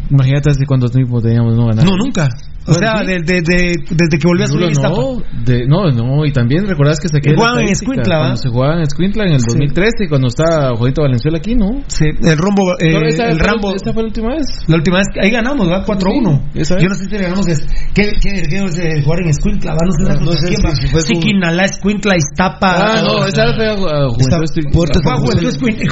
Imagínate hace cuánto tiempo teníamos no ganar. No, nunca. O sea, sí. de- de- de- desde que volvió a subir no, no, no, y también recordás que saqué la Jugaban en Escuintla, cuando se jugaba en Escuintla en el Sí. 2013 y cuando estaba Juanito Valenzuela aquí, ¿no? Sí, el rombo, eh, No, esa el Rambo. Esta fue la última vez. La última vez que ahí ganamos, ¿verdad? 4-1. Sí, esa Yo no sé si le ganamos. Es, ¿Qué, qué, qué es jugar en Escuintla? ¿va? No sé, No, no sé quién si- va. Siquinalá, Escuintla, Iztapa. Ah, no, esa vez fue Juventud Escuintla.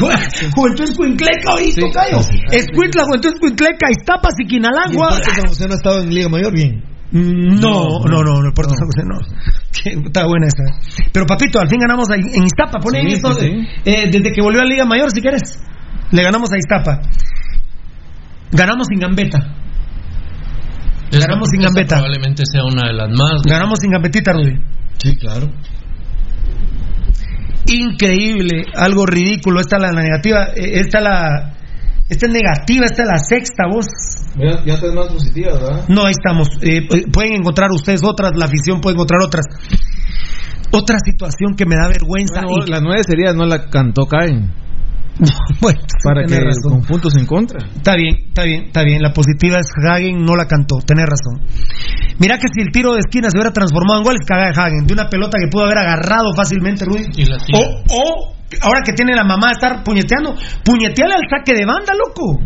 Juventud Escuintleca, oíste, Sí. Cayo. Escuintla, Juventud Escuintleca, Iztapa, Siquinalá, ¿Y el Gua- Puerto San José no ha estado en Liga Mayor? Bien. No, no, no, no, Puerto San José no. Está buena esa. Pero papito, al fin ganamos en Iztapa. Pon ahí Sí, esto, eh, desde que volvió a Liga Mayor, si quieres. Le ganamos a Iztapa. Ganamos sin gambeta. Ganamos sin gambeta. Probablemente sea una de las más. Ganamos sin gambetita, Rudy. Sí, claro. Increíble, algo ridículo. Esta es la negativa, eh, esta es la. Esta es negativa, esta es la sexta voz. Ya, ya estás más positiva, ¿verdad? No, ahí estamos. Eh, eh, pueden encontrar ustedes otras, la afición puede encontrar otras. Otra situación que me da vergüenza. Bueno, y- la nueve sería no la cantó Caen. bueno, Para que razón. con puntos en contra. Está bien, está bien, está bien. La positiva es Hagen no la cantó, tenés razón. Mira que si el tiro de esquina se hubiera transformado en gol, es cagada de Hagen, de una pelota que pudo haber agarrado fácilmente Rudy. Y la tira. O, o, ahora que tiene la mamá estar puñeteando, puñeteale al saque de banda, loco.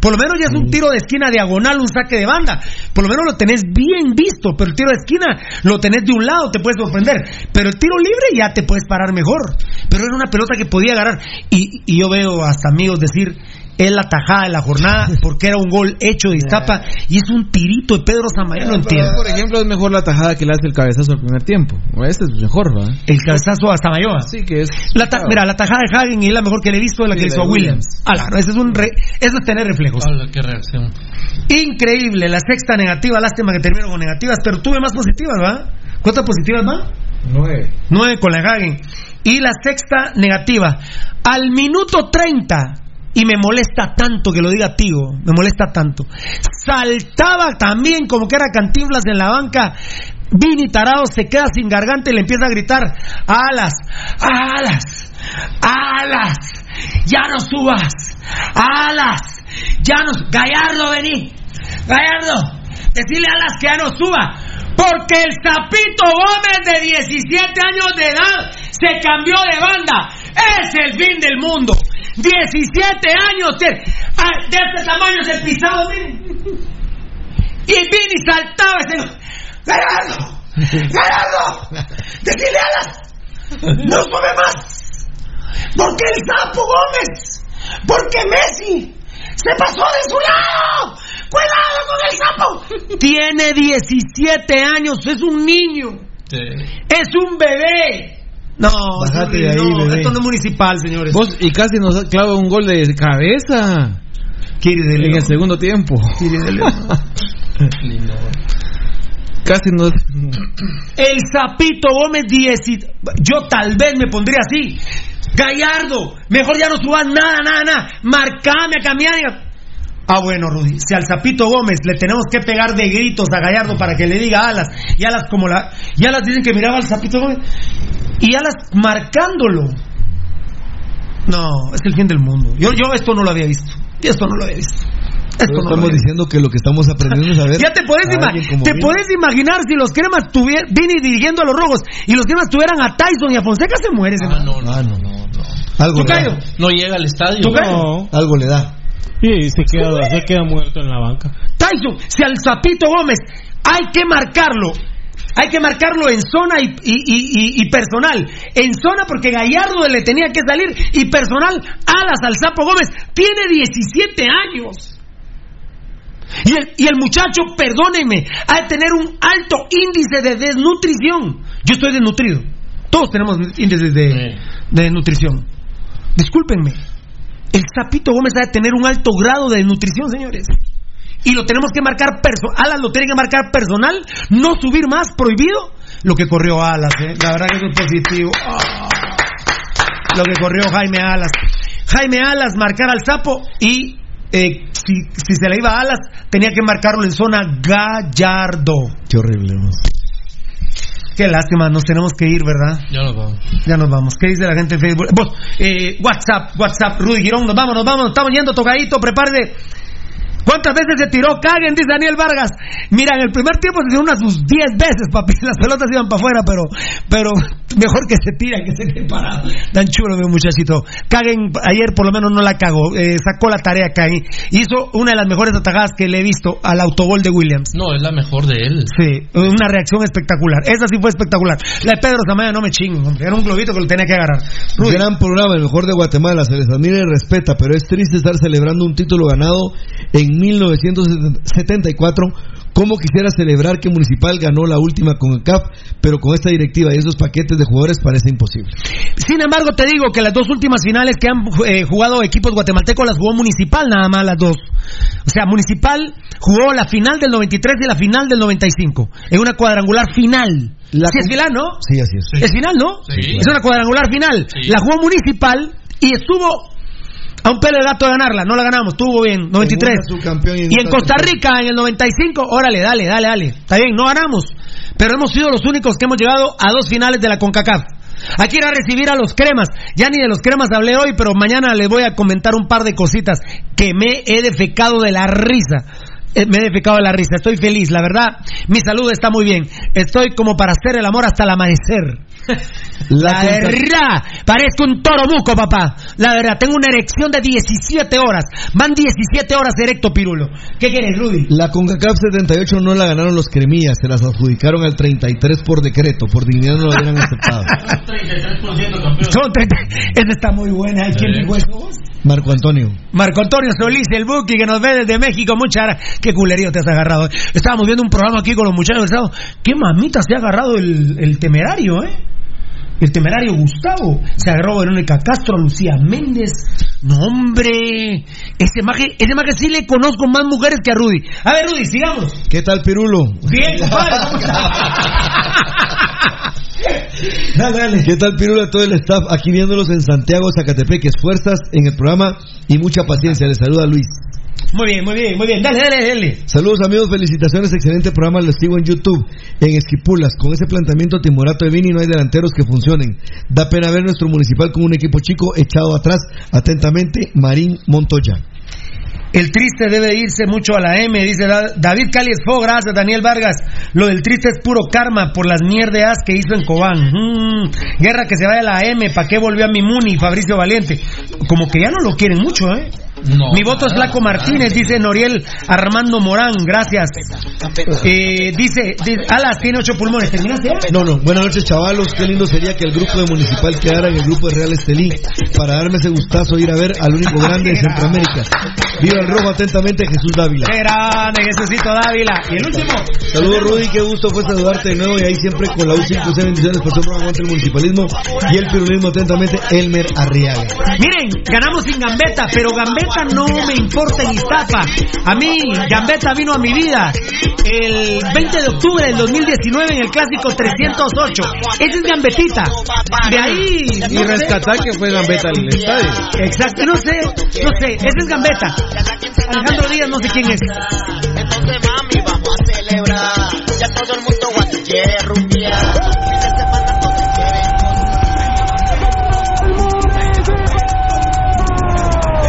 Por lo menos ya es un tiro de esquina diagonal, un saque de banda. Por lo menos lo tenés bien visto, pero el tiro de esquina lo tenés de un lado, te puedes sorprender. Pero el tiro libre ya te puedes parar mejor. Pero era una pelota que podía agarrar. Y, y yo veo hasta amigos decir, es la tajada de la jornada porque era un gol hecho de Iztapa y es un tirito de Pedro Samayo, no entiendo. por ejemplo, es mejor la tajada que le hace el cabezazo al primer tiempo. O Este es mejor, ¿va? El cabezazo hasta Mayoa. Sí, que es. La ta- mira, la tajada de Hagen es la mejor que le he visto, es la Sí, que hizo a de Williams. Williams. Ala, no, ese es un re- eso es tener reflejos. Habla, qué reacción. Increíble, la sexta negativa, lástima que termino con negativas, pero tuve más positivas, ¿va? ¿Cuántas positivas va? Nueve. Nueve con la Hagen. Y la sexta negativa, al minuto 30, y me molesta tanto que lo diga Tigo, me molesta tanto, saltaba también como que era cantinflas en la banca, Vini Tarado se queda sin garganta y le empieza a gritar, alas, alas, alas, ya no subas, alas, ya no, Gallardo vení, Gallardo, decirle a alas que ya no suba, porque el Zapito Gómez de 17 años de edad se cambió de banda, es el fin del mundo, 17 años. Ah, de este tamaño es el pisado, miren. Y Vini saltaba ese. ¡Gallardo! ¡Gallardo! ¡Decirle alas! ¡No sube más! Porque el sapo Gómez, porque Messi se pasó de su lado. ¡Cuidado con el sapo! Tiene 17 años, es un niño, es un bebé. No, Bájate de ahí, no, bebé. esto no es municipal, señores. Vos, y casi nos clava un gol de cabeza Kiri de en León. el segundo tiempo. Kiri de León. Casi nos. El Zapito Gómez 10. Yo tal vez me pondría así. Gallardo, mejor ya no subas nada, nada, nada. Marcame a cambiar. Ah, bueno, Rudy. Si al Zapito Gómez le tenemos que pegar de gritos a Gallardo para que le diga alas, y alas como la. Y alas dicen que miraba al Zapito Gómez. Y alas marcándolo. No, es el fin del mundo. Yo, yo esto no lo había visto. Yo esto no lo había visto. Esto no estamos diciendo que lo que estamos aprendiendo es a ver. Ya te puedes, ima- te puedes imaginar si los cremas tuvieran, Vini dirigiendo a los rojos y los cremas tuvieran a Tyson y a Fonseca se muere ese man. no, no. Ah, no, no, no. Algo le da. No llega al estadio. No. Algo le da. Y se queda, se queda muerto en la banca. Tyson, si al Zapito Gómez hay que marcarlo, hay que marcarlo en zona y, y- y- y- y personal. En zona porque Gallardo le tenía que salir y personal alas al Zapo Gómez. Tiene 17 años. Y el, y el muchacho, perdónenme, ha de tener un alto índice de desnutrición. Yo estoy desnutrido. Todos tenemos índices de, de desnutrición. Discúlpenme. El Zapito Gómez ha de tener un alto grado de desnutrición, señores. Y lo tenemos que marcar personal. Alas lo tiene que marcar personal. No subir más, prohibido. Lo que corrió Alas, ¿eh? La verdad que eso es positivo. Ah. Lo que corrió Jaime Alas. Jaime Alas marcar al sapo y eh, si, si se le iba a Alas, tenía que marcarlo en zona Gallardo. Qué horrible. ¿no? Qué lástima, nos tenemos que ir, ¿verdad? Ya nos vamos. Ya nos vamos. ¿Qué dice la gente en Facebook? Vos, eh, WhatsApp, WhatsApp, Rudy Girón, nos vamos, nos vamos, estamos yendo tocadito, prepárese. ¿Cuántas veces se tiró? Caguen, dice Daniel Vargas. Mira, en el primer tiempo se tiró unas sus 10 veces, papi. Las pelotas iban para afuera, pero, pero mejor que se tira que se quede parado. Tan chulo, mi muchachito. Caguen, ayer por lo menos no la cagó. Eh, sacó la tarea Caguen. Hizo una de las mejores atajadas que le he visto al autogol de Williams. No, es la mejor de él. Sí, una reacción espectacular. Esa sí fue espectacular. La de Pedro Zamaya no me chingo, hombre. Era un globito que lo tenía que agarrar. Rudy. Gran programa, el mejor de Guatemala. Se les admira y respeta, pero es triste estar celebrando un título ganado en 1974. Como quisiera celebrar que Municipal ganó la última con el CAF, pero con esta directiva y esos paquetes de jugadores parece imposible. Sin embargo, te digo que las dos últimas finales que han eh, jugado equipos guatemaltecos las jugó Municipal, nada más las dos. O sea, Municipal jugó la final del 93 y la final del 95. En una cuadrangular final. La sí, es final, ¿no? Sí, así es. Es final, ¿no? Sí. Es una cuadrangular final. Sí. La jugó Municipal y estuvo a un pelo de gato ganarla. No la ganamos, estuvo bien. 93. En una subcampeón y en Costa. Rica, en el 95, órale, dale, dale, dale. Está bien, no ganamos. Pero hemos sido los únicos que hemos llegado a dos finales de la CONCACAF. Hay que ir a recibir a los cremas. Ya ni de los cremas hablé hoy, pero mañana les voy a comentar un par de cositas que me he defecado de la risa. Eh, Me he defecado de la risa. Estoy feliz, la verdad. Mi salud está muy bien. Estoy como para hacer el amor hasta el amanecer. La verdad, parezco un toro buco, papá. La verdad, tengo una erección de 17 horas. Van 17 horas erecto, pirulo. ¿Qué quieres, Rudy? La CONCACAF 78 no la ganaron los cremillas, se las adjudicaron al 33 por decreto, por dignidad no lo hubieran aceptado. 33% campeón. Son 30. Esa está muy buena. ¿Quién dijo eso? Marco Antonio. Marco Antonio Solís, el Buki, que nos ve desde México. Muchas gracias. Qué culerío te has agarrado. eh. Estábamos viendo un programa aquí con los muchachos. estábamos- Qué mamita se ha agarrado el, el temerario, ¿eh? El temerario Gustavo. Se agarró Verónica Castro, Lucía Méndez. No, hombre. Ese maje, ese maje sí le conozco más mujeres que a Rudy. A ver, Rudy, sigamos. ¿Qué tal, Pirulo? Bien, compadre. dale, dale. ¿Qué tal, Pirulo, a todo el staff? Aquí viéndolos en Santiago, Zacatepeque. Fuerzas en el programa y mucha paciencia. Les saluda Luis. Muy bien, muy bien, muy bien. Dale, dale, dale. Saludos amigos, felicitaciones, excelente programa, lo sigo en YouTube, en Esquipulas, con ese planteamiento timorato de Vini no hay delanteros que funcionen, da pena ver nuestro municipal con un equipo chico echado atrás, atentamente, Marín Montoya. El triste debe irse mucho a la M, dice Da- David Cali Esfo, gracias Daniel Vargas. Lo del triste es puro karma por las mierdeas que hizo en Cobán. Mm, guerra que se vaya a la M, ¿para qué volvió a mi Muni, Fabricio Valiente? Como que ya no lo quieren mucho, ¿eh? No, Mi voto es Flaco Martínez, dice Noriel Armando Morán, gracias. Eh, dice, dice, Alas tiene ocho pulmones, ¿terminaste ya? No, no, buenas noches chavalos, qué lindo sería que el grupo de Municipal quedara en el grupo de Real Estelí, para darme ese gustazo de ir a ver al único grande de Centroamérica. Viva el rojo, atentamente Jesús Dávila. Qué grande, Jesucito Dávila. Y el último. Saludos Rudy, qué gusto fue saludarte de nuevo y ahí siempre con la U5 C bendiciones por su programa contra el municipalismo y el pirulismo atentamente Elmer Arriaga. Miren, ganamos sin Gambetta, pero Gambetta no me importa en Iztapa. A mí, Gambetta vino a mi vida el 20 de octubre del 2019 en el clásico 308. Ese es Gambetita. De ahí. Y rescatar que fue Gambetta al estadio. Exacto, no sé, no sé, ese es Gambetta. Alejandro Díaz, no sé quién es. Entonces mami, vamos a celebrar. Ya todo el mundo quiere rumbear.